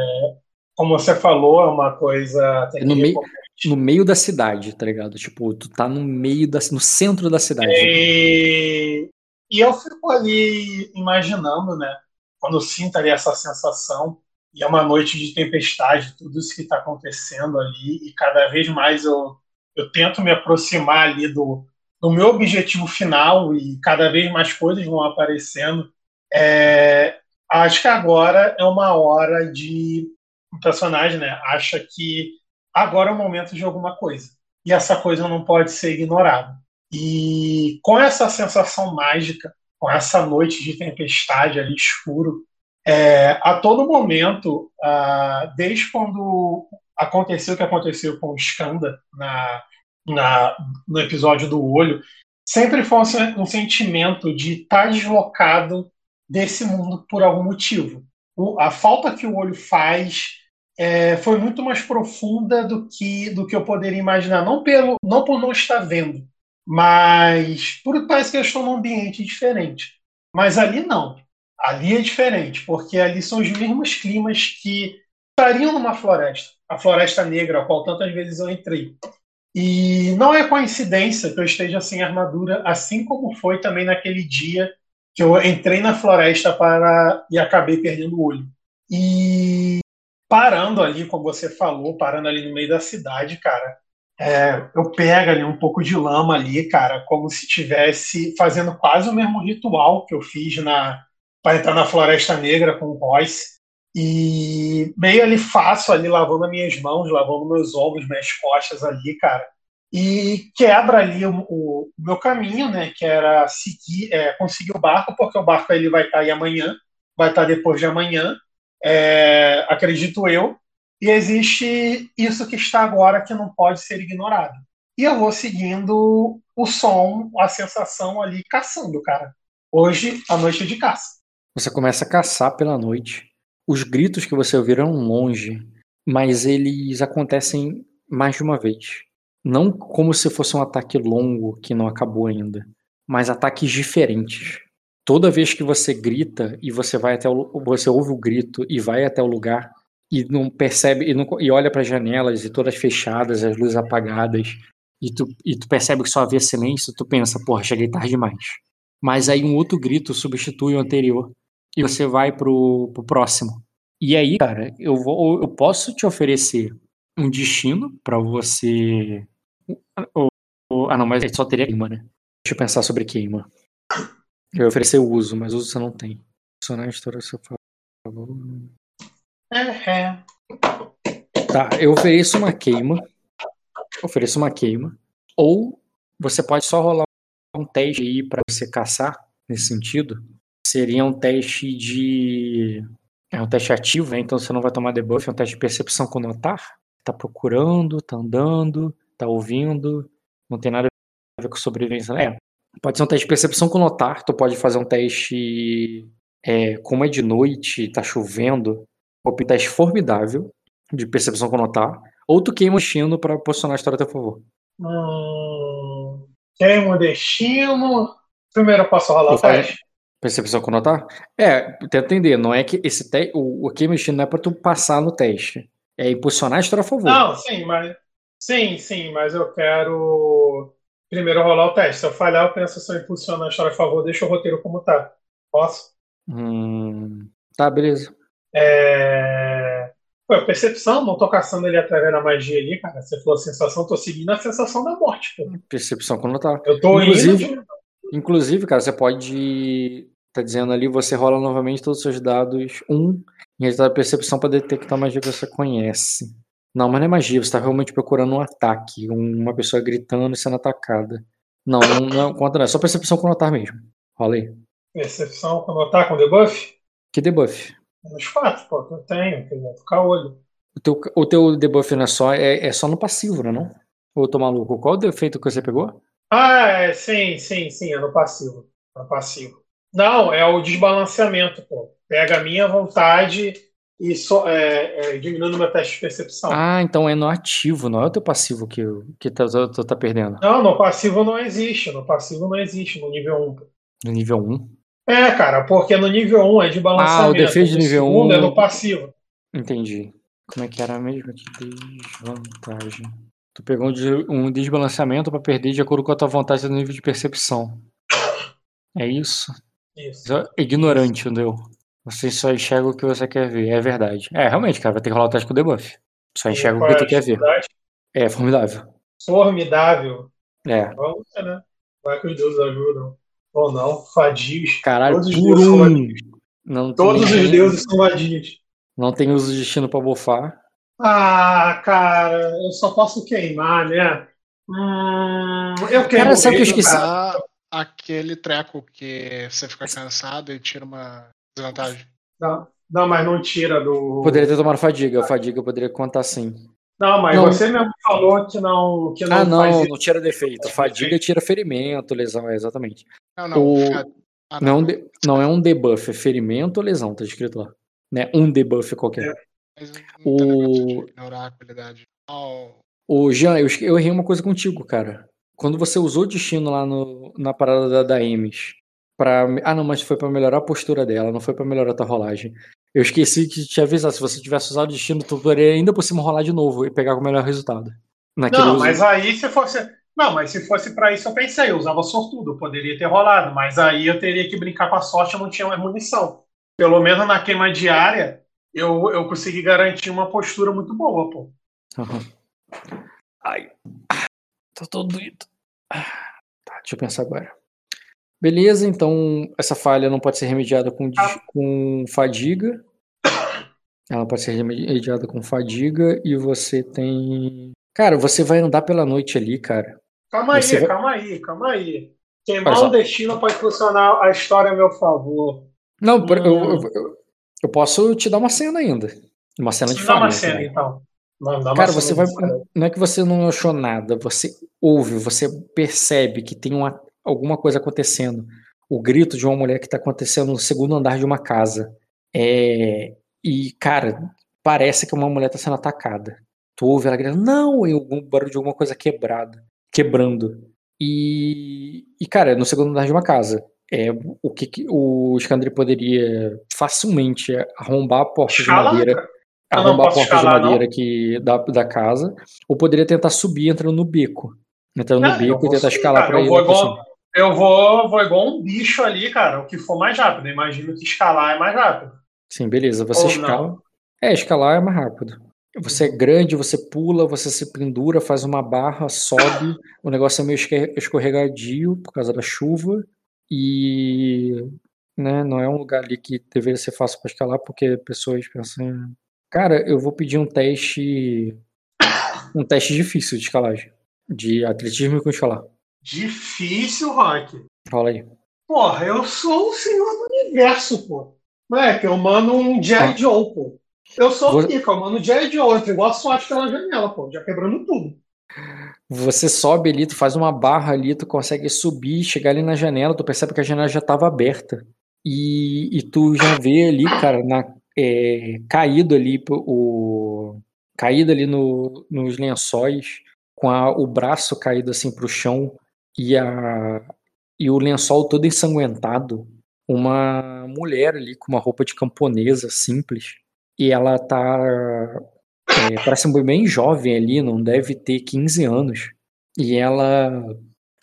Como você falou, é uma coisa. até No meio, no meio da cidade, tá ligado? Tipo, tu tá no meio da, no centro da cidade. E, e eu fico ali imaginando, né? Quando eu sinto ali essa sensação, e é uma noite de tempestade, tudo isso que está acontecendo ali, e cada vez mais eu, eu tento me aproximar ali do, do meu objetivo final, e cada vez mais coisas vão aparecendo. É, acho que agora é uma hora de. O personagem né, acha que agora é o momento de alguma coisa. E essa coisa não pode ser ignorada. E com essa sensação mágica, com essa noite de tempestade ali escuro, é, a todo momento, ah, desde quando aconteceu o que aconteceu com o Skanda na, na, no episódio do olho, sempre foi um, um sentimento de estar deslocado desse mundo por algum motivo. O- a falta que o olho faz é, foi muito mais profunda do que do que eu poderia imaginar. Não pelo, não por não estar vendo, mas por parece que eu estou num ambiente diferente. Mas ali não. Ali é diferente, porque ali são os mesmos climas que estariam numa floresta, a floresta negra, a qual tantas vezes eu entrei. E não é coincidência que eu esteja sem armadura, assim como foi também naquele dia que eu entrei na floresta para e acabei perdendo o olho. E parando ali, como você falou, parando ali no meio da cidade, cara, é, eu pego ali um pouco de lama ali, cara, como se tivesse fazendo quase o mesmo ritual que eu fiz na para entrar na Floresta Negra com o Royce. E meio ali faço ali, lavando as minhas mãos, lavando meus ombros, minhas costas ali, cara. E quebra ali o, o meu caminho, né? Que era seguir, é, conseguir o barco, porque o barco ele vai estar aí amanhã, vai estar depois de amanhã, é, acredito eu. E existe isso que está agora que não pode ser ignorado. E eu vou seguindo o som, a sensação ali, caçando, cara. Hoje, a noite é de caça. Você começa a caçar pela noite. Os gritos que você ouviram longe, mas eles acontecem mais de uma vez. Não como se fosse um ataque longo que não acabou ainda, mas ataques diferentes. Toda vez que você grita e você vai até o, você ouve o grito e vai até o lugar e não percebe e, não, e olha para as janelas e todas fechadas, as luzes apagadas e tu, e tu percebe que só havia silêncio, tu pensa, porra, cheguei tarde demais. Mas aí um outro grito substitui o anterior e você vai pro, pro próximo. E aí, cara, eu vou, eu posso te oferecer um destino para você. Ou- ou- Ah, não, mas só teria queima, né? Deixa eu pensar sobre queima. Eu ia oferecer o uso, mas uso você não tem. Funcionar a história, seu favor. Tá, eu ofereço uma queima. Ofereço uma queima. Ou você pode só rolar um teste aí pra você caçar, nesse sentido. Seria um teste de. É um teste ativo, né? Então você não vai tomar debuff, é um teste de percepção com notar. Tá procurando, tá andando, tá ouvindo. Não tem nada a ver com sobrevivência. É. Pode ser um teste de percepção com notar. Tu pode fazer um teste. É, como é de noite, tá chovendo. Um teste formidável de percepção com notar. Ou tu queima o destino pra posicionar a história a teu favor. Hum, queimo o destino. Primeiro eu posso rolar o teste? Percepção com notar? É, tenta entender, não é que esse te... o, o queima o destino não é pra tu passar no teste. É impulsionar a história a favor. Não, sim, mas. Sim, sim, mas eu quero primeiro rolar o teste. Se eu falhar, eu penso se eu impulsiono a história a favor, deixa o roteiro como tá. Posso? Hum, tá, beleza. É... Pô, percepção, não tô caçando ele através da magia ali, cara. Você falou sensação, tô seguindo a sensação da morte, pô. Percepção com notar. Eu tô Inclusive- indo. Inclusive, cara, você pode. Tá dizendo ali, você rola novamente todos os seus dados. Um em resultado de percepção pra detectar magia que você conhece. Não, mas não é magia, você tá realmente procurando um ataque. um- Uma pessoa gritando e sendo atacada. Não, não, não conta, não. É só percepção com notar mesmo. Rola aí. Percepção quando tá com debuff? Que debuff? Menos 4, pô, que eu tenho, que eu vou ficar olho. O teu, o teu debuff não é só, é, é só no passivo, não é não? Ou tô maluco? Qual o defeito que você pegou? Ah, é, sim, sim, sim, é no passivo. É no passivo. Não, é o desbalanceamento, pô. Pega a minha vontade e só, é, é, diminuindo meu teste de percepção. Ah, então é no ativo, não é o teu passivo que, que tá, tu tá perdendo. Não, no passivo não existe. No passivo não existe no nível 1. No nível 1? É, cara, porque no nível 1 é de balançamento. Ah, o defeito de nível segundo 1. é no passivo. Entendi. Como é que era mesmo aqui? Desvantagem. Tu pegou um des- desbalanceamento pra perder de acordo com a tua vontade no nível de percepção. É isso? Isso. Ignorante, entendeu? Você só enxerga o que você quer ver. É verdade. É, realmente, cara, vai ter que rolar o teste com o debuff. Só enxerga o que tu quer ver. É formidável. Formidável. É. Vamos, né? Vai que os deuses ajudam. Ou não. Fadios. Caralho, Todos os deuses são vadios. Não Todos tem, os deuses são vadios. Não tem uso de destino pra bufar. Ah, cara, eu só posso queimar, né? Hum, eu queimo Cara, sabe que eu esqueci? Aquele treco que você fica cansado e tira uma desvantagem. Não, não, mas não tira do. Poderia ter tomado fadiga. A fadiga poderia contar sim. Não, mas Não. você mesmo falou que não, que não Ah, não, não tira defeito. Fadiga tira ferimento, lesão, é exatamente. Não, não. O- Ah, Não é um, de- não é um debuff, é ferimento ou lesão, tá escrito lá. Né? Um debuff qualquer. Mas não O- ignorar a. Oh, Ô, Jean, eu, eu errei uma coisa contigo, cara. Quando você usou o destino lá no, na parada da, da Emes, pra. Ah, não, mas foi pra melhorar a postura dela, não foi pra melhorar a tua rolagem. Eu esqueci de te avisar, se você tivesse usado o destino, tu poderia ainda por cima rolar de novo e pegar o melhor resultado. Naquele Não, uso. mas aí se fosse. Não, mas se fosse pra isso, eu pensei, eu usava sortudo, eu poderia ter rolado, mas aí eu teria que brincar com a sorte, eu não tinha mais munição. Pelo menos na queima diária, eu, eu consegui garantir uma postura muito boa, pô. Aham. Ai. Ah, Tô todo doído. Ah, Tá, deixa eu pensar agora. Beleza, então essa falha não pode ser remediada com, des- com fadiga. Ela pode ser remediada com fadiga e você tem. Cara, você vai andar pela noite ali, cara. Calma aí, vai- calma aí, calma aí. Queimar Olha só. o destino pode funcionar a história a meu favor. Não, Hum. eu, eu- eu posso te dar uma cena ainda. Uma cena de Dá uma cena, cara. então. Não, Cara, você vai. de. Não é que você não achou nada, você ouve, você percebe que tem uma, alguma coisa acontecendo. O grito de uma mulher que está acontecendo no segundo andar de uma casa. É, e, cara, parece que uma mulher está sendo atacada. Tu ouve ela gritando, não, e algum barulho de alguma coisa quebrada, quebrando. E, e cara, no segundo andar de uma casa. É, o que, que o Scandri poderia facilmente arrombar a porta de Escala? madeira arrombar a porta de não? madeira que, da, da casa, ou poderia tentar subir entrando no beco. Entrando no Ah, eu beco e tentar subir, escalar eu ir vou igual-. Eu vou, vou igual um bicho ali, cara. O que for mais rápido. Eu imagino que escalar é mais rápido. Sim, beleza. Você Ou escala. É, escalar é mais rápido. Você é grande, você pula, você se pendura, faz uma barra, sobe. O negócio é meio escorregadio por causa da chuva. E né, não é um lugar ali que deveria ser fácil para escalar, porque pessoas pensam. Cara, eu vou pedir um teste. Um teste difícil de escalagem. De atletismo com escalar. Difícil, Rock. Rola aí. Porra, eu sou o senhor do universo, pô. Moleque, eu mando um G.I. Ah. Joe, pô. Eu sou Você- pica, eu mando um G.I. Joe. Eu igual a sorte pela janela, pô. Já quebrando tudo. Você sobe ali, tu faz uma barra ali, tu consegue subir, chegar ali na janela, tu percebe que a janela já estava aberta. E, e tu já vê ali, cara, na, é, caído ali, o, caído ali no, nos lençóis, com a- o braço caído assim pro chão e, a, e o lençol todo ensanguentado. Uma mulher ali com uma roupa de camponesa simples. E ela tá é, parece bem jovem ali, não deve ter 15 anos. E ela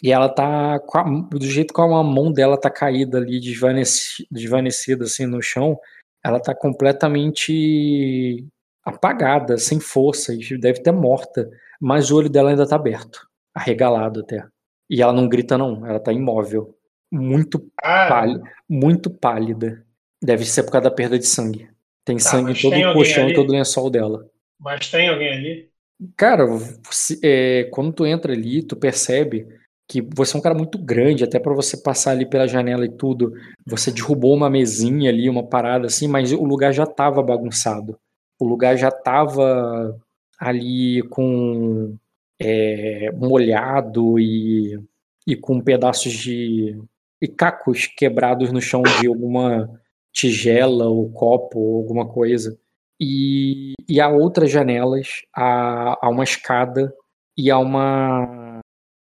e ela tá a- do jeito que a mão dela tá caída ali, desvaneci, desvanecida assim no chão, ela tá completamente apagada, sem forças, deve ter morta, mas o olho dela ainda tá aberto, arregalado até. E ela não grita não, ela tá imóvel, muito Cara, pálida, muito pálida. Deve ser por causa da perda de sangue. Tem sangue em todo o colchão e todo o lençol dela. mas tem alguém ali? Cara, você- é, quando tu entra ali, tu percebe que você é um cara muito grande, até pra você passar ali pela janela e tudo. Você derrubou uma mesinha ali, uma parada assim, mas o lugar já tava bagunçado. O lugar já tava ali com é, molhado e, e com pedaços de e cacos quebrados no chão de alguma tigela ou copo ou alguma coisa. e, e há outras janelas, há, há uma escada e há uma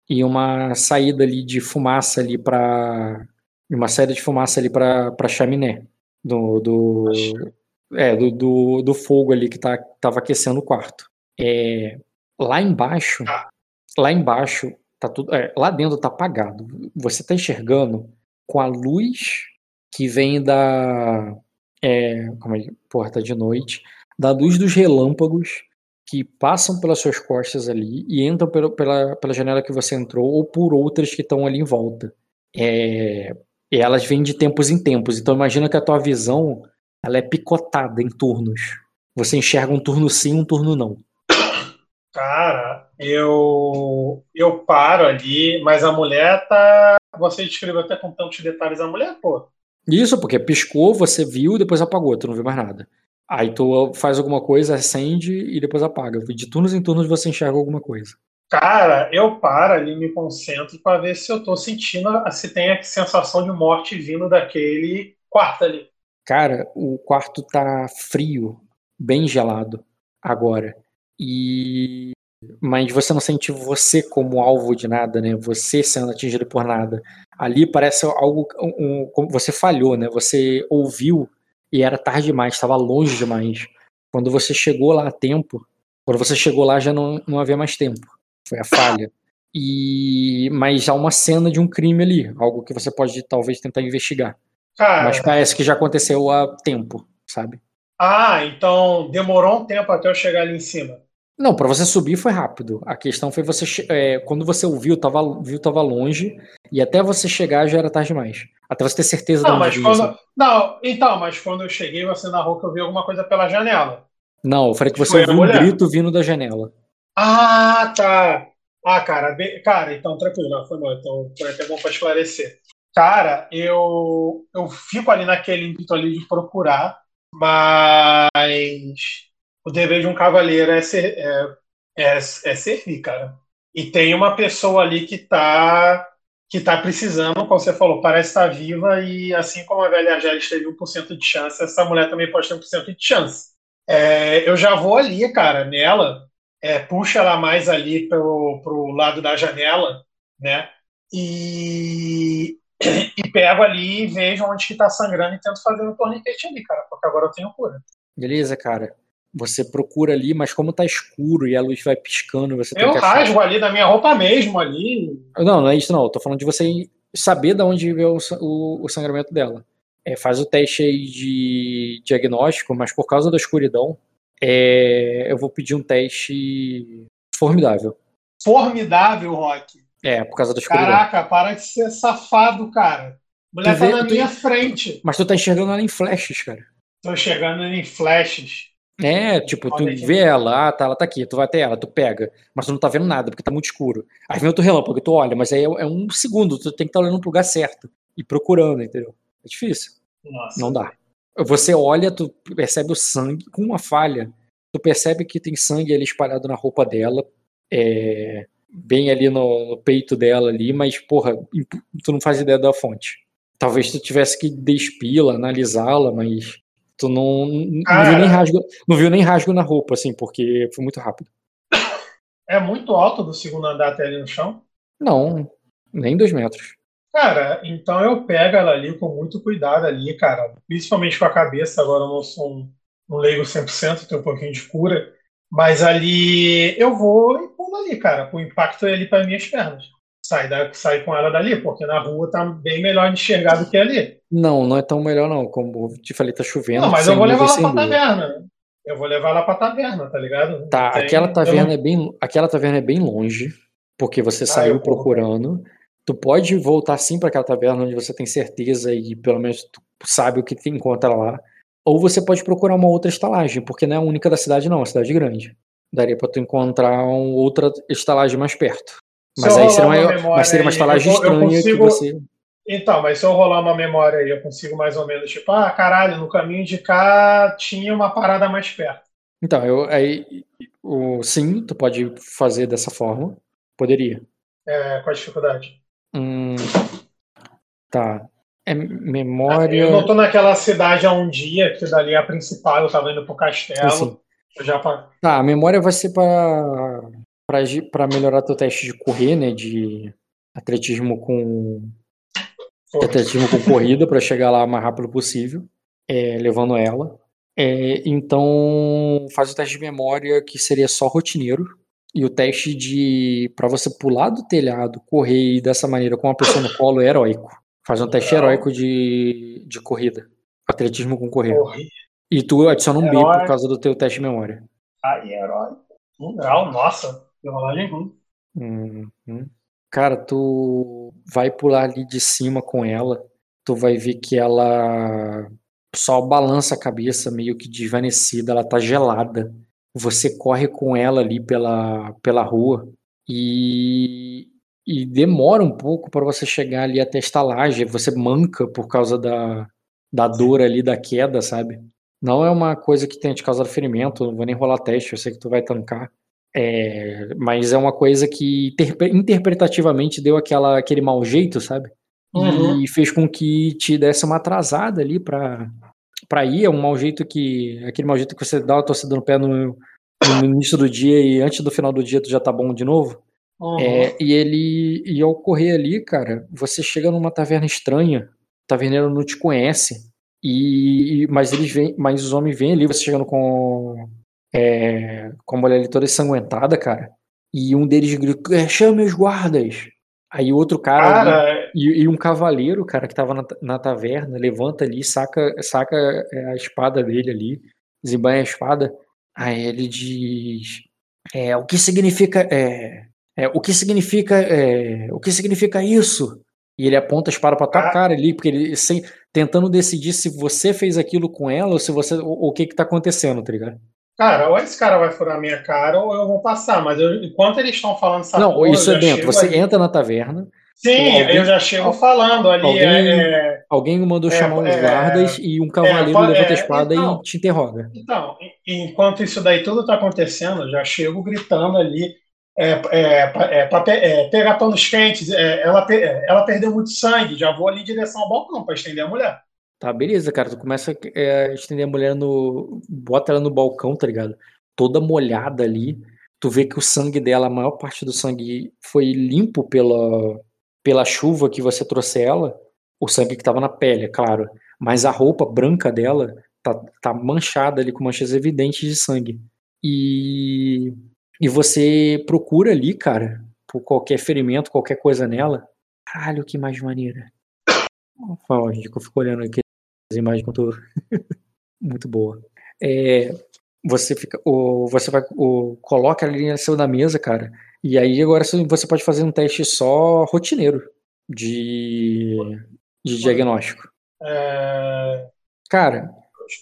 e uma saída ali de fumaça ali para uma saída de fumaça ali para para chaminé do, do é do, do, do, fogo ali que tá, tava aquecendo o quarto. É, lá embaixo, lá embaixo tá tudo, é, lá dentro tá apagado. Você tá enxergando com a luz que vem da é, como é, porra, tá de noite, da luz dos relâmpagos que passam pelas suas costas ali e entram pela, pela, pela janela que você entrou ou por outras que estão ali em volta. É, e elas vêm de tempos em tempos. Então imagina que a tua visão ela é picotada em turnos. Você enxerga um turno sim, um turno não. Cara, eu eu paro ali, mas a mulher tá. Você descreveu até com tantos detalhes a mulher, pô. Isso, porque piscou, você viu, depois apagou, tu não viu mais nada. Aí tu faz alguma coisa, acende e depois apaga. De turnos em turnos você enxerga alguma coisa. Cara, eu paro ali, me concentro para ver se eu tô sentindo, se tem a sensação de morte vindo daquele quarto ali. Cara, o quarto tá frio, bem gelado agora. E mas você não sente você como alvo de nada, né? Você sendo atingido por nada. Ali parece algo um, um, você falhou, né? Você ouviu e era tarde demais, estava longe demais. Quando você chegou lá a tempo, quando você chegou lá já não, não havia mais tempo. Foi a falha. E mas há uma cena de um crime ali, algo que você pode talvez tentar investigar. Cara, mas parece que já aconteceu há tempo, sabe? Ah, então demorou um tempo até eu chegar ali em cima. Não, para você subir foi rápido. A questão foi você é, quando você ouviu, tava, viu, tava longe e até você chegar já era tarde demais. Até você ter certeza não, mas quando, Não, então, mas quando eu cheguei, você narrou que eu vi alguma coisa pela janela. Não, eu falei que você foi ouviu um grito vindo da janela. Ah, tá. Ah, cara, bem, cara, então tranquilo, foi bom. Então foi até bom para esclarecer. Cara, eu eu fico ali naquele ímpeto ali de procurar, mas o dever de um cavaleiro é, ser, é, é, é servir, cara. E tem uma pessoa ali que tá, que tá precisando, como você falou, parece estar viva, e assim como a velha Argelis teve 1% de chance, essa mulher também pode ter 1% de chance. É, eu já vou ali, cara, nela, é, puxa ela mais ali pro, pro lado da janela, né? E, e pego ali e vejo onde que tá sangrando e tento fazer um torniquete ali, cara, porque agora eu tenho cura. Beleza, cara você procura ali, mas como tá escuro e a luz vai piscando, você eu tem que achar... rasgo ali da minha roupa mesmo ali. Não, não é isso não. Eu tô falando de você saber de onde veio o, o, o sangramento dela. É, faz o teste aí de diagnóstico, mas por causa da escuridão, é, eu vou pedir um teste formidável. Formidável, Rock? É, por causa da escuridão. Caraca, para de ser safado, cara. Mulher tu tá vê, na minha frente. Mas tu tá enxergando ela em flashes, cara. Tô enxergando ela em flashes. É, tipo, tu vê ela, ah, tá, ela tá aqui, tu vai até ela, tu pega, mas tu não tá vendo nada, porque tá muito escuro. Aí vem outro relâmpago, tu olha, mas aí é, é um segundo, tu tem que estar tá olhando pro lugar certo e procurando, entendeu? É difícil. Nossa. Não dá. Você olha, tu percebe o sangue com uma falha. Tu percebe que tem sangue ali espalhado na roupa dela, é, bem ali no, no peito dela ali, mas, porra, tu não faz ideia da fonte. Talvez tu tivesse que despila, analisá-la, mas Tu não, não, viu nem rasgo, não viu nem rasgo na roupa, assim, porque foi muito rápido. É muito alto do segundo andar até ali no chão? Não, nem dois metros. Cara, então eu pego ela ali com muito cuidado ali, cara. Principalmente com a cabeça, agora eu não sou um, um leigo 100%, tenho um pouquinho de cura. Mas ali eu vou e pulo ali, cara. O impacto é ali para minhas pernas sai, da, sai com ela dali, porque na rua tá bem melhor enxergar do que ali. Não, não é tão melhor não, como te falei, tá chovendo. Não, mas eu vou levar ela pra taverna. Eu vou levar ela pra taverna, tá ligado? Tá, Tem, aquela taverna não... é bem, aquela taverna é bem longe, porque você ah, saiu procurando. Tu pode voltar sim para aquela taverna onde você tem certeza e pelo menos tu sabe o que te encontra lá. Ou você pode procurar uma outra estalagem, porque não é a única da cidade não, é uma cidade grande. Daria para tu encontrar outra estalagem mais perto. Mas aí seria uma, memória, mas seria uma estalagem estranha consigo... que você. Então, mas se eu rolar uma memória aí, eu consigo mais ou menos, tipo, ah, caralho, no caminho de cá tinha uma parada mais perto. Então, eu, aí, o, sim, tu pode fazer dessa forma. Poderia. É, qual a dificuldade? Hum, tá. É memória. Eu não tô naquela cidade há um dia, que dali é a principal, eu tava indo pro castelo. Assim. Eu já Tá, a memória vai ser pra, pra melhorar teu teste de correr, né? De atletismo com. Atletismo com corrida pra chegar lá o mais rápido possível, é, levando ela. É, então, faz o teste de memória que seria só rotineiro. E o teste de. pra você pular do telhado, correr e dessa maneira com uma pessoa no colo é heróico. Faz um teste Legal. heróico de, de corrida. Atletismo com correr. corri. E tu adiciona um B Herói. por causa do teu teste de memória. Ai, herói. Um grau, nossa, que rolagem ruim. Uhum. Cara, tu vai pular ali de cima com ela, tu vai ver que ela só balança a cabeça, meio que desvanecida, ela tá gelada. Você corre com ela ali pela, pela rua e, e demora um pouco para você chegar ali até a estalagem. Você manca por causa da, da dor ali da queda, sabe? Não é uma coisa que tenha te causado ferimento, não vou nem rolar teste, eu sei que tu vai tancar. É, mas é uma coisa que interpre- interpretativamente deu aquela, aquele mau jeito, sabe? Uhum. E fez com que te desse uma atrasada ali pra, pra ir. É um mau jeito que. Aquele mau jeito que você dá uma torcida no pé no, no início do dia e antes do final do dia tu já tá bom de novo. Uhum. É, e ele. E ao correr ali, cara, você chega numa taverna estranha, o taverneiro não te conhece. E, e- mas eles vêm, mas os homens vêm ali, você chegando com é, com a mulher ali toda ensanguentada, cara. E um deles grita, é, chame os guardas. Aí outro cara, ali- Cara, e, e um cavaleiro, cara, que tava na, na taverna, levanta ali, saca, saca é, a espada dele ali, desembanha a espada. Aí ele diz: é, o que significa. É, é, o que significa. É, o que significa isso? E ele aponta a espada pra tua Ah. cara ali, porque ele sem, tentando decidir se você fez aquilo com ela ou se você. O, o que que tá acontecendo, tá ligado? Cara, ou esse cara vai furar minha cara ou eu vou passar. Mas eu- enquanto eles estão falando essa Não, isso é dentro. Você ali. entra na taverna, Sim, alguém- eu já chego al- falando ali. alguém- é, é, alguém mandou É, chamar os é, guardas e um cavaleiro pode- levanta a é, espada então. e te interroga. Então, enquanto isso daí tudo está acontecendo, eu já chego gritando ali, é, é, é, é, pegar panos quentes, é, ela, é, ela perdeu muito sangue, já vou ali em direção ao balcão para estender a mulher. Tá, beleza, cara. Tu começa é, a estender a mulher no. Bota ela no balcão, tá ligado? Toda molhada ali. Tu vê que o sangue dela, a maior parte do sangue foi limpo pela, pela chuva que você trouxe ela. O sangue que tava na pele, é claro. Mas a roupa branca dela tá, tá manchada ali com manchas evidentes de sangue. E, e você procura ali, cara, por qualquer ferimento, qualquer coisa nela. Caralho, que mais maneira. Foi mal, gente, que eu fico olhando aqui as imagens quanto muito boa. É, você fica, o, você vai, o, coloca ali em cima da mesa, cara. E aí agora você pode fazer um teste só rotineiro de, de diagnóstico. É, Cara,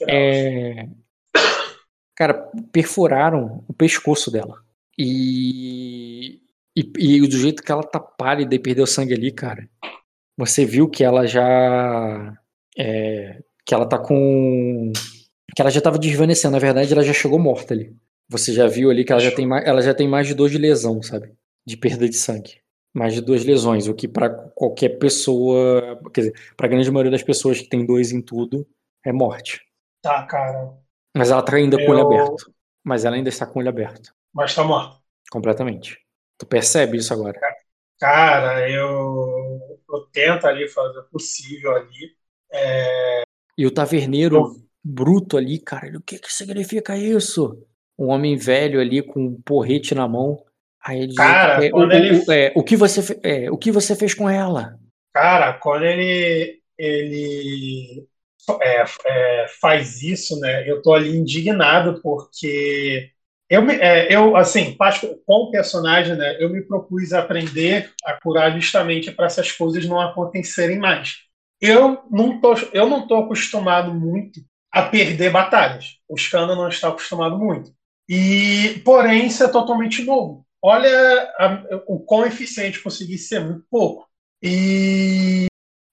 é, cara, perfuraram o pescoço dela. E, e, e do jeito que ela tá pálida e perdeu sangue ali, cara, você viu que ela já. É, que ela tá com. que ela já tava desvanecendo. Na verdade, ela já chegou morta ali. Você já viu ali que ela já tem, mais, ela já tem mais de dois de lesão, sabe? De perda de sangue. Mais de duas lesões, o que pra qualquer pessoa, quer dizer, pra grande maioria das pessoas que tem dois em tudo, é morte. Tá, cara, Mas ela tá ainda com o olho Eu- aberto. Mas ela ainda está com o olho aberto. mas tá morto. Completamente. Tu percebe isso agora? Cara, eu, eu tento ali fazer o possível ali. É, E o taverneiro eu- bruto ali, cara, o que que significa isso? Um homem velho ali com um porrete na mão. Aí ele diz, Cara, é, o, ele- o- é, o que você é, o que você fez com ela? Cara, quando ele, ele é, é, faz isso, né? Eu tô ali indignado porque eu, me- é, eu assim, o personagem, né? Eu me propus aprender a curar justamente para essas coisas não acontecerem mais. Eu não tô, eu não tô acostumado muito a perder batalhas. O Scanda não está acostumado muito. E, porém, isso é totalmente novo. Olha a- o quão eficiente consegui ser, muito pouco. E,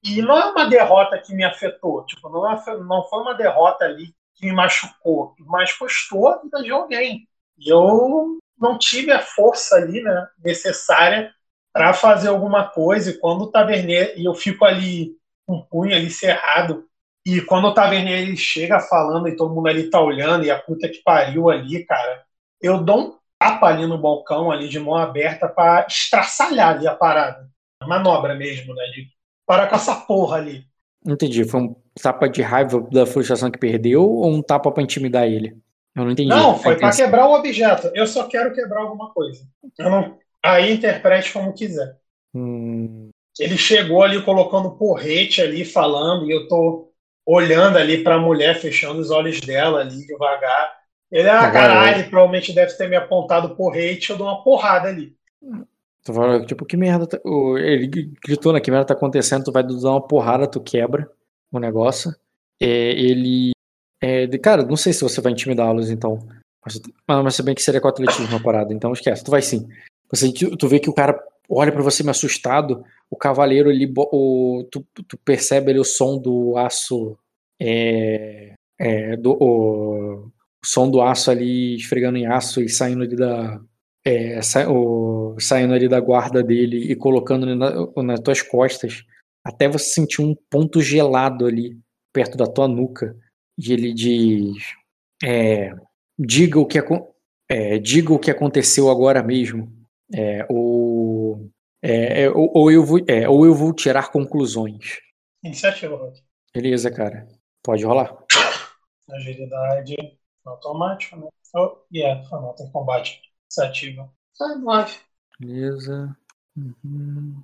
e não é uma derrota que me afetou, tipo, não, afe- não foi uma derrota ali que me machucou, mas custou a vida de alguém. E eu não tive a força ali né, necessária para fazer alguma coisa. E quando o taverneiro, e eu fico ali um punho ali cerrado. E quando o taverneiro ele chega falando e todo mundo ali tá olhando, e a puta que pariu ali, cara, eu dou um tapa ali no balcão, ali de mão aberta, para estraçalhar ali a parada. A manobra mesmo, né? De parar com essa porra ali. Entendi. Foi um tapa de raiva da frustração que perdeu ou um tapa para intimidar ele? Eu não entendi. Não, foi para quebrar o objeto. Eu só quero quebrar alguma coisa. Eu não... Aí interprete como quiser. Hum... Ele chegou ali colocando porrete ali, falando, e eu tô olhando ali para a mulher, fechando os olhos dela ali devagar. Ele, ah, caralho, ele provavelmente deve ter me apontado porrete, eu dou uma porrada ali. Tu fala, tipo, que merda. Tá... Ele gritou, né? Que merda tá acontecendo? Tu vai dar uma porrada, tu quebra o negócio. É, ele. É, cara, não sei se você vai intimidá-los, então. Mas, mas se bem que seria com atletismo a parada, então esquece, tu vai sim. Você, tu vê que o cara olha para você me assustado, o cavaleiro, ele, o, tu, tu percebe ali o som do aço, é, é, do, o, o, som do aço ali esfregando em aço e saindo ali da, é, sa, o, saindo ali da guarda dele e colocando na, nas tuas costas, até você sentir um ponto gelado ali perto da tua nuca, e ele diz, é, diga o que é, diga o que aconteceu agora mesmo. É, o, é, é, ou, ou, eu vou, é, ou eu vou tirar conclusões. Iniciativa, Rod. Beleza, cara. Pode rolar. Agilidade automática, né? Oh, yeah, anota em combate. Iniciativa. Ah, nove. Beleza. Uhum.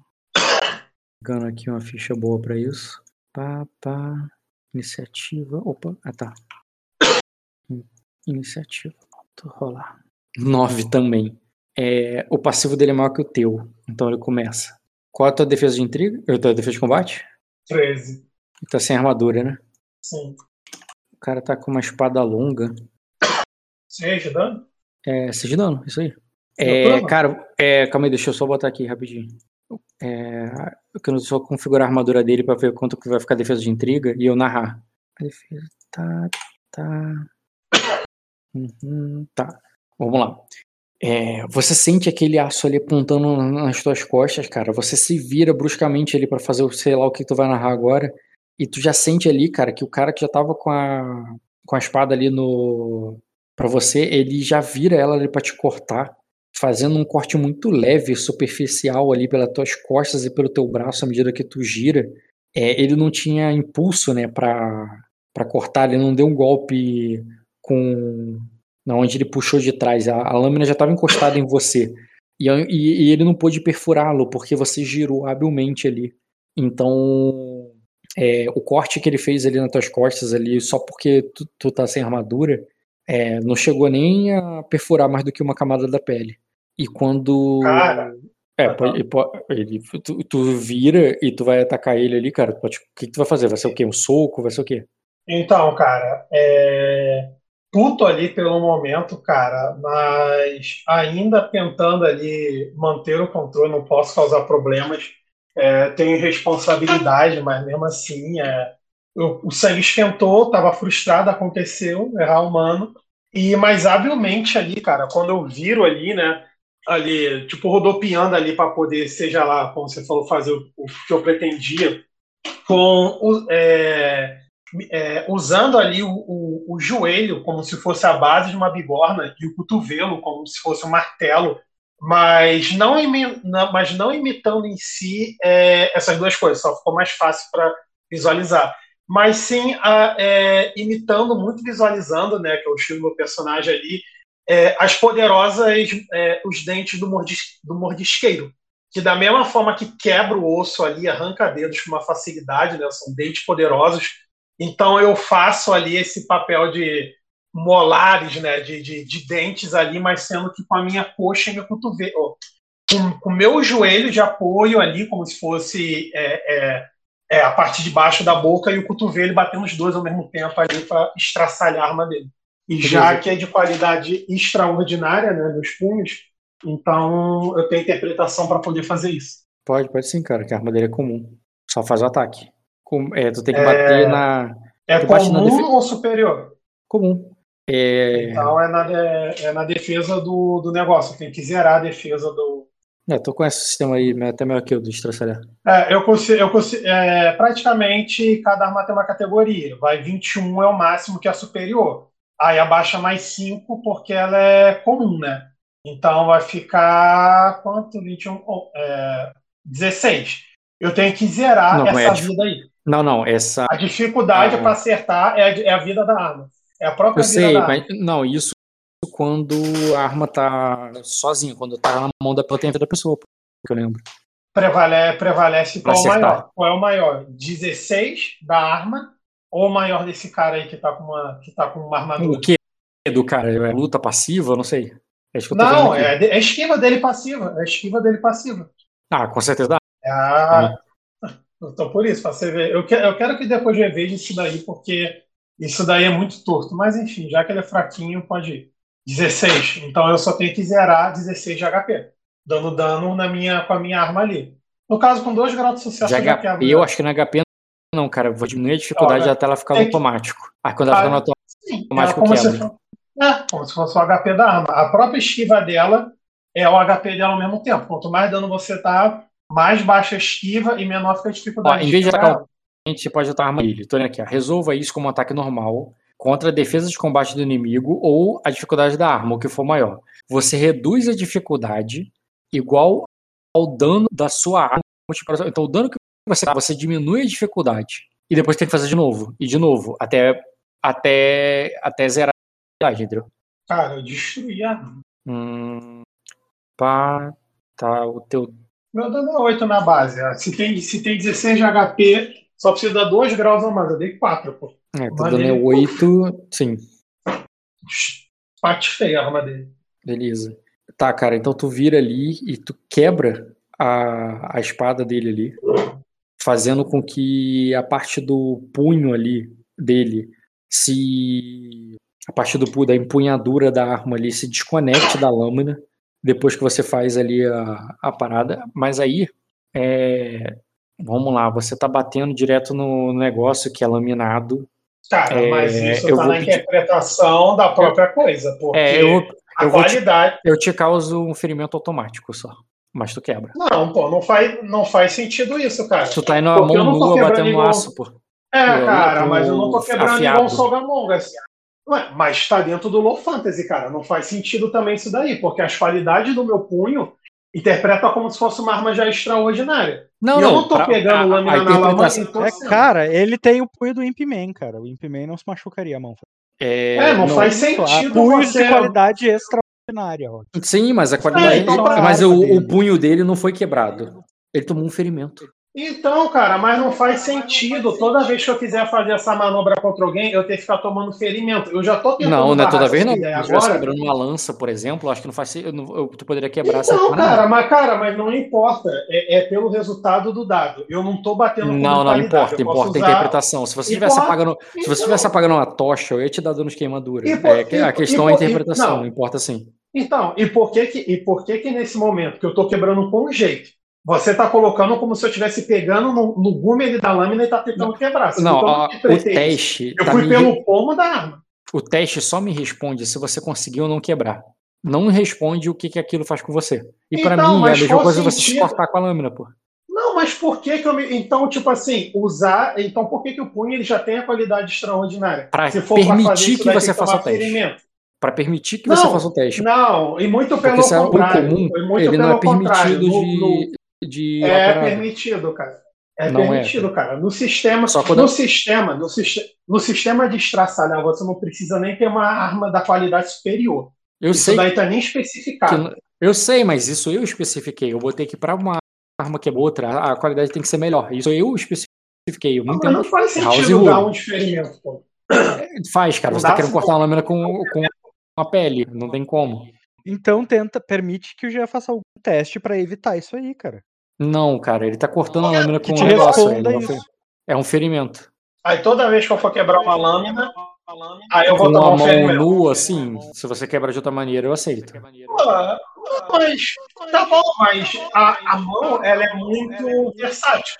Pegando aqui uma ficha boa pra isso. Pá, pá. Iniciativa. Opa, ah tá. Iniciativa. Vou rolar. Nove também é, o passivo dele é maior que o teu. Então ele começa. Qual é a tua defesa de intriga? A tua defesa de combate? 13. Ele tá sem armadura, né? Sim. O cara tá com uma espada longa. 6 de dano? É, 6 de dano, isso aí. É, cara, é, calma aí, deixa eu só botar aqui rapidinho. É, eu quero só configurar a armadura dele pra ver quanto que vai ficar a defesa de intriga e eu narrar. A defesa tá. tá. Uhum, tá. Vamos lá. É, você sente aquele aço ali apontando nas tuas costas, cara. Você se vira bruscamente ali para fazer o sei lá o que tu vai narrar agora. E tu já sente ali, cara, que o cara que já tava com a, com a espada ali no. para você, ele já vira ela ali pra te cortar, fazendo um corte muito leve, superficial ali pelas tuas costas e pelo teu braço à medida que tu gira. É, ele não tinha impulso, né, pra, pra cortar, ele não deu um golpe com onde ele puxou de trás. A, a lâmina já estava encostada em você. E, e, e ele não pôde perfurá-lo, porque você girou habilmente ali. Então, é, o corte que ele fez ali nas tuas costas, ali, só porque tu, tu tá sem armadura, é, não chegou nem a perfurar mais do que uma camada da pele. E quando. Cara. É, pode, ele, tu, tu, vira e tu vai atacar ele ali, cara. O que, que tu vai fazer? Vai ser o quê? Um soco? Vai ser o quê? Então, cara, é puto ali pelo momento, cara, mas ainda tentando ali manter o controle, não posso causar problemas. É, tenho responsabilidade, mas mesmo assim, é, eu, o sangue esquentou, estava frustrado, aconteceu, errar humano. E mais habilmente ali, cara, quando eu viro ali, né, ali, tipo, rodopiando ali para poder, seja lá, como você falou, fazer o, o que eu pretendia, com o, é, é, usando ali o, o, o, joelho como se fosse a base de uma bigorna e o cotovelo como se fosse um martelo, mas não, mas não imitando em si é, essas duas coisas, só ficou mais fácil para visualizar. Mas sim a, é, imitando, muito visualizando, né, que é o estilo do personagem ali, é, as poderosas, é, os dentes do, mordis, do mordisqueiro, que da mesma forma que quebra o osso ali, arranca dedos com uma facilidade, né, são dentes poderosos, então eu faço ali esse papel de molares, né, de, de, de dentes ali, mas sendo que com a minha coxa e meu cotovelo, com o meu joelho de apoio ali, como se fosse é, é, é, a parte de baixo da boca e o cotovelo batendo os dois ao mesmo tempo ali para estraçalhar a arma dele. E já que é de qualidade extraordinária, né, dos punhos, então eu tenho interpretação para poder fazer isso. Pode, pode sim, cara, que a arma dele é comum. Só faz o ataque. Com, é, tu tem que bater é, na. É comum ou superior? Comum. É... Então é na, é, é na defesa do, do negócio. Tem que zerar a defesa do. É, tu conhece o sistema aí, até melhor que o do Estraçalhar. É, eu consigo, eu consigo é, praticamente cada arma tem uma categoria. Vai 21 é o máximo que é superior. Aí abaixa mais 5 porque ela é comum, né? Então vai ficar quanto? 21, é, 16. Eu tenho que zerar Não, essa é vida aí. Não, não, essa. A dificuldade Ah. para acertar é a, é a vida da arma. É a própria Eu vida sei, da arma. mas não, isso quando a arma tá sozinha, quando tá na mão da potência da pessoa, que eu lembro. Prevale, prevalece Pra qual é o acertar. maior? Qual é o maior? 16 da arma ou o maior desse cara aí que tá com uma, que tá com uma armadura? O que do cara? É luta passiva? Não sei. É Não, é, é esquiva dele passiva. É esquiva dele passiva. Ah, com certeza dá. Então, por isso, pra você ver. Eu, que- eu quero que depois reveja isso daí, porque isso daí é muito torto. Mas, enfim, já que ele é fraquinho, pode ir. 16. Então, eu só tenho que zerar 16 de HP. Dando dano na minha, com a minha arma ali. No caso, com 2 graus de sucesso, De eu já. HP, eu acho que na HP não, cara. Eu Vou diminuir a dificuldade Ó, até ela ficar no que- automático. Aí quando ela Ah, ficar no automático, Sim, é que como, quebra. se, é, como se fosse o HP da arma. A própria esquiva dela é o HP dela ao mesmo tempo. Quanto mais dano você tá, mais baixa a esquiva e menor fica a dificuldade. Ó, em vez de atacar a gente pode usar arma dele. Tô aqui, ó. Resolva isso como um ataque normal contra a defesa de combate do inimigo ou a dificuldade da arma, o que for maior. Você reduz a dificuldade igual ao dano da sua arma. Então, o dano que você dá, você diminui a dificuldade. E depois tem que fazer de novo. E de novo. Até, até, até zerar a dificuldade, entendeu? Cara, eu destruí a arma. Hum, pá, tá, o teu. Meu dano é 8 na base. Se tem, se tem 16 de HP, só precisa dar 2 graus a mais. Eu dei 4, pô. É, teu dano é ele- 8. Sim, Pate feia a arma dele. beleza. Tá, cara, então tu vira ali e tu quebra a, a espada dele ali, fazendo com que a parte do punho ali dele se. A parte do punho, da empunhadura da arma ali se desconecte da lâmina depois que você faz ali a, a parada. Mas aí, é, vamos lá, você tá batendo direto no negócio que é laminado. Cara, É, mas isso tá na pedir- interpretação da própria coisa. Porque É, eu, a eu vou te- qualidade. eu te causo um ferimento automático só, mas tu quebra. Não, pô, não faz, não faz sentido isso, cara. Tu tá indo a mão nua batendo no aço, pô. É, Eu- cara, eu- mas eu não tô quebrando afiado. igual o Sogamong, assim. Ué, mas tá dentro do Low Fantasy, cara. Não faz sentido também isso daí, porque as qualidades do meu punho interpreta como se fosse uma arma já extraordinária. Não, e eu não tô pra- pegando a- lâmina a na lama É, sendo. cara, ele tem o punho do Imp Man, cara. O Imp Man não se machucaria a mão. É, É, não, faz Isso, há sentido punhos você. de qualidade extraordinária. ó. Sim, mas a qualidade. É, então, mas a o, dele. o punho dele não foi quebrado. Ele tomou um ferimento. Então, cara, mas não faz sentido. Toda vez que eu quiser fazer essa manobra contra alguém, eu ter que ficar tomando ferimento. Eu já tô tentando. Não, não é toda vez essa não. Se estivesse agora. quebrando uma lança, por exemplo, acho que não faz sentido. eu não- eu- Tu poderia quebrar essa Então, arma, cara, mas, cara, mas não importa. É, é pelo resultado do dado. Eu não tô batendo com Não, não importa, importa a usar- interpretação. Se você estivesse apagando, se você Então. estivesse apagando uma tocha, eu ia te dar dano de queimadura. Por- É, a questão e é a interpretação, não. importa sim. Então, e por que que, e por que que nesse momento que eu tô quebrando com um jeito, você tá colocando como se eu estivesse pegando no, no gume da lâmina e tá tentando quebrar? Se Não, ó, o teste. Eu tá fui me- pelo pomo da arma. O teste só me responde se você conseguiu ou não quebrar. Não responde o que, que aquilo faz com você. E Então, mim, é a mesma coisa você se cortar com a lâmina, pô. Não, mas por que que eu me... Então, tipo assim, usar... Então, por que que o punho ele já tem a qualidade extraordinária? Pra permitir isso, que você faça o teste. Pra permitir que Não, você faça o teste. Não, e muito pelo Porque se é um contrário. comum, muito ele não é contrário. permitido No- no- de, É permitido, cara. É Não é, permitido, cara. No sistema, Só quando- no sistema, no, no sistema de estraçalhar, você não precisa nem ter uma arma da qualidade superior. Eu Isso sei daí tá nem especificado. eu sei, mas isso eu especifiquei. Eu botei que pra uma arma que é outra, a qualidade tem que ser melhor. Isso eu especifiquei. Eu não não faz sentido dar um diferimento, pô. Faz, cara. Não Você tá querendo cortar uma lâmina com, com uma pele. Não tem como. Então tenta, permite que o Jean faça algum teste pra evitar isso aí, cara. Não, cara. Ele tá cortando a lâmina com um negócio. É um ferimento. Aí toda vez que eu for quebrar uma lâmina, aí eu Com vou tomar uma um mão ferimento. nua, assim, se você quebra de outra maneira, eu aceito. Ah, Mas tá bom, mas a, a mão ela é muito versátil.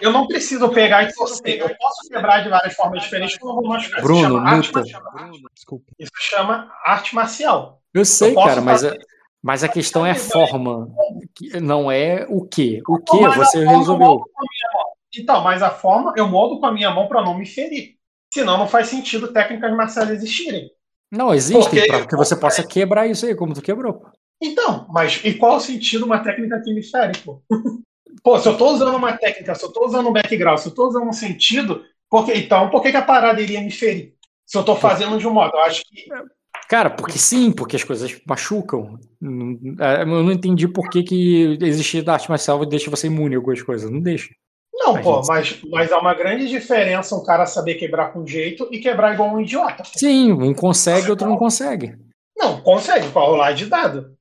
Eu não preciso pegar e torcer. Eu posso quebrar de várias formas diferentes que eu não vou machucar. Isso Bruno, chama arte. Desculpa. Isso chama arte marcial. Eu sei, posso cara, mas, fazer- a- mas a questão é a forma que não é o que. O Então, que você resolveu. Então, mas a forma eu moldo com a minha mão para não me ferir. Senão não faz sentido técnicas marciais existirem. Não, existem para que você possa quebrar isso aí, como tu quebrou. Então, mas e qual o sentido uma técnica que me fere, pô? Pô, se eu tô usando uma técnica, se eu tô usando um background, se eu tô usando um sentido, porque, então por que, que a parada iria me ferir? Se eu tô fazendo de um modo, eu acho que. Cara, porque sim, porque as coisas machucam. É, Eu não entendi por que, que existir da arte marcial deixa você imune a algumas coisas. Não deixa. Não, pô, gente- mas, mas há uma grande diferença um cara saber quebrar com jeito e quebrar igual um idiota. Sim, um consegue, outro não consegue. Não, consegue, pode rolar de dado.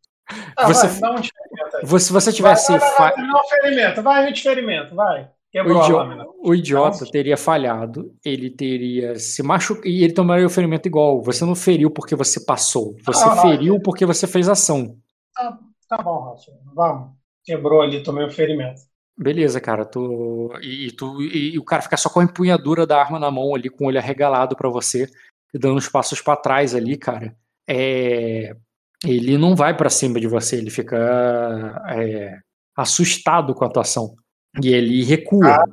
Ah, Você- vai, dá um experimento aí. Se você tivesse. Vai, vai, vai, ferimento, vai, um experimento, vai. O, Quebrou a idio- lâmina. o idiota teria falhado, ele teria se machucado e ele tomaria o ferimento igual. Você não feriu porque você passou, você Ah, feriu porque você fez ação. Tá bom, Rafa, vamos. Quebrou ali, tomei um ferimento. Beleza, cara. Tu, e, tu, e, e o cara fica só com a empunhadura da arma na mão ali, com o olho arregalado pra você, e dando uns passos pra trás ali, cara. É, ele não vai pra cima de você, ele fica é, assustado com a tua ação. E ele recua.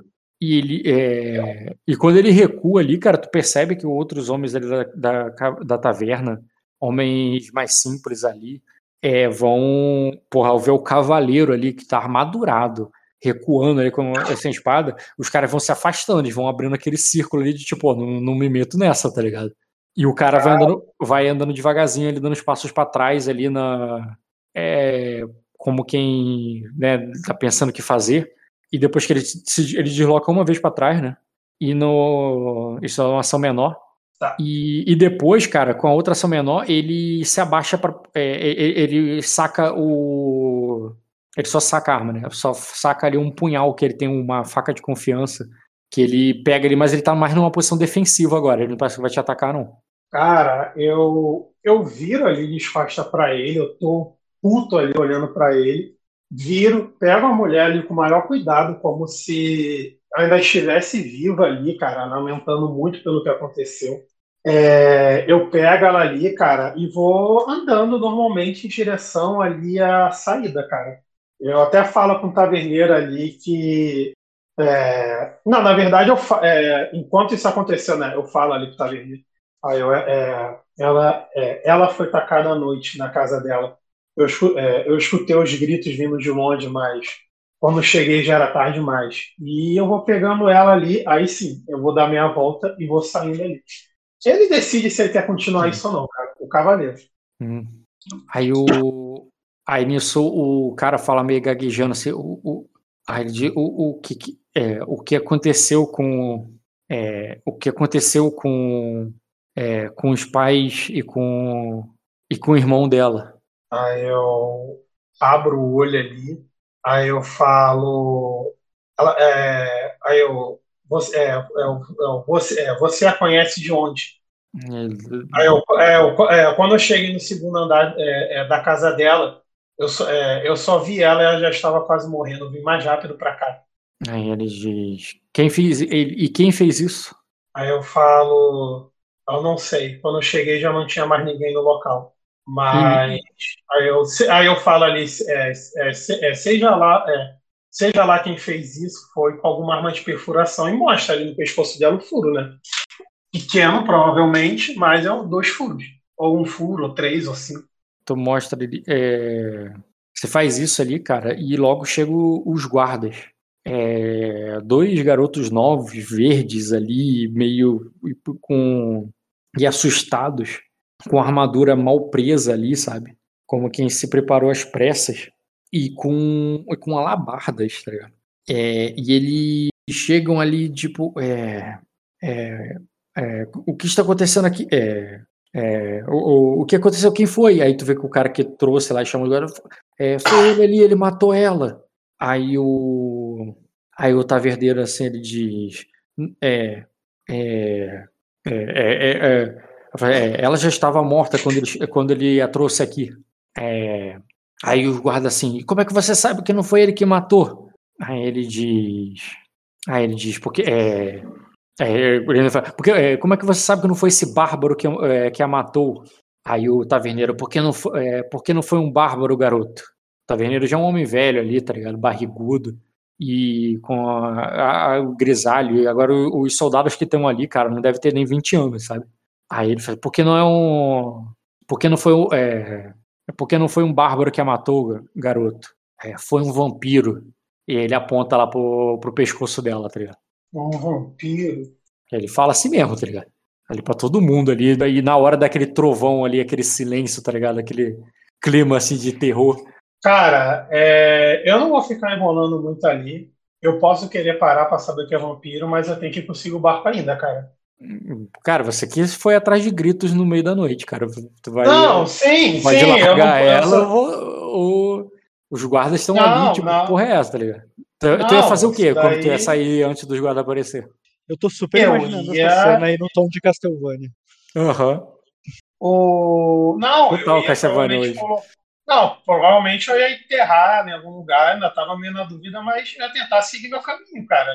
E, ele, é, e quando ele recua ali, cara, tu percebe que outros homens ali da, da, da taverna, homens mais simples ali, é, vão, porra, ao ver o cavaleiro ali que tá armadurado, recuando ali com essa espada, os caras vão se afastando, eles vão abrindo aquele círculo ali de tipo, ó, não, não me meto nessa, tá ligado? E o cara vai andando, vai andando devagarzinho ali, dando os passos pra trás ali na. É, como quem né, tá pensando o que fazer. E depois que ele se ele desloca uma vez pra trás, né? E no. Isso é uma ação menor. Tá. E, e depois, cara, com a outra ação menor, ele se abaixa para ele saca o. Ele só saca a arma, né? Só saca ali um punhal, que ele tem uma faca de confiança. Que ele pega ali, mas ele tá mais numa posição defensiva agora. Ele não parece que vai te atacar, não. Cara, eu, eu viro ali de costa pra ele, eu tô puto ali olhando pra ele, viro, pego a mulher ali com o maior cuidado, como se ainda estivesse viva ali, cara, lamentando muito pelo que aconteceu. É, eu pego ela ali, cara, e vou andando normalmente em direção ali à saída, cara. Eu até falo com o taverneiro ali que. é, não, na verdade, eu é, enquanto isso aconteceu, né, eu falo ali com o taverneiro. Aí eu, é, ela, é, ela foi tacada à noite na casa dela. Eu, é, eu escutei os gritos vindo de longe, mas quando cheguei já era tarde demais. E eu vou pegando ela ali, aí sim, eu vou dar minha volta e vou saindo ali. Ele decide se ele quer continuar isso ou não, cara, o cavaleiro. Hum. Aí o. Aí nisso o cara fala meio gaguejando assim, o, o, aí ele o, o, que, que- é, o que aconteceu com. é, o que aconteceu com. é, com os pais e com. e com o irmão dela. Aí eu abro o olho ali, aí eu falo. Ela, é, aí eu. Você, é, eu- eu- você, é, você a conhece de onde? Aí eu, é, eu- é, quando eu cheguei no segundo andar é, é, da casa dela, eu só, é, eu só vi ela e ela já estava quase morrendo. Eu vim mais rápido para cá. Aí ele diz. Quem fez. ele- e quem fez isso? Aí eu falo, eu não sei. Quando eu cheguei já não tinha mais ninguém no local. Mas aí eu, aí eu falo ali, é, é, é, seja lá, é, seja lá quem fez isso, foi com alguma arma de perfuração e mostra ali no pescoço dela o furo, né? Pequeno, provavelmente, mas é dois furos. Ou um furo, ou três, ou cinco. Tu mostra ele. é, Você faz isso ali, cara, e logo chegam os guardas. É, Dois garotos novos, verdes ali, meio com. e assustados, com a armadura mal presa ali, sabe? Como quem se preparou às pressas, e com, com alabardas, tá ligado? É, e eles chegam ali, tipo. é, é, é, o que está acontecendo aqui? É, é, o, o, o que aconteceu? Quem foi? Aí tu vê que o cara que trouxe lá e chamou agora foi ele ali, ele matou ela. Aí o aí o taverneiro assim ele diz é, é, é, é, ela já estava morta quando ele, quando ele a trouxe aqui. É, aí os guardas assim, "E como é que você sabe que não foi ele que matou? Aí ele diz, aí ele diz porque é, é, porque, é, como é que você sabe que não foi esse bárbaro que, é, que a matou? Aí o taverneiro, porque não foi, é, porque não foi um bárbaro, garoto? taverneiro já é um homem velho ali, tá ligado? Barrigudo e com a, a, a, o grisalho. E agora os soldados que estão ali, cara, não deve ter nem 20 anos, sabe? Aí ele fala, por que não é um. Por que não foi um. É, porque não foi um bárbaro que a matou, garoto? É, foi um vampiro. E ele aponta lá pro, pro pescoço dela, tá ligado? Um vampiro. Ele fala assim mesmo, tá ligado? Ali pra todo mundo ali. E na hora daquele trovão ali, aquele silêncio, tá ligado? Aquele clima assim de terror. Cara, é, eu não vou ficar enrolando muito ali. Eu posso querer parar pra saber que é vampiro, mas eu tenho que conseguir o barco ainda, cara. Cara, você aqui foi atrás de gritos no meio da noite, cara. Tu vai, não, sim, vai sim. largar ela, ou, os guardas estão ali, tipo, não. porra é essa, tá ligado? Tu, não, tu ia fazer o quê daí... quando tu ia sair antes dos guardas aparecer? Eu tô super eu imaginando ia... essa cena aí no tom de Castlevania. Aham. Uhum. O... Não, Total Castlevania hoje. Não, provavelmente eu ia enterrar em algum lugar, ainda tava meio na dúvida, mas ia tentar seguir meu caminho, cara.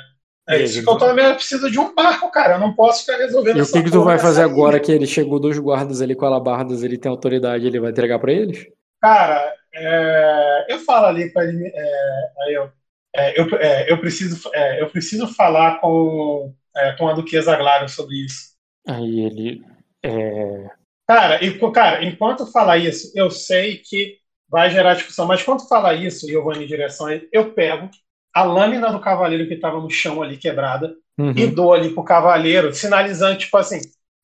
É isso que eu tô eu preciso de um barco, cara. Eu não posso ficar resolvendo E o que, que tu vai fazer agora que ele chegou dois guardas ali com alabardas, ele tem autoridade, ele vai entregar para eles? Cara, é, eu falo ali para ele. É, eu, é, eu, é, eu, preciso, é, eu preciso falar com, é, com a Duquesa Glaro sobre isso. Aí ele. Cara, e, cara, enquanto fala isso, eu sei que vai gerar discussão, mas quando fala isso e eu vou em direção, eu pego a lâmina do cavaleiro que estava no chão ali quebrada uhum. e dou ali pro cavaleiro, sinalizando, tipo assim,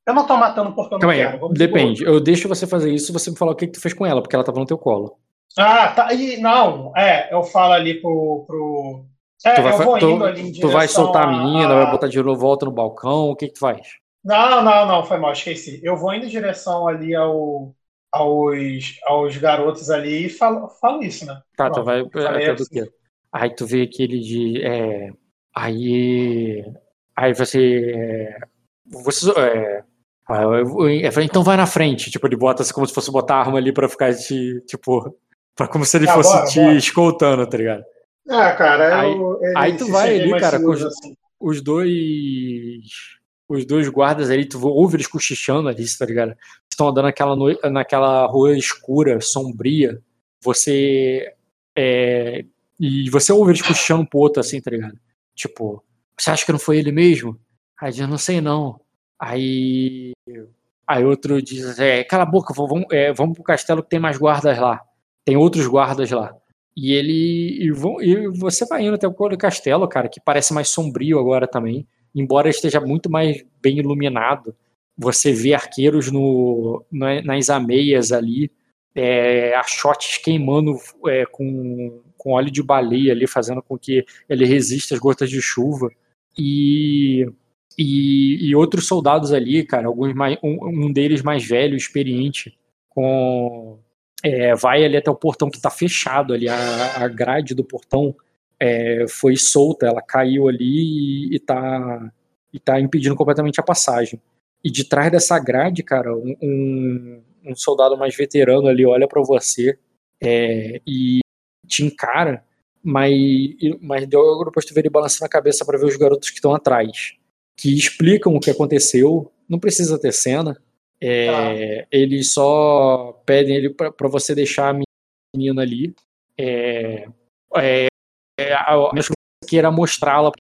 eu não tô matando porque eu não quero. Depende, eu deixo você fazer isso se você me falar o que, que tu fez com ela, porque ela tava no teu colo. Ah, tá. E, não, é, eu falo ali pro. pro... É, tu vai, eu vou tu, indo ali em Tu vai soltar a menina, a... vai botar de novo, volta no balcão, o que, que tu faz? Não, não, não, foi mal, esqueci. Eu vou indo em direção ali ao, aos, aos garotos ali e falo, falo isso, né? Tá, Pronto, tu vai. Quê? Aí tu vê aquele de. É, aí. Aí você. É, você. É, eu falei, então vai na frente. Tipo, ele bota assim como se fosse botar a arma ali pra ficar te. Tipo. Pra, como se ele ah, fosse bora, te bora. escoltando, tá ligado? Ah, cara, aí, eu, aí tu vai ali, cara, com os, assim. os dois. Os dois guardas ali, tu ouve eles cochichando ali, tá ligado? Estão andando naquela, no... naquela rua escura, sombria. Você é, e você ouve eles puxando pro outro assim, tá ligado? Tipo, você acha que não foi ele mesmo? Aí diz, não sei não. Aí. Aí outro diz, é, cala a boca, vamos, é, vamos pro castelo que tem mais guardas lá. Tem outros guardas lá. E ele. E, vão, e você vai indo até o castelo, cara, que parece mais sombrio agora também. Embora esteja muito mais bem iluminado. Você vê arqueiros no, nas ameias ali, é, achotes queimando é, com com óleo de baleia ali, fazendo com que ele resista às gotas de chuva. E, e, e outros soldados ali, cara, alguns mais, um, um deles mais velho, experiente, com é, vai ali até o portão que está fechado ali, a, a grade do portão é, foi solta, ela caiu ali e, está e tá impedindo completamente a passagem. E de trás dessa grade, cara, um, um, um soldado mais veterano ali olha para você é, e te encara, mas, mas depois tu vê ele balançando a cabeça para ver os garotos que estão atrás, que explicam o que aconteceu, não precisa ter cena, é, ah. eles só pedem ele para você deixar a menina ali, é, é, é a, a, queira mostrá-la.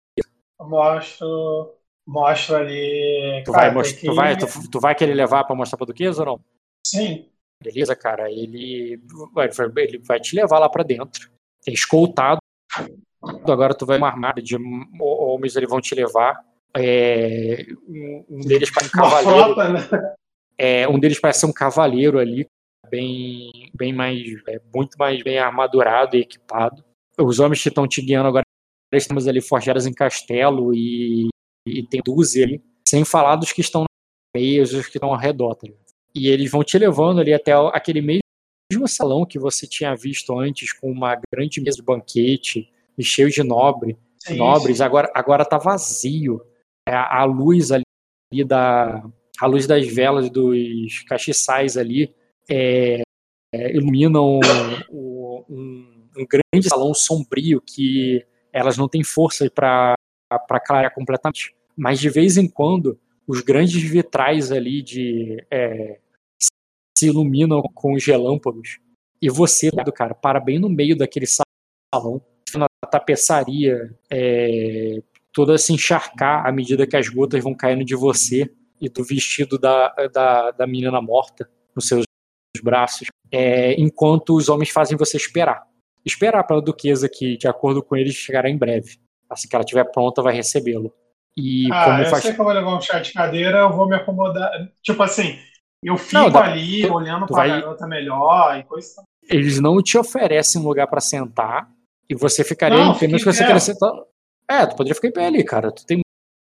Mostro, mostro ali. Tu, vai, que... tu, vai, tu, tu vai querer levar para mostrar para Duquesa ou não? Sim. Beleza, cara? Ele vai, ele vai te levar lá para dentro. É escoltado. Agora tu vai uma armada de homens, eles vão te levar. É, um deles parece um cavaleiro. Frota, né? é, um deles parece ser um cavaleiro ali, bem, bem mais, é, muito mais bem armadurado e equipado. Os homens que estão te guiando agora estamos ali forjados em castelo e, e tem dúzia ali, sem falar dos que estão na meia, os que estão ao redor. Tá e eles vão te levando ali até aquele mesmo salão que você tinha visto antes, com uma grande mesa de banquete e cheio de nobre, sim, nobres, sim. agora agora tá vazio. É, a luz ali da a luz das velas dos castiçais ali é, é, iluminam o, um, um, grande salão sombrio que elas não têm força para clarear completamente. Mas de vez em quando os grandes vitrais ali de é, se iluminam com os relâmpagos e você, cara, para bem no meio daquele salão, na tapeçaria, é, toda se encharcar à medida que as gotas vão caindo de você e do vestido da, da, da menina morta nos seus braços, é, enquanto os homens fazem você esperar. Esperar pela duquesa que, de acordo com eles, chegará em breve. Assim que ela estiver pronta, vai recebê-lo. E ah, como eu faz... sei que eu vou levar um chá de cadeira, eu vou me acomodar. Tipo assim, eu fico não, dá, ali tu, olhando tu pra vai... garota melhor e coisa. Eles não te oferecem um lugar para sentar e você ficaria não, em pé, mesmo que você queira sentar. É, tu poderia ficar em pé ali, cara. Tu tem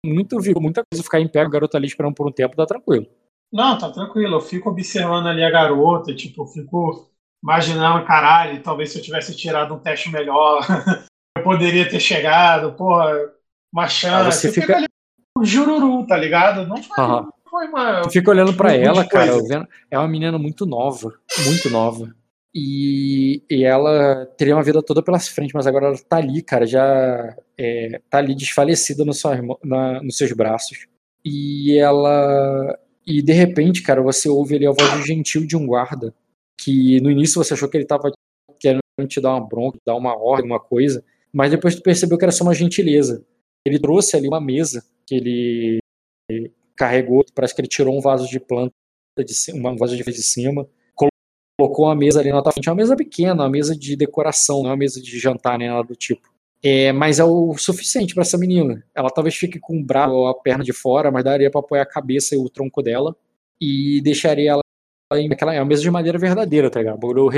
muito muita coisa ficar em pé, a garota ali esperando por um tempo, tá tranquilo. Não, tá tranquilo. Eu fico observando ali a garota, tipo, eu fico imaginando, caralho, talvez se eu tivesse tirado um teste melhor, eu poderia ter chegado, porra, uma chance. Ah, você fica ali um jururu, tá ligado? Não foi, uhum. foi uma. Tu fica olhando para ela, cara, vendo, é uma menina muito nova, muito nova. E, e ela teria uma vida toda pela frente, mas agora ela tá ali, cara, já é, tá ali desfalecida no seu, na, nos seus braços. E ela. E de repente, cara, você ouve ali a voz gentil de um guarda. Que no início você achou que ele tava querendo te dar uma bronca, dar uma ordem, uma coisa. Mas depois tu percebeu que era só uma gentileza. Ele trouxe ali uma mesa que ele carregou, parece que ele tirou um vaso de planta, de, um vaso de cima, colocou uma mesa ali na tua frente, é uma mesa pequena, uma mesa de decoração, não é uma mesa de jantar nem nada do tipo. É, mas é o suficiente para essa menina. Ela talvez fique com o braço ou a perna de fora, mas daria para apoiar a cabeça e o tronco dela e deixaria ela em aquela é uma mesa de madeira verdadeira, tá ligado? Bagulho.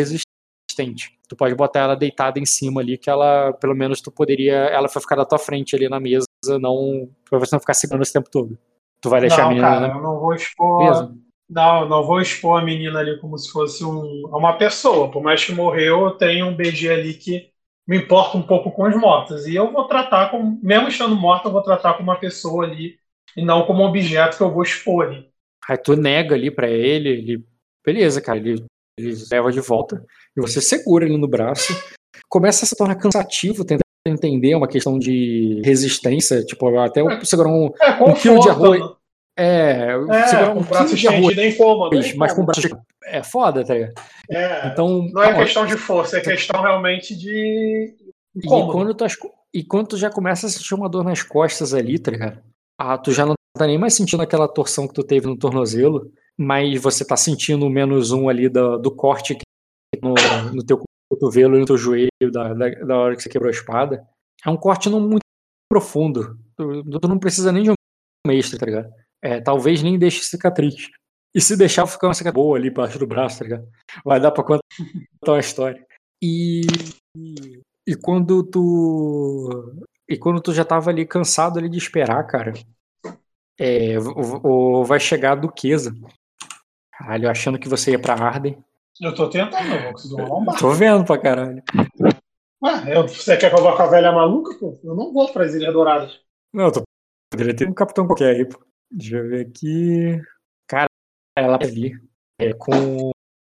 Tu pode botar ela deitada em cima ali que ela, pelo menos tu poderia, ela vai ficar da tua frente ali na mesa, não para você não ficar segurando esse tempo todo. Tu vai deixar não, a menina, cara, eu não vou expor não, não vou expor a menina ali como se fosse um, uma pessoa. Por mais que morreu, eu tenho um BG ali que me importa um pouco com os mortos. E eu vou tratar como, mesmo estando morta, eu vou tratar como uma pessoa ali e não como um objeto que eu vou expor ali. Aí tu nega ali para ele, ele. Beleza, cara, ele, ele leva de volta. E você segura ele no braço. Começa a se tornar cansativo tentar entender uma questão de resistência, tipo, até é, segurar um, é, um quilo de arroz. É, é segurar um braço estendido é incômodo. Mas com o braço é foda, tá ligado? É, então, não é questão de força, é questão realmente de. E quando, tu, e quando tu já começa a sentir uma dor nas costas ali, tá ligado? Ah, tu já não tá nem mais sentindo aquela torção que tu teve no tornozelo, mas você tá sentindo o menos um ali do, do corte no, no teu cotovelo no teu joelho da, da, da, hora que você quebrou a espada. É um corte não muito profundo. Tu, tu não precisa nem de um extra, tá ligado? É, talvez nem deixe cicatriz. E se deixar, ficar uma cicatriz boa ali embaixo do braço, tá ligado? Vai dar pra contar uma história. E, e quando tu. E quando tu já tava ali cansado ali de esperar, cara, é, o, vai chegar a duquesa. Caralho, achando que você ia pra Arden. Eu tô tentando, eu vou Tô vendo pra caralho. Ué, eu, você quer que eu vá com a velha maluca, pô? Eu não vou pra Ilhas Douradas. Não, eu tô. Poderia ter um capitão qualquer aí, pô. Deixa eu ver aqui. Cara, ela ali é com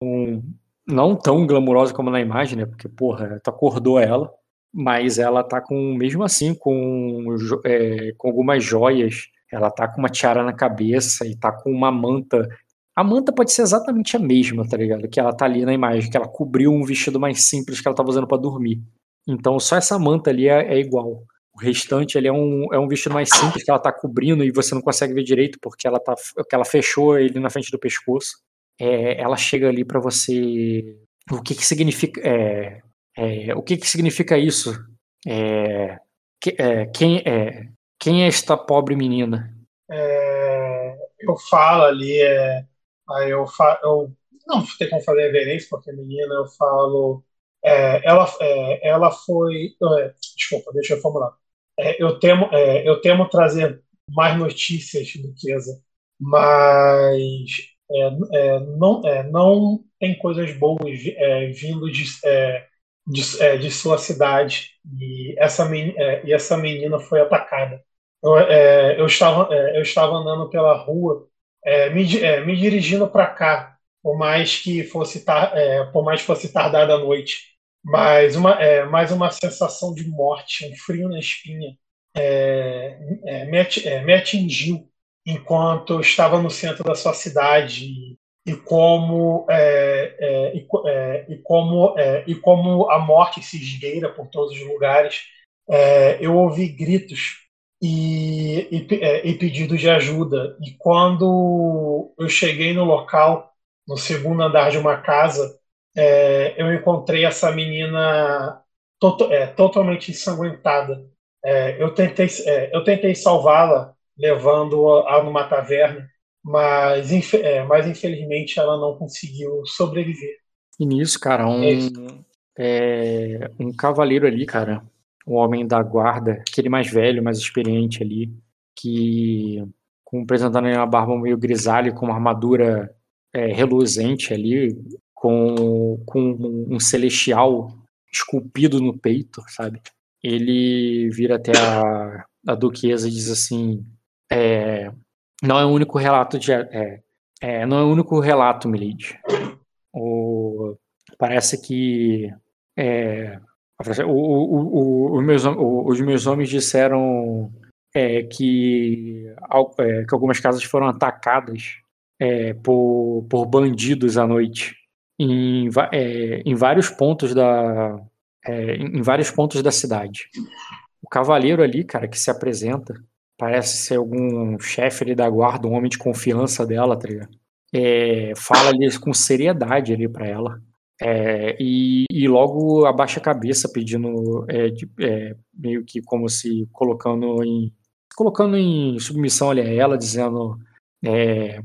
um, não tão glamurosa como na imagem, né? Porque, porra, tu acordou ela, mas ela tá com, mesmo assim, com, é, com algumas joias. Ela tá com uma tiara na cabeça e tá com uma manta. A manta pode ser exatamente a mesma, tá ligado? Que ela tá ali na imagem, que ela cobriu um vestido mais simples que ela tava usando para dormir. Então só essa manta ali é, é igual. O restante ele é um, é um vestido mais simples que ela tá cobrindo e você não consegue ver direito porque ela tá que ela fechou ele na frente do pescoço. É, ela chega ali para você. O que que significa? É, é, o que que significa isso? É, que, é, quem é quem é esta pobre menina? É, eu falo ali, aí eu falo, eu não tem como fazer reverência porque menina eu falo ela, ela foi. desculpa, deixa eu formular é, eu, temo, é, eu temo trazer mais notícias, Duquesa, mas é, é, não, é, não tem coisas boas é, vindo de, de, de, sua cidade. E essa, menina, e essa menina foi atacada. Eu, eu, estava, eu estava andando pela rua, me, me dirigindo para cá, por mais que fosse tar, por mais fosse tardada a noite mas uma, é, mais uma sensação de morte, um frio na espinha, é, é, me, é, me, atingiu enquanto estava no centro da sua cidade. e como é, é, e, é, e, como é, e como a morte se esgueira por todos os lugares é, eu ouvi gritos e, e, é, e, pedidos de ajuda. E quando eu cheguei no local no segundo andar de uma casa eu encontrei essa menina to totalmente ensanguentada. Eu tentei eu tentei salvá-la levando-a numa taverna mas, é, mas infelizmente ela não conseguiu sobreviver. E nisso, cara, um, é, é um cavaleiro ali, cara, um homem da guarda, aquele mais velho, mais experiente ali, que com apresentando uma barba meio grisalha, com uma armadura é, reluzente ali, com, com um celestial esculpido no peito, sabe? Ele vira até a, a duquesa e diz assim: é, não é o único relato de. É, é, não é o único relato, Milady. O, parece que. É, o, o, o, meus, os meus homens disseram é, que, é, que algumas casas foram atacadas é, por, por bandidos à noite em, é, em vários pontos da é, em vários pontos da cidade. O cavaleiro ali, cara, que se apresenta, parece ser algum chefe ali da guarda, um homem de confiança dela, tá ligado? É, fala ali com seriedade ali para ela. É, e, e, logo abaixa a cabeça pedindo é, de, é, meio que como se colocando em colocando em submissão a ela dizendo é,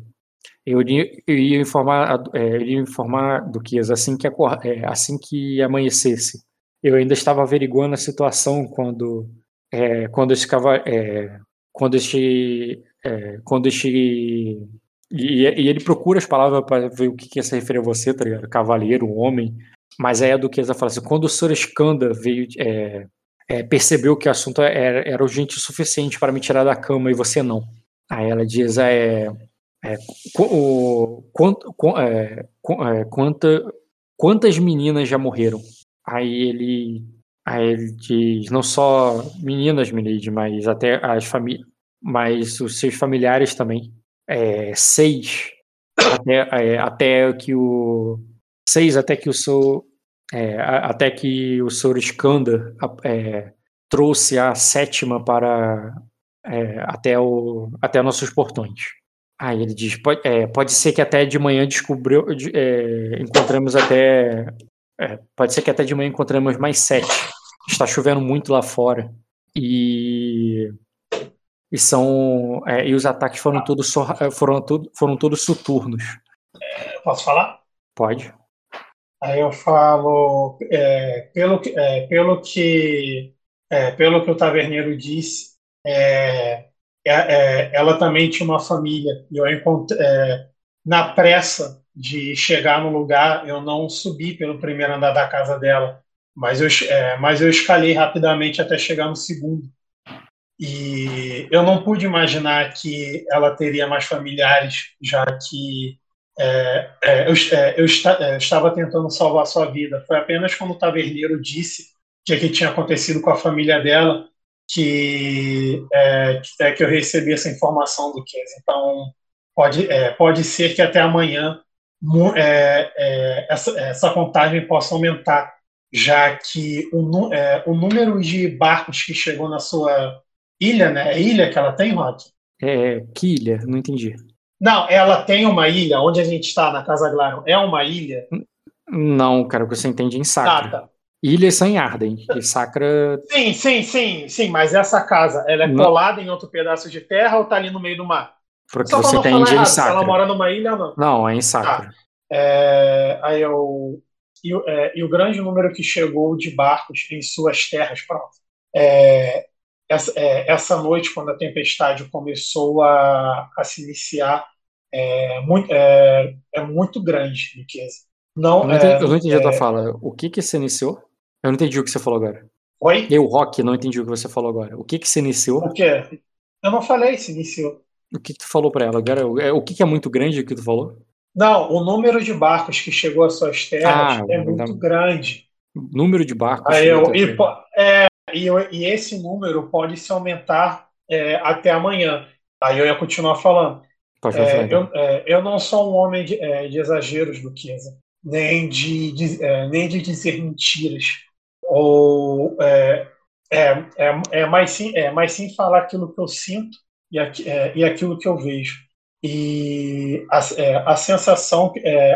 eu, eu, ia informar é, eu ia informar que assim que assim que amanhecesse. Eu ainda estava averiguando a situação quando quando quando este é, quando este e, e, ele procura as palavras para ver o que, que se referir a você, tá ligado? Cavaleiro, homem. Mas aí a duquesa fala assim: quando o Sr. Skanda veio, é, é, percebeu que o assunto era, era, urgente o suficiente para me tirar da cama e você não. Aí ela diz: é, é o, quant, é, é, quanta, quantas meninas já morreram? Aí ele Aí ele diz, não só meninas, Milady, mas até as famílias, mas os seus familiares também. É, seis, até, é, até que o seis até que o seu é, até que o Sr. Skanda é, trouxe a sétima para é, até o até nossos portões. Aí ele diz, pode, é, pode ser que até de manhã descobriu, encontramos até pode ser que até de manhã encontramos mais sete está chovendo muito lá fora e e são é, e os ataques foram todos é, foram tudo, foram todos soturnos. Posso falar? Pode. Aí eu falo é, pelo que é, pelo que é, pelo que o taverneiro disse, é, ela também tinha uma família e eu encontrei na pressa de chegar no lugar, eu não subi pelo primeiro andar da casa dela mas eu, é, mas eu escalei rapidamente até chegar no segundo. E eu não pude imaginar que ela teria mais familiares, já que é, é, eu, é, eu, é, estava tentando salvar sua vida. Foi apenas quando o taverneiro disse que, que tinha acontecido com a família dela que, é, que, é, que eu recebi essa informação do Kes. Então, pode, pode ser que até amanhã essa, essa contagem possa aumentar já que o, é, o número de barcos que chegou na sua ilha, né? É ilha que ela tem, Rock? É, que ilha? Não entendi. Não, ela tem uma ilha, onde a gente está, na Casa Glaron, é uma ilha? Não, cara, o que você entende em Sacra. Ah, tá. Ilhas são em Arden, e Sacra... Sim, sim, sim, sim, mas essa casa, ela é não. colada em outro pedaço de terra ou está ali no meio do mar? Porque Só você entende em Sacra. ela mora numa ilha ou não? Não, é em Sacra. Tá. É, aí eu e, é, e o grande número que chegou de barcos em suas terras. Pronto. É, essa, é, essa, noite, quando a tempestade começou a, a se iniciar, é muito, é, é muito grande, riqueza. Não, eu não entendi, eu não entendi a tua fala. O que que se iniciou? Eu não entendi o que você falou agora. Oi? Eu, Rock, não entendi o que você falou agora. O que que se iniciou? O quê? Eu não falei se iniciou. O que, que tu falou para ela agora? O que que é muito grande o que tu falou? Não, o número de barcos que chegou às suas terras ah, é muito grande. Número de barcos. Aí eu, e, é, e, e, esse número pode se aumentar é, até amanhã. Aí eu ia continuar falando. É, eu, é, eu não sou um homem de, é, de exageros, Duquesa, nem de, de- é, nem de dizer mentiras. Ou é, é, mais sim, é mais sim falar aquilo que eu sinto e, e aquilo que eu vejo. E a, a, sensação,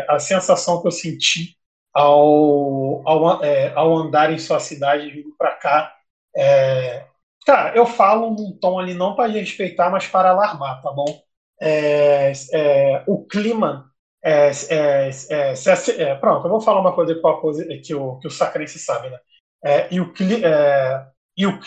a sensação que eu senti ao, ao, é, ao andar em sua cidade vindo para cá. É, cara, eu falo num tom ali não para respeitar, mas para alarmar, tá bom? É, é, o clima. É, é, é, se- é, pronto, eu vou falar uma coisa que o, que o, Sacrense sabe, né? E, o, e, o,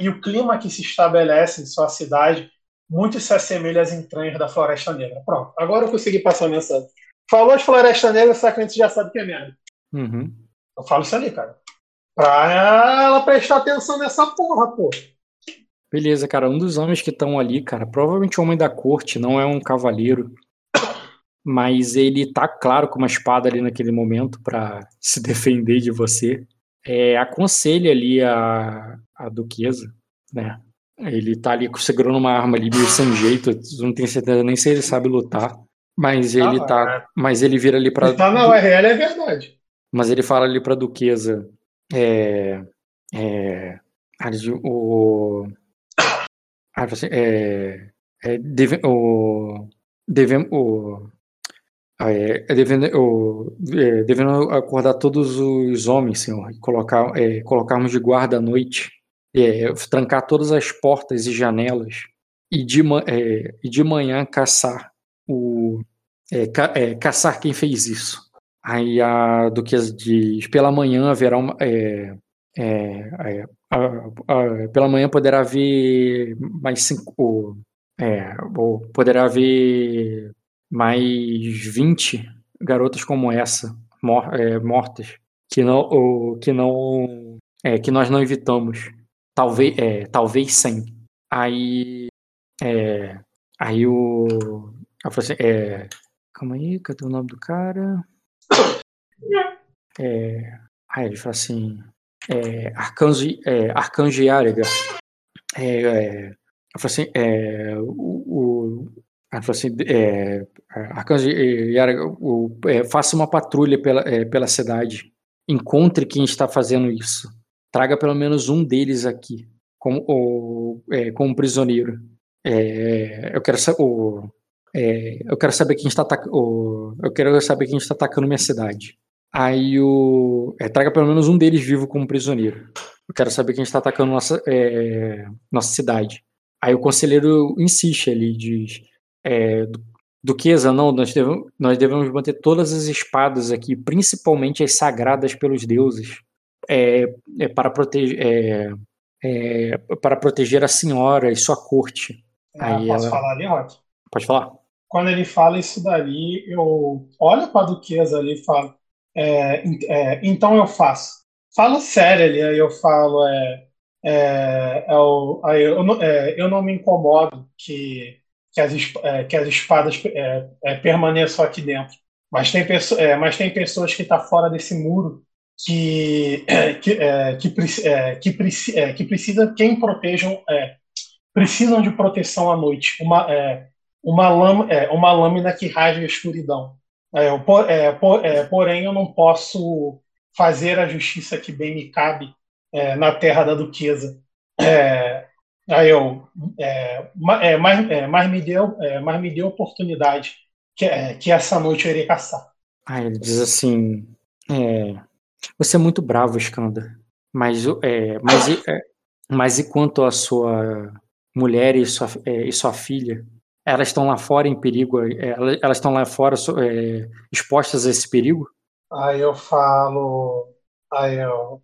e o clima que se estabelece em sua cidade muito se assemelha às entranhas da Floresta Negra. Pronto, agora eu consegui passar a mensagem. Falou de Floresta Negra, o Sacrense já sabe que é merda. Uhum. Eu falo isso ali, cara. Pra ela prestar atenção nessa porra, pô. Beleza, cara. Um dos homens que estão ali, cara, provavelmente o homem da corte, não é um cavaleiro. Mas ele tá claro com uma espada ali naquele momento pra se defender de você. É, aconselha ali a, a duquesa, né? Ele tá ali segurando uma arma ali meio sem jeito, não tenho certeza nem se ele sabe lutar. Mas ele Ah, tá. Mas ele vira ali pra. Se tá na URL é verdade. Mas ele fala ali pra duquesa. É. É. O. Ah, é. é deve, o. Devemos. O, ah, é, é devendo, o, é, devendo acordar todos os homens, senhor, e colocar, é, colocarmos de guarda à noite, é, trancar todas as portas e janelas, e de, é, e de manhã caçar o. é, ca- é, caçar quem fez isso. Aí a duquesa diz: pela manhã haverá uma. é, é, a- a- pela manhã poderá haver mais cinco. É, ou poderá haver mais 20 garotas como essa mor- é, mortas que não, ou, que não é, que nós não evitamos. Talvez, é, talvez 100. Aí, aí o. Eu assim, é, calma aí, cadê o nome do cara? É, aí ele fala assim, é, Arcanjo, é, Arcanjo Yariga. É, é, falei assim, é, o, o, falou assim, é, Arcanjo Yariga, o, é, faça uma patrulha pela, é, pela cidade. Encontre quem está fazendo isso. Traga pelo menos um deles aqui, como, o, é, como prisioneiro. É, eu quero saber. É, eu quero saber quem está ataca- o- eu quero saber quem está atacando minha cidade. Aí o é, traga pelo menos um deles vivo como prisioneiro. Eu quero saber quem está atacando nossa é, nossa cidade. Aí o conselheiro insiste ali diz é, Du- Duquesa, não, nós devemos, nós devemos manter todas as espadas aqui, principalmente as sagradas pelos deuses, é, é, para proteger é, para proteger a senhora e sua corte. Ah, Aí posso ela- falar ali, Rock? Pode falar? Quando ele fala isso dali, eu olho para a duquesa ali e falo, é, é, então eu faço. Falo sério ali, aí eu falo, é, é, é o- aí eu, não- é, eu não me incomodo que, que, as, é, que as espadas é, permaneçam aqui dentro. Mas tem, mas tem pessoas que estão fora desse muro que, que, que, que, é, que precisa quem protejam precisam de proteção à noite. Uma, é, uma, lam, é, uma lâmina que rasga a escuridão. É, eu po- é, é, porém, eu não posso fazer a justiça que bem me cabe é, na terra da duquesa. Aí eu, ma- mas, mas me deu, mas me deu oportunidade que, que essa noite eu irei caçar. Aí ele diz assim: Você é muito bravo, Skanda. Mas, mas, mas e quanto a sua mulher e sua, e sua filha? Elas estão lá fora em perigo? é, elas estão lá fora é, expostas a esse perigo? Aí eu falo, aí eu,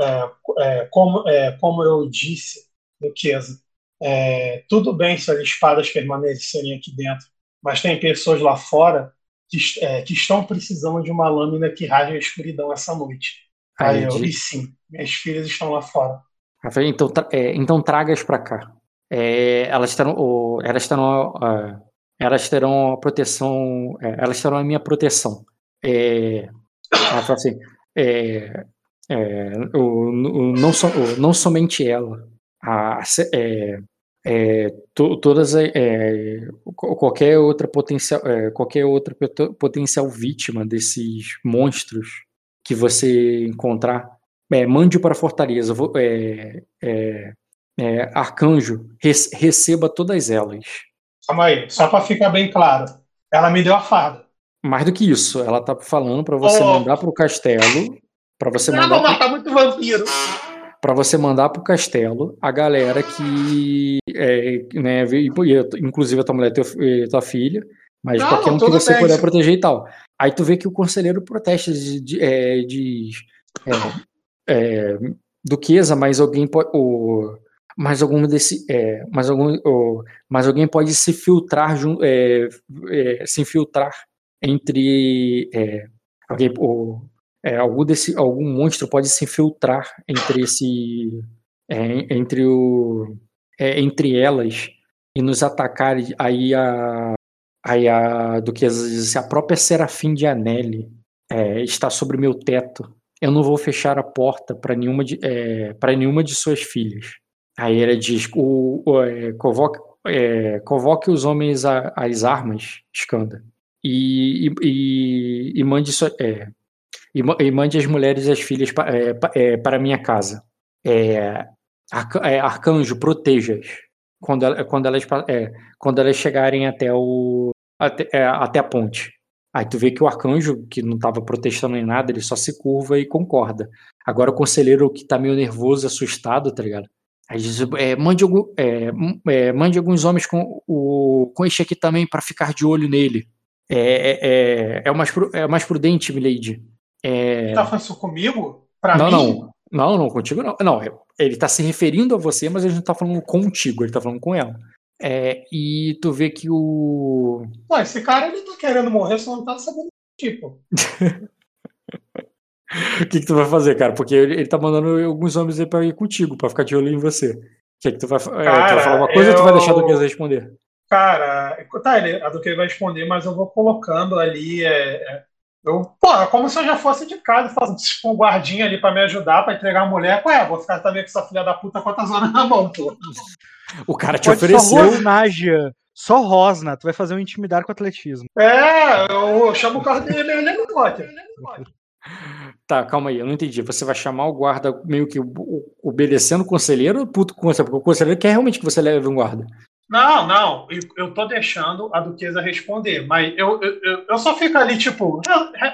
é, é, como, é, como eu disse, Duquesa, é, tudo bem se as espadas permanecerem aqui dentro, mas tem pessoas lá fora que, é, que estão precisando de uma lâmina que rasgue a escuridão essa noite. Aí Aí eu, ele e sim, minhas filhas estão lá fora. Então, tra- então traga-as para cá. É, elas terão, o- elas terão, a- elas terão a proteção, é, elas terão a minha proteção. É, ela fala assim, é, é, o- o- não, so- o- não somente ela, a, é, é, to, todas é, qualquer outra potencial é, qualquer outra potencial vítima desses monstros que você encontrar é, mande para a fortaleza é, arcanjo receba todas elas calma aí só para ficar bem claro ela me deu a farda mais do que isso ela tá falando para você oh. mandar para o castelo para você mandar matar muito vampiro para você mandar para o castelo a galera que, é, né, inclusive a tua mulher e tua filha, mas não, qualquer um que você puder proteger e tal. Aí tu vê que o conselheiro protesta de, de, é, de é, é, duquesa, mas alguém pode, o, mas algum desse, é, mas algum, o, mas alguém pode se filtrar, é, é, se infiltrar entre é, alguém, o, é, algum, desse, algum monstro pode se infiltrar entre esse é, entre o entre elas e nos atacar aí a aí a do que a própria Serafim de Anelli está sobre meu teto. Eu não vou fechar a porta para nenhuma de para nenhuma de suas filhas aí ela diz o, o é, convoque é, convoque os homens às armas Skanda e, e, e mande sua, é, e, e mande as mulheres e as filhas pa, é, é, para minha casa. É, arcanjo, proteja-as quando, quando, elas, quando elas chegarem até, o, até, até a ponte. Aí tu vê que o arcanjo, que não estava protestando em nada, ele só se curva e concorda. Agora o conselheiro que tá meio nervoso, assustado, tá ligado? Aí diz, é, mande, algum, é, é, mande alguns homens com, o, com este aqui também para ficar de olho nele. É, é, é, o mais, é o mais prudente, Milady. É... Tá falando isso comigo? Pra não, mim? não. Não, não, contigo não. Não, ele tá se referindo a você, mas ele não tá falando contigo, ele tá falando com ela. É, e tu vê que o. Pô, esse cara ele tá querendo morrer, só não tá sabendo tipo. O que, que tu vai fazer, cara? Porque ele, ele tá mandando alguns homens aí pra ir contigo, pra ficar de olho em você. O que, que tu vai, cara, é, tu vai falar uma coisa eu... ou tu vai deixar a Duquesa responder? Cara, tá, ele, a Duquesa vai responder, mas eu vou colocando ali é, é eu, porra, como se eu já fosse de casa, fazendo tipo, um guardinha ali pra me ajudar, pra entregar a mulher. Ué, vou ficar também com essa filha da puta quantas horas na mão, pô. O cara te Pode ofereceu. Só Rosnágia, só Rosna, tu vai fazer um intimidar com atletismo. É, eu chamo o carro dele, ele é no Tá, calma aí, eu não entendi. Você vai chamar o guarda meio que obedecendo o conselheiro ou puto com? Porque o conselheiro quer realmente que você leve um guarda. Não, não, eu tô deixando a Duquesa responder, mas eu, eu, eu só fico ali, tipo,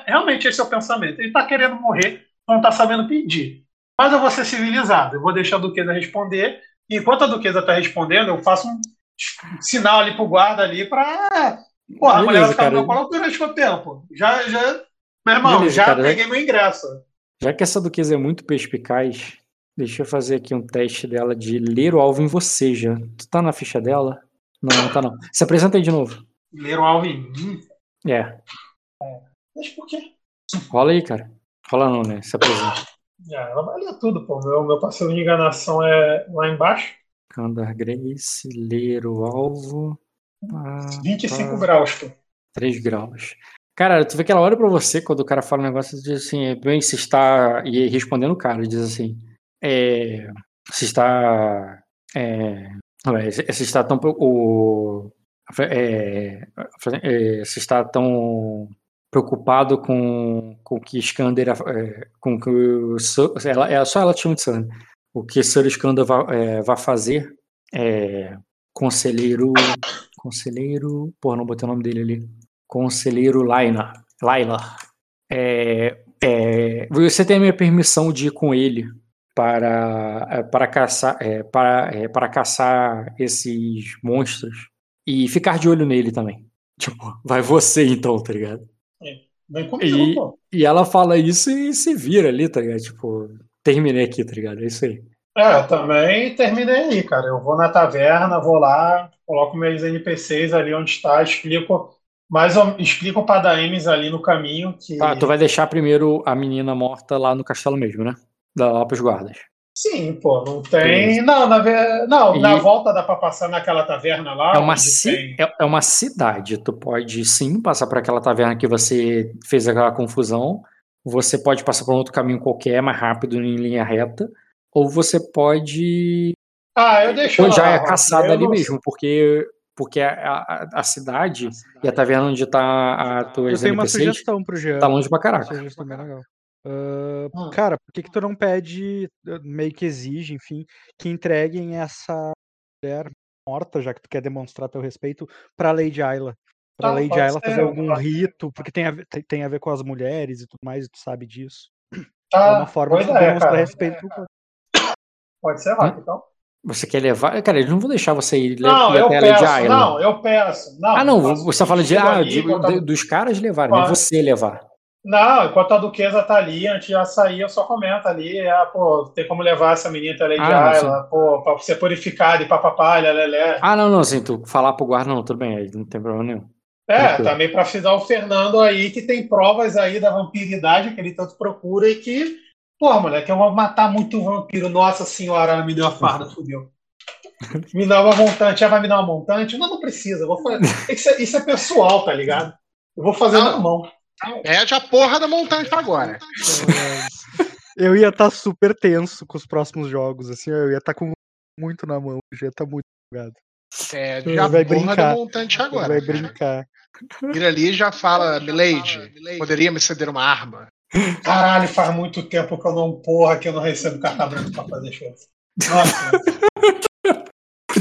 realmente esse é o pensamento. Ele tá querendo morrer, não tá sabendo pedir. Mas eu vou ser civilizado, eu vou deixar a Duquesa responder, e enquanto a Duquesa tá respondendo, eu faço um sinal ali pro guarda ali pra. Porra, a mulher vai ficar no colo durante o tempo. Já, já. Meu irmão, Beleza, já cara, peguei já... meu ingresso. Já que essa Duquesa é muito perspicaz, Deixa eu fazer aqui um teste dela de ler o alvo em você já. Tu tá na ficha dela? Não, não tá não. Se apresenta aí de novo. Ler o alvo em mim? É. é. Mas por quê? Rola aí, cara. Rola não, né? Se apresenta. É, ela vai ler tudo, pô. Meu, meu parceiro de enganação é lá embaixo. Candar Grace, ler o alvo. Ah, 25 tá. graus, pô. 3 graus. Cara, tu vê que ela olha pra você quando o cara fala um negócio e diz assim, bem, se está. E respondendo o cara, diz assim é, se está é, se está tão o é, é, se está tão preocupado com o que Skander é, com que o, ela é só ela tinha um o que Sir Skander vai, é, vai fazer é, conselheiro conselheiro pô não botei o nome dele ali conselheiro Laila Laila é, é, você tem a minha permissão de ir com ele para, eh, para, caçar, é, para, é, para caçar esses monstros e ficar de olho nele também. Tipo, vai você então, tá ligado? É, vem comigo, e, pô. e ela fala isso e se vira ali, tá ligado? Tipo, terminei aqui, tá ligado? É isso aí. É, eu também terminei aí, cara. Eu vou na taverna, vou lá, coloco meus NPCs ali onde está, explico. Mas eu explico para Daemis ali no caminho que. Tá, tu vai deixar primeiro a menina morta lá no castelo mesmo, né? lá pros guardas. Sim, pô, não tem. Não, na, não, e... na volta dá para passar naquela taverna lá. É uma, ci... tem... é, é uma cidade. Tu pode sim passar por aquela taverna que você fez aquela confusão. Você pode passar por um outro caminho qualquer, mais rápido, em linha reta. Ou você pode Ah, eu deixo Ou já lá, é caçada ali não- mesmo, porque, porque a, a, a cidade e a taverna onde tá as Eu tuas tenho uma NPCs sugestão pro Jean. tá longe pra Uma caraca. sugestão bem legal. Ah, Hum. cara, por que, que tu não pede, eh, meio que exige, enfim, que entreguem essa mulher morta, já que tu quer demonstrar teu respeito, pra Lady Ayla? Pra Ah, Lady Ayla fazer algum rito, porque tem a, ver, tem, tem a ver com as mulheres e tudo mais, e tu sabe disso. é Ah, uma forma de tu ideia, demonstrar cara. respeito pro corpo. Pode ser, Rock, então. Você quer levar. Cara, eles não vão deixar você ir, Não, eu a Lady peço. Ayla. Não, eu peço. Não, Ah, não, eu você fala de, ah, ali, de- enquanto a- de- dos caras levarem, não Pode. você levar. Não, enquanto a duquesa tá ali, antes de ela sair, eu só comento ali, ah, pô, tem como levar essa menina até a Lady Ah, pô, pra ser purificada e papapá, lelé. Ah, não, não, assim, tu falar pro guarda, não, tudo bem, aí não tem problema nenhum. É, Tranquilo. também pra avisar o Fernando aí que tem provas aí da vampiridade que ele tanto procura e que, pô, moleque, eu vou matar muito vampiro. Nossa senhora, ela me deu a farda, fudeu. Me dá uma montante, ela vai me dar uma montante? Não, não precisa. eu Vou fazer. Isso, é, isso é pessoal, tá ligado? Eu vou fazer Não. na mão. Pede a porra da montanha agora. Eu ia estar super tenso com os próximos jogos, assim, eu ia estar com muito na mão, eu ia estar muito empolgado. Pede a Vai porra brincar. da montante Ele agora. vai cara. brincar. Vira ali e já fala, Milady, poderia me ceder uma arma? Caralho, faz muito tempo que eu não, porra, que eu não recebo carta branca pra fazer show. Nossa.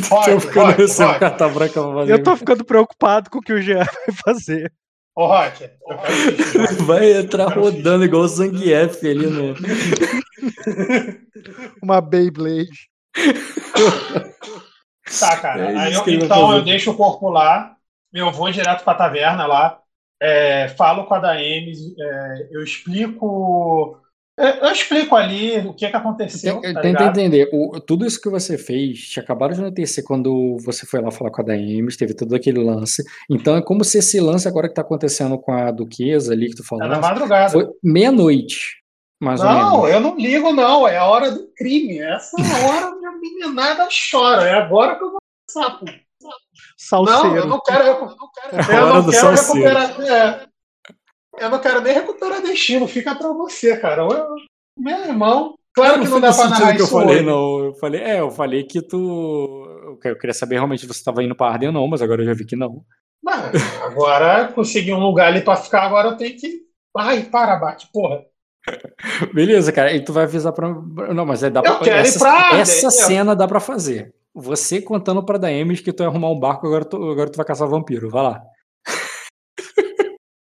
Rock, eu recebo Rock. carta branca pra fazer. Eu tô ficando preocupado com o que o Jean vai fazer. Ô, Rock. Vai entrar rodando igual o Zangief ali no. Uma Beyblade. Tá, cara. É Aí eu- então eu deixo o corpo lá, eu vou direto pra taverna lá, é, falo com a Daemis, é, eu explico. Eu, eu explico ali o que, que aconteceu. Tá Tenta entender, o- tudo isso que você fez, te acabaram de anoitecer quando você foi lá falar com a Daemis, teve todo aquele lance. Então é como se esse lance agora que tá acontecendo com a Duquesa ali que tu falou, É na madrugada. foi meia-noite, mais Não, eu não ligo, não. É a hora do crime. Essa hora minha meninada chora. É agora que eu vou começar, pô. Não, Salseiro. eu não quero, É eu não quero salseiro. recuperar. é, eu não quero nem recuperar destino. Fica pra você, cara. Eu- meu irmão. Claro que não dá pra narrar que eu isso falei, hoje. não. Eu falei, é, eu falei que tu. Eu que- eu queria saber realmente se você tava indo pra Arden ou não, mas agora eu já vi que não. Mas agora consegui um lugar ali pra ficar, agora eu tenho que. Ai, para, bate, porra. Beleza, cara. E tu vai avisar pra. Não, mas é, dá Eu pra. quero ir essa, pra Arden, essa eu- cena dá pra fazer. Você contando pra Daemis que tu ia arrumar um barco, agora tu, agora tu vai caçar vampiro. Vai lá.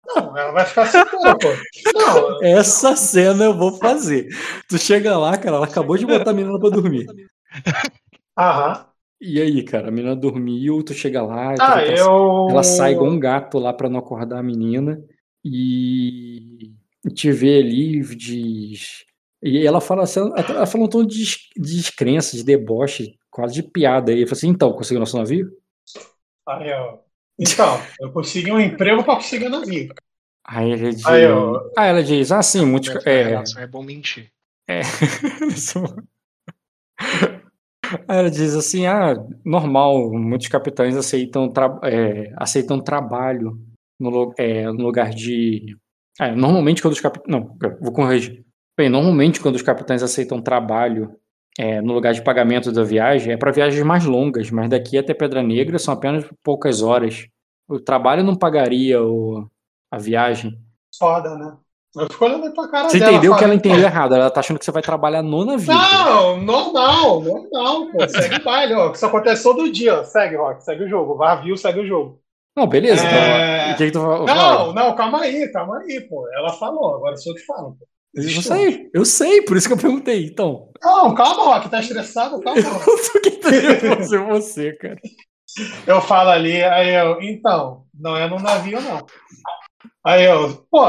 Não, ela vai ficar segura, pô. Não, Essa cena eu vou fazer. Tu chega lá, cara, ela acabou de botar a menina pra dormir. aham. E aí, cara, a menina dormiu, tu chega lá, Ah, tu- eu. ela sai igual um gato lá pra não acordar a menina e te vê ali, diz. E ela fala assim, ela fala um tom de de descrença, de deboche, quase de piada aí. Eu falei assim, então, conseguiu nosso navio? Aí, ó. Então, eu consegui um emprego pra conseguir navio. Aí ele diz. Aí, ó. Ah, ela diz, ah, sim, ter É, relação, é bom mentir. É. Aí ela diz assim: ah, normal, muitos capitães aceitam, tra é, aceitam trabalho no, é, no lugar de. É, normalmente, quando os capitães. Não, vou corrigir. Bem, normalmente, quando os capitães aceitam trabalho é, no lugar de pagamento da viagem, é para viagens mais longas, mas daqui até Pedra Negra são apenas poucas horas. O trabalho não pagaria o, a viagem. Foda, né? Eu fico olhando pra cara Você dela. entendeu que ela entendeu errado? Ela tá achando que você vai trabalhar no navio. Não, normal, normal, pô. Segue o baile, ó. Isso acontece todo dia. Segue, Rock, segue o jogo. Vazio, segue o jogo. Não, beleza. É. Então, o que, que tu? Não, não, calma aí, calma aí, pô. Ela falou, agora sou eu que falo. Pô. Eu sei, eu sei, por isso que eu perguntei. Então, Não, calma, Rock, tá estressado? Calma, Rock. eu tô querendo fazer você, cara. Eu falo ali, aí eu, então, não é no navio, não. Aí eu, pô,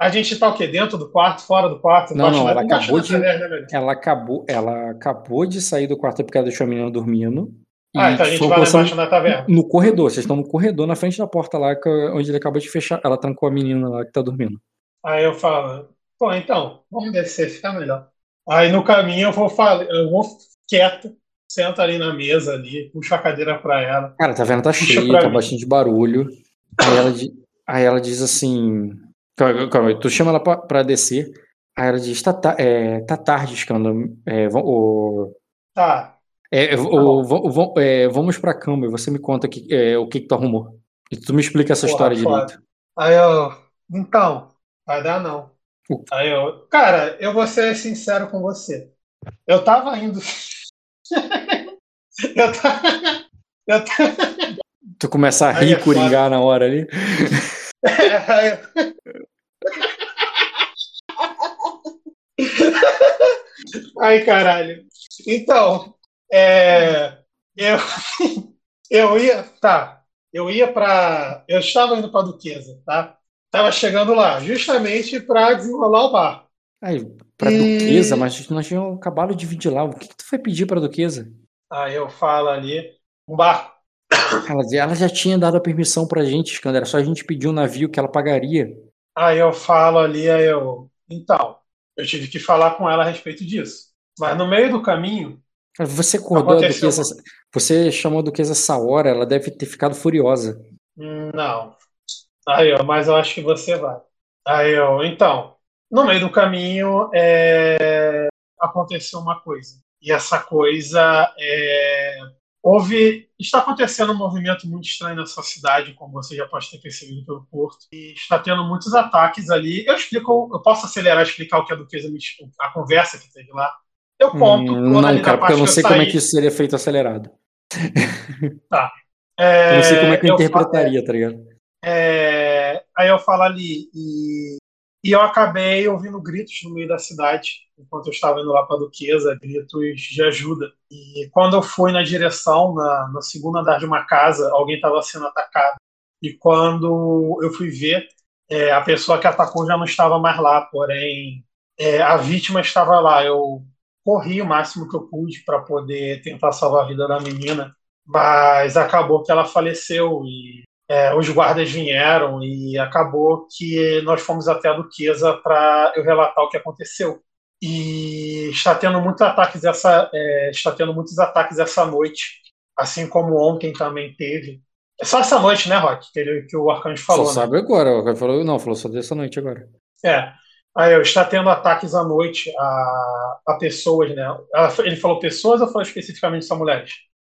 a gente tá o quê? Dentro do quarto, fora do quarto? Não, não, ela acabou de- né? Ela acabou, ela acabou de sair do quarto porque ela deixou a menina dormindo. Ah, então a gente vai lá embaixo da taverna. no corredor. Vocês estão no corredor, na frente da porta lá, que- onde ele acabou de fechar. Ela trancou a menina lá que tá dormindo. Aí eu falo, pô, então, vamos descer, fica melhor. Aí no caminho eu vou falar, eu vou quieto, sento ali na mesa ali, puxo a cadeira pra ela. Cara, tá vendo? Tá cheio, tá mim. bastante barulho. Aí ela, aí ela diz assim. Calma, calma, tu chama ela pra, pra descer. Aí ela diz: tá, ta- é, tá tarde, escândalo. É, o- Tá, É, o, o, o, é, vamos pra cama e você me conta que, é, o que, que tu arrumou. E tu me explica essa Porra, história foda. direito. Aí eu. Então, vai dar não. Aí eu. Cara, eu vou ser sincero com você. Eu tava indo. eu tava. Eu tava... Tu começa a rir, é coringar na hora ali. É. Ai, caralho. Então, é, eu, eu ia, tá, eu ia para, eu estava indo para Duquesa, tá? Tava chegando lá, justamente para desenrolar o bar. Aí, para e... Duquesa, mas nós tínhamos acabado de vir de lá. O que, que tu foi pedir para Duquesa? Aí eu falo ali, um barco. Ela, ela já tinha dado a permissão pra gente, Scandera, só a gente pediu um navio que ela pagaria. Aí eu falo ali, aí eu. Então, eu tive que falar com ela a respeito disso. Mas no meio do caminho. Você acordou a Duquesa. Você chamou a Duquesa essa hora, ela deve ter ficado furiosa. Não. Aí, ó, mas eu acho que você vai. Aí, ó, então, no meio do caminho é... aconteceu uma coisa. E essa coisa é Houve, está acontecendo um movimento muito estranho nessa cidade, como você já pode ter percebido pelo porto, e está tendo muitos ataques ali. Eu explico, eu posso acelerar e explicar o que a Duquesa me, a conversa que teve lá. Eu conto. Hum, não, cara, porque eu não sei como é que isso seria feito acelerado. Tá. É, eu não sei como é que eu, eu interpretaria, tá ligado? É, aí eu falo ali, e e eu acabei ouvindo gritos no meio da cidade, enquanto eu estava indo lá para a Duquesa, gritos de ajuda. E quando eu fui na direção, na, na segunda andar de uma casa, alguém estava sendo atacado. E quando eu fui ver, é, a pessoa que atacou já não estava mais lá, porém é, a vítima estava lá. Eu corri o máximo que eu pude para poder tentar salvar a vida da menina, mas acabou que ela faleceu e é, os guardas vieram e acabou que nós fomos até a Duquesa para eu relatar o que aconteceu. E está tendo muitos ataques essa, é, está tendo muitos ataques essa noite, assim como ontem também teve. É só essa noite, né, Rock? Que, que o Arcanjo falou. Só né? sabe agora, o Arcanjo falou, não, falou só dessa noite agora. É. Aí eu está tendo ataques à noite a, a pessoas, né? Ele falou pessoas ou falou especificamente só mulheres?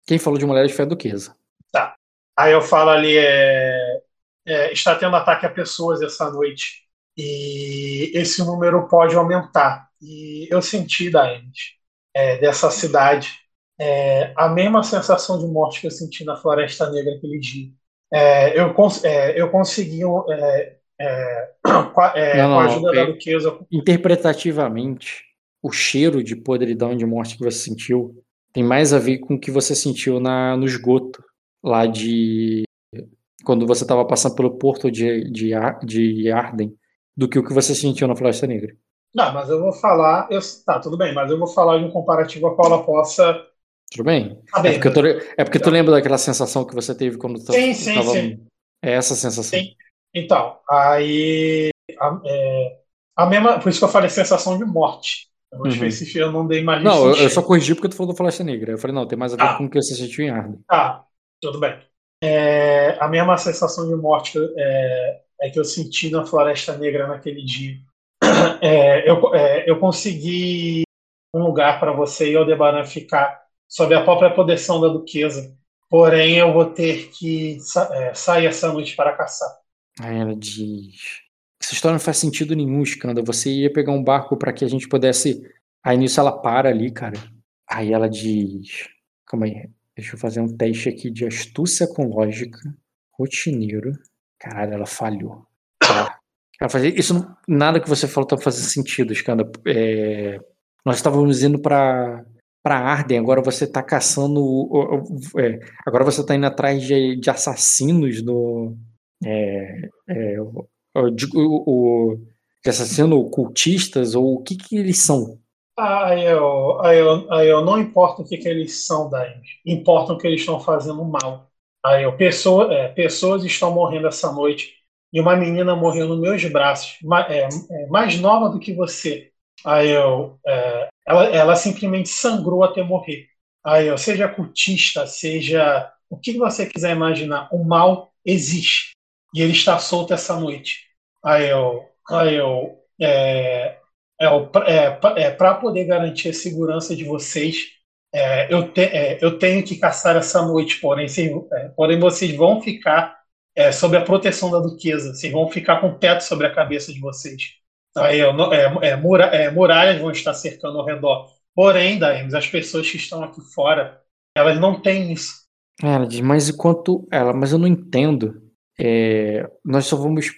Quem falou de mulheres foi a Duquesa. Tá. Aí eu falo ali, é, é, está tendo ataque a pessoas essa noite e esse número pode aumentar. E eu senti, Daemis, é, dessa cidade, é, a mesma sensação de morte que eu senti na Floresta Negra aquele dia. É, eu, é, eu consegui, é, com a, não, não, com a ajuda da Duquesa... Interpretativamente, o cheiro de podridão de morte que você sentiu tem mais a ver com o que você sentiu na, no esgoto lá de. Quando você estava passando pelo porto de, de, de Arden, do que o que você sentiu na Floresta Negra. Não, mas eu vou falar. Eu, tá, tudo bem, mas eu vou falar de um comparativo a ela possa. Tudo bem. Saber, é porque, tô, é porque tu lembra daquela sensação que você teve quando tu sim, sim, tava. Sim. É essa sensação. Sim. Então, aí. A, é, a mesma. Por isso que eu falei sensação de morte. Eu uhum. especificar, eu não dei mais. Não, eu, eu, só corrigi porque tu falou da Floresta Negra. Eu falei, não, tem mais a ver ah. com o que você sentiu em Arden. Tá, tudo bem. É, a mesma sensação de morte é, é, que eu senti na Floresta Negra naquele dia. É, eu, é, eu consegui um lugar para você e Aldebaran ficar sob a própria proteção da Duquesa. Porém, eu vou ter que sa é, sair essa noite para caçar. Aí ela diz: Essa história não faz sentido nenhum, Skanda. Você ia pegar um barco para que a gente pudesse. Aí nisso ela para ali, cara. Aí ela diz: Calma aí. Deixa eu fazer um teste aqui de astúcia com lógica. Rotineiro. Caralho, ela falhou. Tá. Ela fazia, isso nada que você falou tá fazendo sentido, Skanda. É, nós estávamos indo para para Arden, agora você está caçando. É, agora você está indo atrás de, de assassinos no. É, é, o, de assassino cultistas, ou o que, que eles são? Ah, eu, aí eu, aí eu não importa o que, que eles são, Daime. Importa o que eles estão fazendo mal. Aí eu, pessoa, é, pessoas estão morrendo essa noite e uma menina morreu nos meus braços, é, é, mais nova do que você. Aí eu, é, ela, ela simplesmente sangrou até morrer. Aí eu, seja cultista, seja o que você quiser imaginar, o mal existe e ele está solto essa noite. Aí eu, aí eu, é, é, é, é para poder garantir a segurança de vocês, é, eu, te, é, eu tenho que caçar essa noite, porém, é, porém vocês vão ficar é, sob a proteção da duquesa, vocês vão ficar com o teto sobre a cabeça de vocês. Aí, é, mura, muralhas vão estar cercando ao redor. Porém, Daemis, as pessoas que estão aqui fora, elas não têm isso. Ela diz, mas enquanto ela, mas eu não entendo. nós só vamos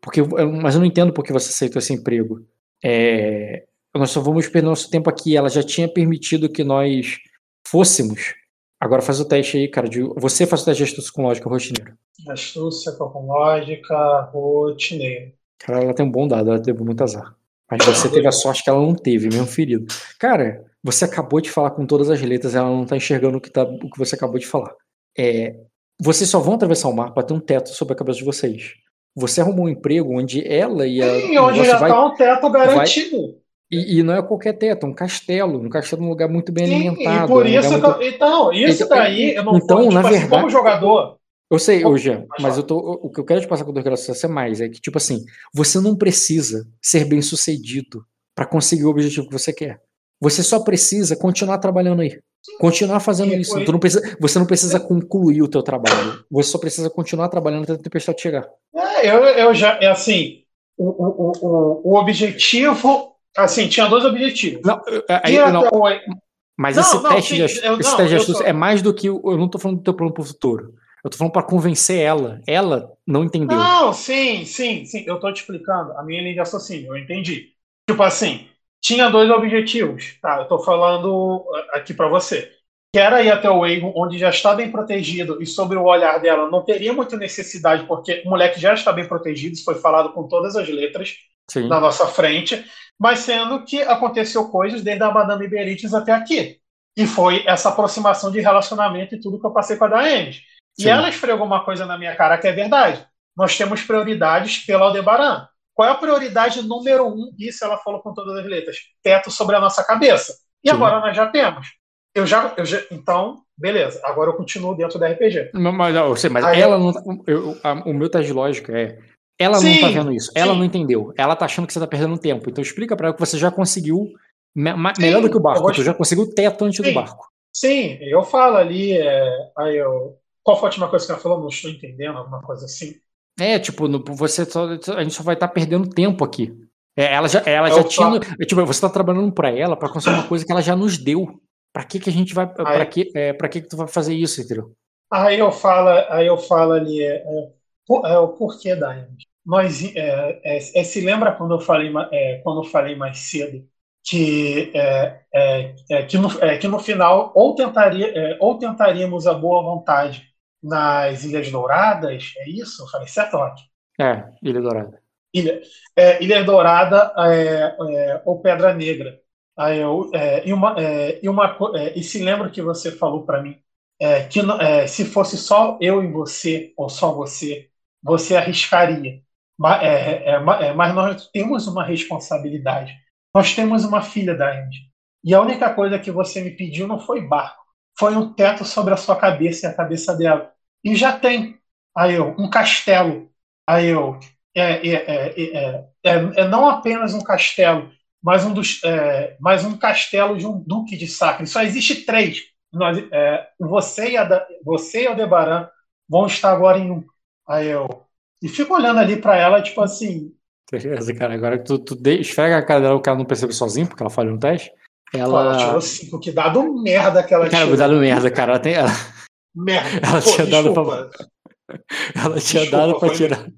porque, mas eu não entendo porque você aceitou esse emprego. É, nós só vamos perder nosso tempo aqui. Ela já tinha permitido que nós fôssemos. Agora faz o teste aí, cara. De, você faz o teste de astúcia com lógica rotineiro. Astúcia com lógica rotineiro. Cara, ela tem um bom dado, ela teve muito azar. Mas você teve a sorte que ela não teve, mesmo ferido. Cara, você acabou de falar com todas as letras, ela não tá enxergando o que, tá, o que você acabou de falar. É, vocês só vão atravessar o mar para ter um teto sobre a cabeça de vocês. Você arrumou um emprego onde ela e a. Sim, onde já está um teto garantido. Vai, e, e, não é qualquer teto, é um castelo. Um castelo é um lugar muito bem Sim, alimentado. E por isso, um muito... então, isso então, daí, eu não então, tipo na assim, verdade, como jogador. Eu sei, hoje, mas eu tô, o que eu quero te passar com o Dorgraça é mais, é que, tipo assim, você não precisa ser bem sucedido para conseguir o objetivo que você quer. Você só precisa continuar trabalhando aí. Continuar fazendo isso. Não precisa, você não precisa concluir o teu trabalho. Você só precisa continuar trabalhando até a tempestade chegar. É, eu, eu já, é assim, o, o, o, o objetivo Assim, tinha dois objetivos. Não, aí, não, mas não, esse não, teste, sim, de, eu, esse teste de astúcia tô... é mais do que. Eu não estou falando do teu plano pro futuro. Eu tô falando para convencer ela. Ela não entendeu. Não, sim, sim, sim. Eu tô te explicando. A minha linha de raciocínio, eu entendi. Tipo assim, tinha dois objetivos. Tá, eu tô falando aqui para você. Que era ir até o Egon, onde já está bem protegido, e sobre o olhar dela não teria muita necessidade, porque o moleque já está bem protegido, isso foi falado com todas as letras sim. na nossa frente mas sendo que aconteceu coisas desde a Madame Berites até aqui. E foi essa aproximação de relacionamento e tudo que eu passei com a Daemis. E ela esfregou uma coisa na minha cara que é verdade. Nós temos prioridades pelo Aldebaran. Qual é a prioridade número um? Isso ela falou com todas as letras: teto sobre a nossa cabeça. E Sim. agora nós já temos. Eu já, eu já, então, beleza. Agora eu continuo dentro da RPG. Mas, mas Aí, ela não. Eu, a, o meu teste de lógica é ela sim, não tá vendo isso. Ela sim. não entendeu. Ela tá achando que você tá perdendo tempo. Então explica para ela que você já conseguiu me melhor do que o barco. Você já conseguiu o teto antes do barco. Sim, eu falo ali. É, aí eu, qual foi a última coisa que ela falou? Não estou entendendo, alguma coisa assim. É, tipo, no, você só, a gente só vai estar tá perdendo tempo aqui. É, ela já, ela já tinha. Tipo, você está trabalhando para ela para conseguir uma coisa que ela já nos deu. Para que, que a gente vai. Para que, é, pra que, que tu vai fazer isso, entendeu? Aí eu falo, aí eu falo ali. É, é, é o porquê da nós é, é, é, se lembra quando eu falei é, quando eu falei mais cedo que é, é, que, no, que no final ou tentaria ou tentaríamos a boa vontade nas Ilhas Douradas é isso eu falei certo Rock? é Ilha Dourada Ilha Ilha Dourada ou Pedra Negra aí eu, e uma e uma e se lembra que você falou para mim que se fosse só eu e você ou só você você arriscaria é, é, é, é, mas nós temos uma responsabilidade. Nós temos uma filha da Andy. E a única coisa que você me pediu não foi barco, foi um teto sobre a sua cabeça e a cabeça dela. E já tem. Aí eu, um castelo. Aí eu, é, é, é, não apenas um castelo, mas um, dos, mas um castelo de um duque de Sacre. Só existe três. Nós, você, e a, você e Aldebaran vão estar agora em um. Aí eu, e fico olhando ali para ela, tipo assim. Beleza, cara. Agora que tu, tu esfrega a cara dela, que ela não percebe sozinho, porque ela falhou no teste. Ela, ela tirou cinco, que dado merda que ela cara, tirou. dado merda, cara. Ela, tem, ela... Merda. Ela Pô, tinha dado pra. Ela tinha desculpa, dado pra tirar.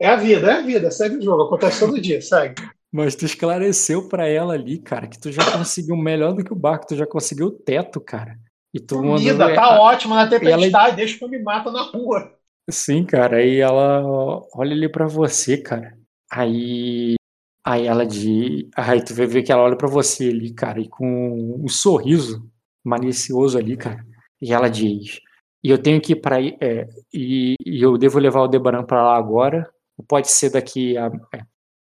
É a vida, é a vida, segue o jogo, acontece todo dia, segue. Mas tu esclareceu para ela ali, cara, que tu já conseguiu melhor do que o barco, tu já conseguiu o teto, cara. E tu Comida, mandou... tá ótimo na tempestade, ela... deixa que eu me mata na rua. Sim, cara, aí ela olha ali pra você, cara. Aí, aí ela diz. Aí tu ver que ela olha pra você ali, cara, e com um sorriso malicioso ali, cara. E ela diz: E eu tenho que ir pra. É, e, e eu devo levar o Debaran pra lá agora, ou pode ser daqui a.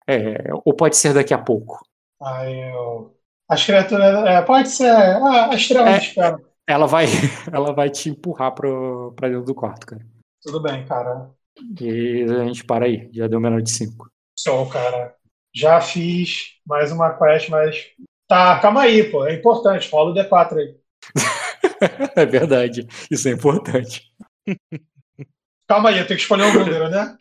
É, é ou pode ser daqui a pouco. Aí eu. As criaturas. É, pode ser. Ah, a estrela é, espera. Ela vai, ela vai te empurrar pro, pra dentro do quarto, cara. Tudo bem, cara. E a gente para aí, já deu menor de 5. Show, cara. Já fiz mais uma quest, mas Tá, calma aí, pô. É importante. Rola o D4 aí. É verdade. Isso é importante. Calma aí, eu tenho que escolher um número, né?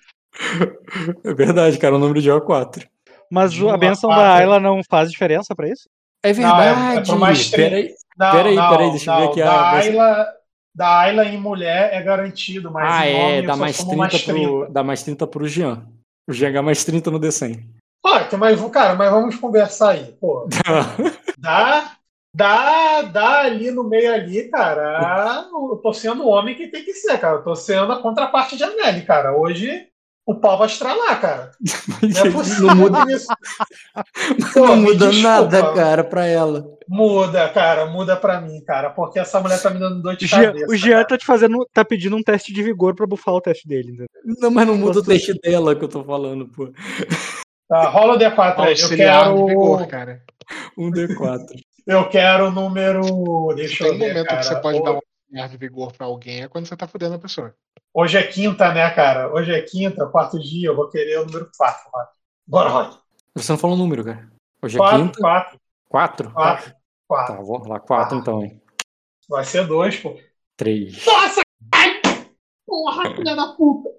É verdade, cara. O número de é 4. Mas a benção da Ayla não faz diferença pra isso? É Não, é- é verdade. pro mais três. Peraí. Não, Peraí, não, peraí, deixa eu ver aqui a- Da Ayla, da Ayla em mulher é garantido, mas Ah, em é. homem eu Dá mais, tomo 30 mais pro, dá mais 30 pro Jean. O Jean ganha mais 30 no D100. Pô, então, mas, cara, mas vamos conversar aí. Pô, dá, dá, dá ali no meio ali, cara. Eu tô sendo o homem que tem que ser, cara. Eu tô sendo a contraparte de Anneli, cara. Hoje o pau vai estralar, cara. Não é possível não muda, isso. Pô, não muda desculpa. nada, cara, pra ela. Muda, cara, muda pra mim, cara. Porque essa mulher tá me dando dor O de Jean, cabeça. o Jean tá te fazendo, tá pedindo um teste de vigor pra bufar o teste dele. entendeu? Não, mas não muda o teste dela que eu tô falando, pô. Tá, rola o D4 aí. Eu quero. de vigor, cara. Um D4. Eu quero o número. Deixa Tem eu ver. momento cara. que você pode dar um auxiliar de vigor pra alguém é quando você tá fudendo a pessoa. Hoje é quinta, né, cara? Hoje é quinta, quarto dia. Eu vou querer o número 4. Bora, Rod. Você não falou o número, cara. Hoje é 4, quinta. 4, 4? 4, Tá, 4. vamos lá. 4 Ah. então, hein. Vai ser 2, pô. 3. Nossa! Ai! Porra, filha da puta!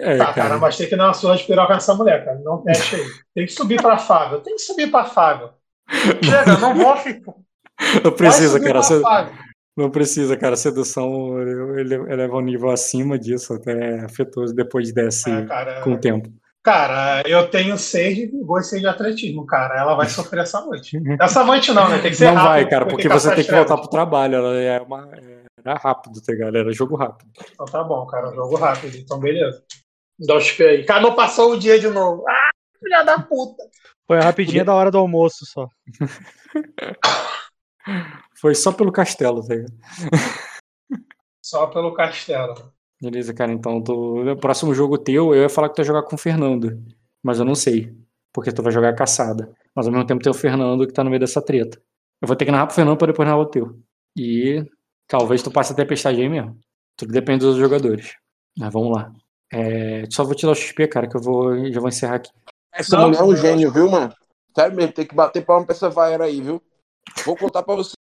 É, Tá, cara, cara. mas tem que dar uma surra de piroca nessa mulher, cara. Não teste aí. Tem que subir pra Fábio. Tem que subir pra Fábio. Chega, não vou ficar. Não precisa, cara. Você-. Não precisa, cara. Sedução ele eleva um nível acima disso, até afetoso, depois desce É, cara, com o tempo. Cara, eu tenho 6 de vigor e 6 de atletismo, cara. Ela vai sofrer essa noite. Essa noite não, né? Tem que ser Não rápido. vai, cara, porque você tem que voltar pro trabalho. Ela é uma. Era rápido, tá ligado? Era jogo rápido. Então tá bom, cara. Jogo rápido. Então beleza. Dá o XP aí. Cara, não passou o dia de novo. Ah, filha da puta. Foi a rapidinha da hora do almoço só. Foi só pelo castelo, tá ligado? Só pelo castelo. Beleza, cara. Então, tu... o próximo jogo teu, eu ia falar que tu ia jogar com o Fernando. Mas eu não sei. Porque tu vai jogar caçada. Mas ao mesmo tempo tem o Fernando que tá no meio dessa treta. Eu vou ter que narrar pro Fernando pra depois narrar o teu. E talvez tu passe a tempestade aí mesmo. Tudo depende dos jogadores. Mas vamos lá. É, Só vou te dar o XP, cara, que eu vou já vou encerrar aqui. Essa Não, mulher é um gênio, viu, mano? Sério mesmo, tem que bater palma pra essa vaira aí, viu? Vou contar pra você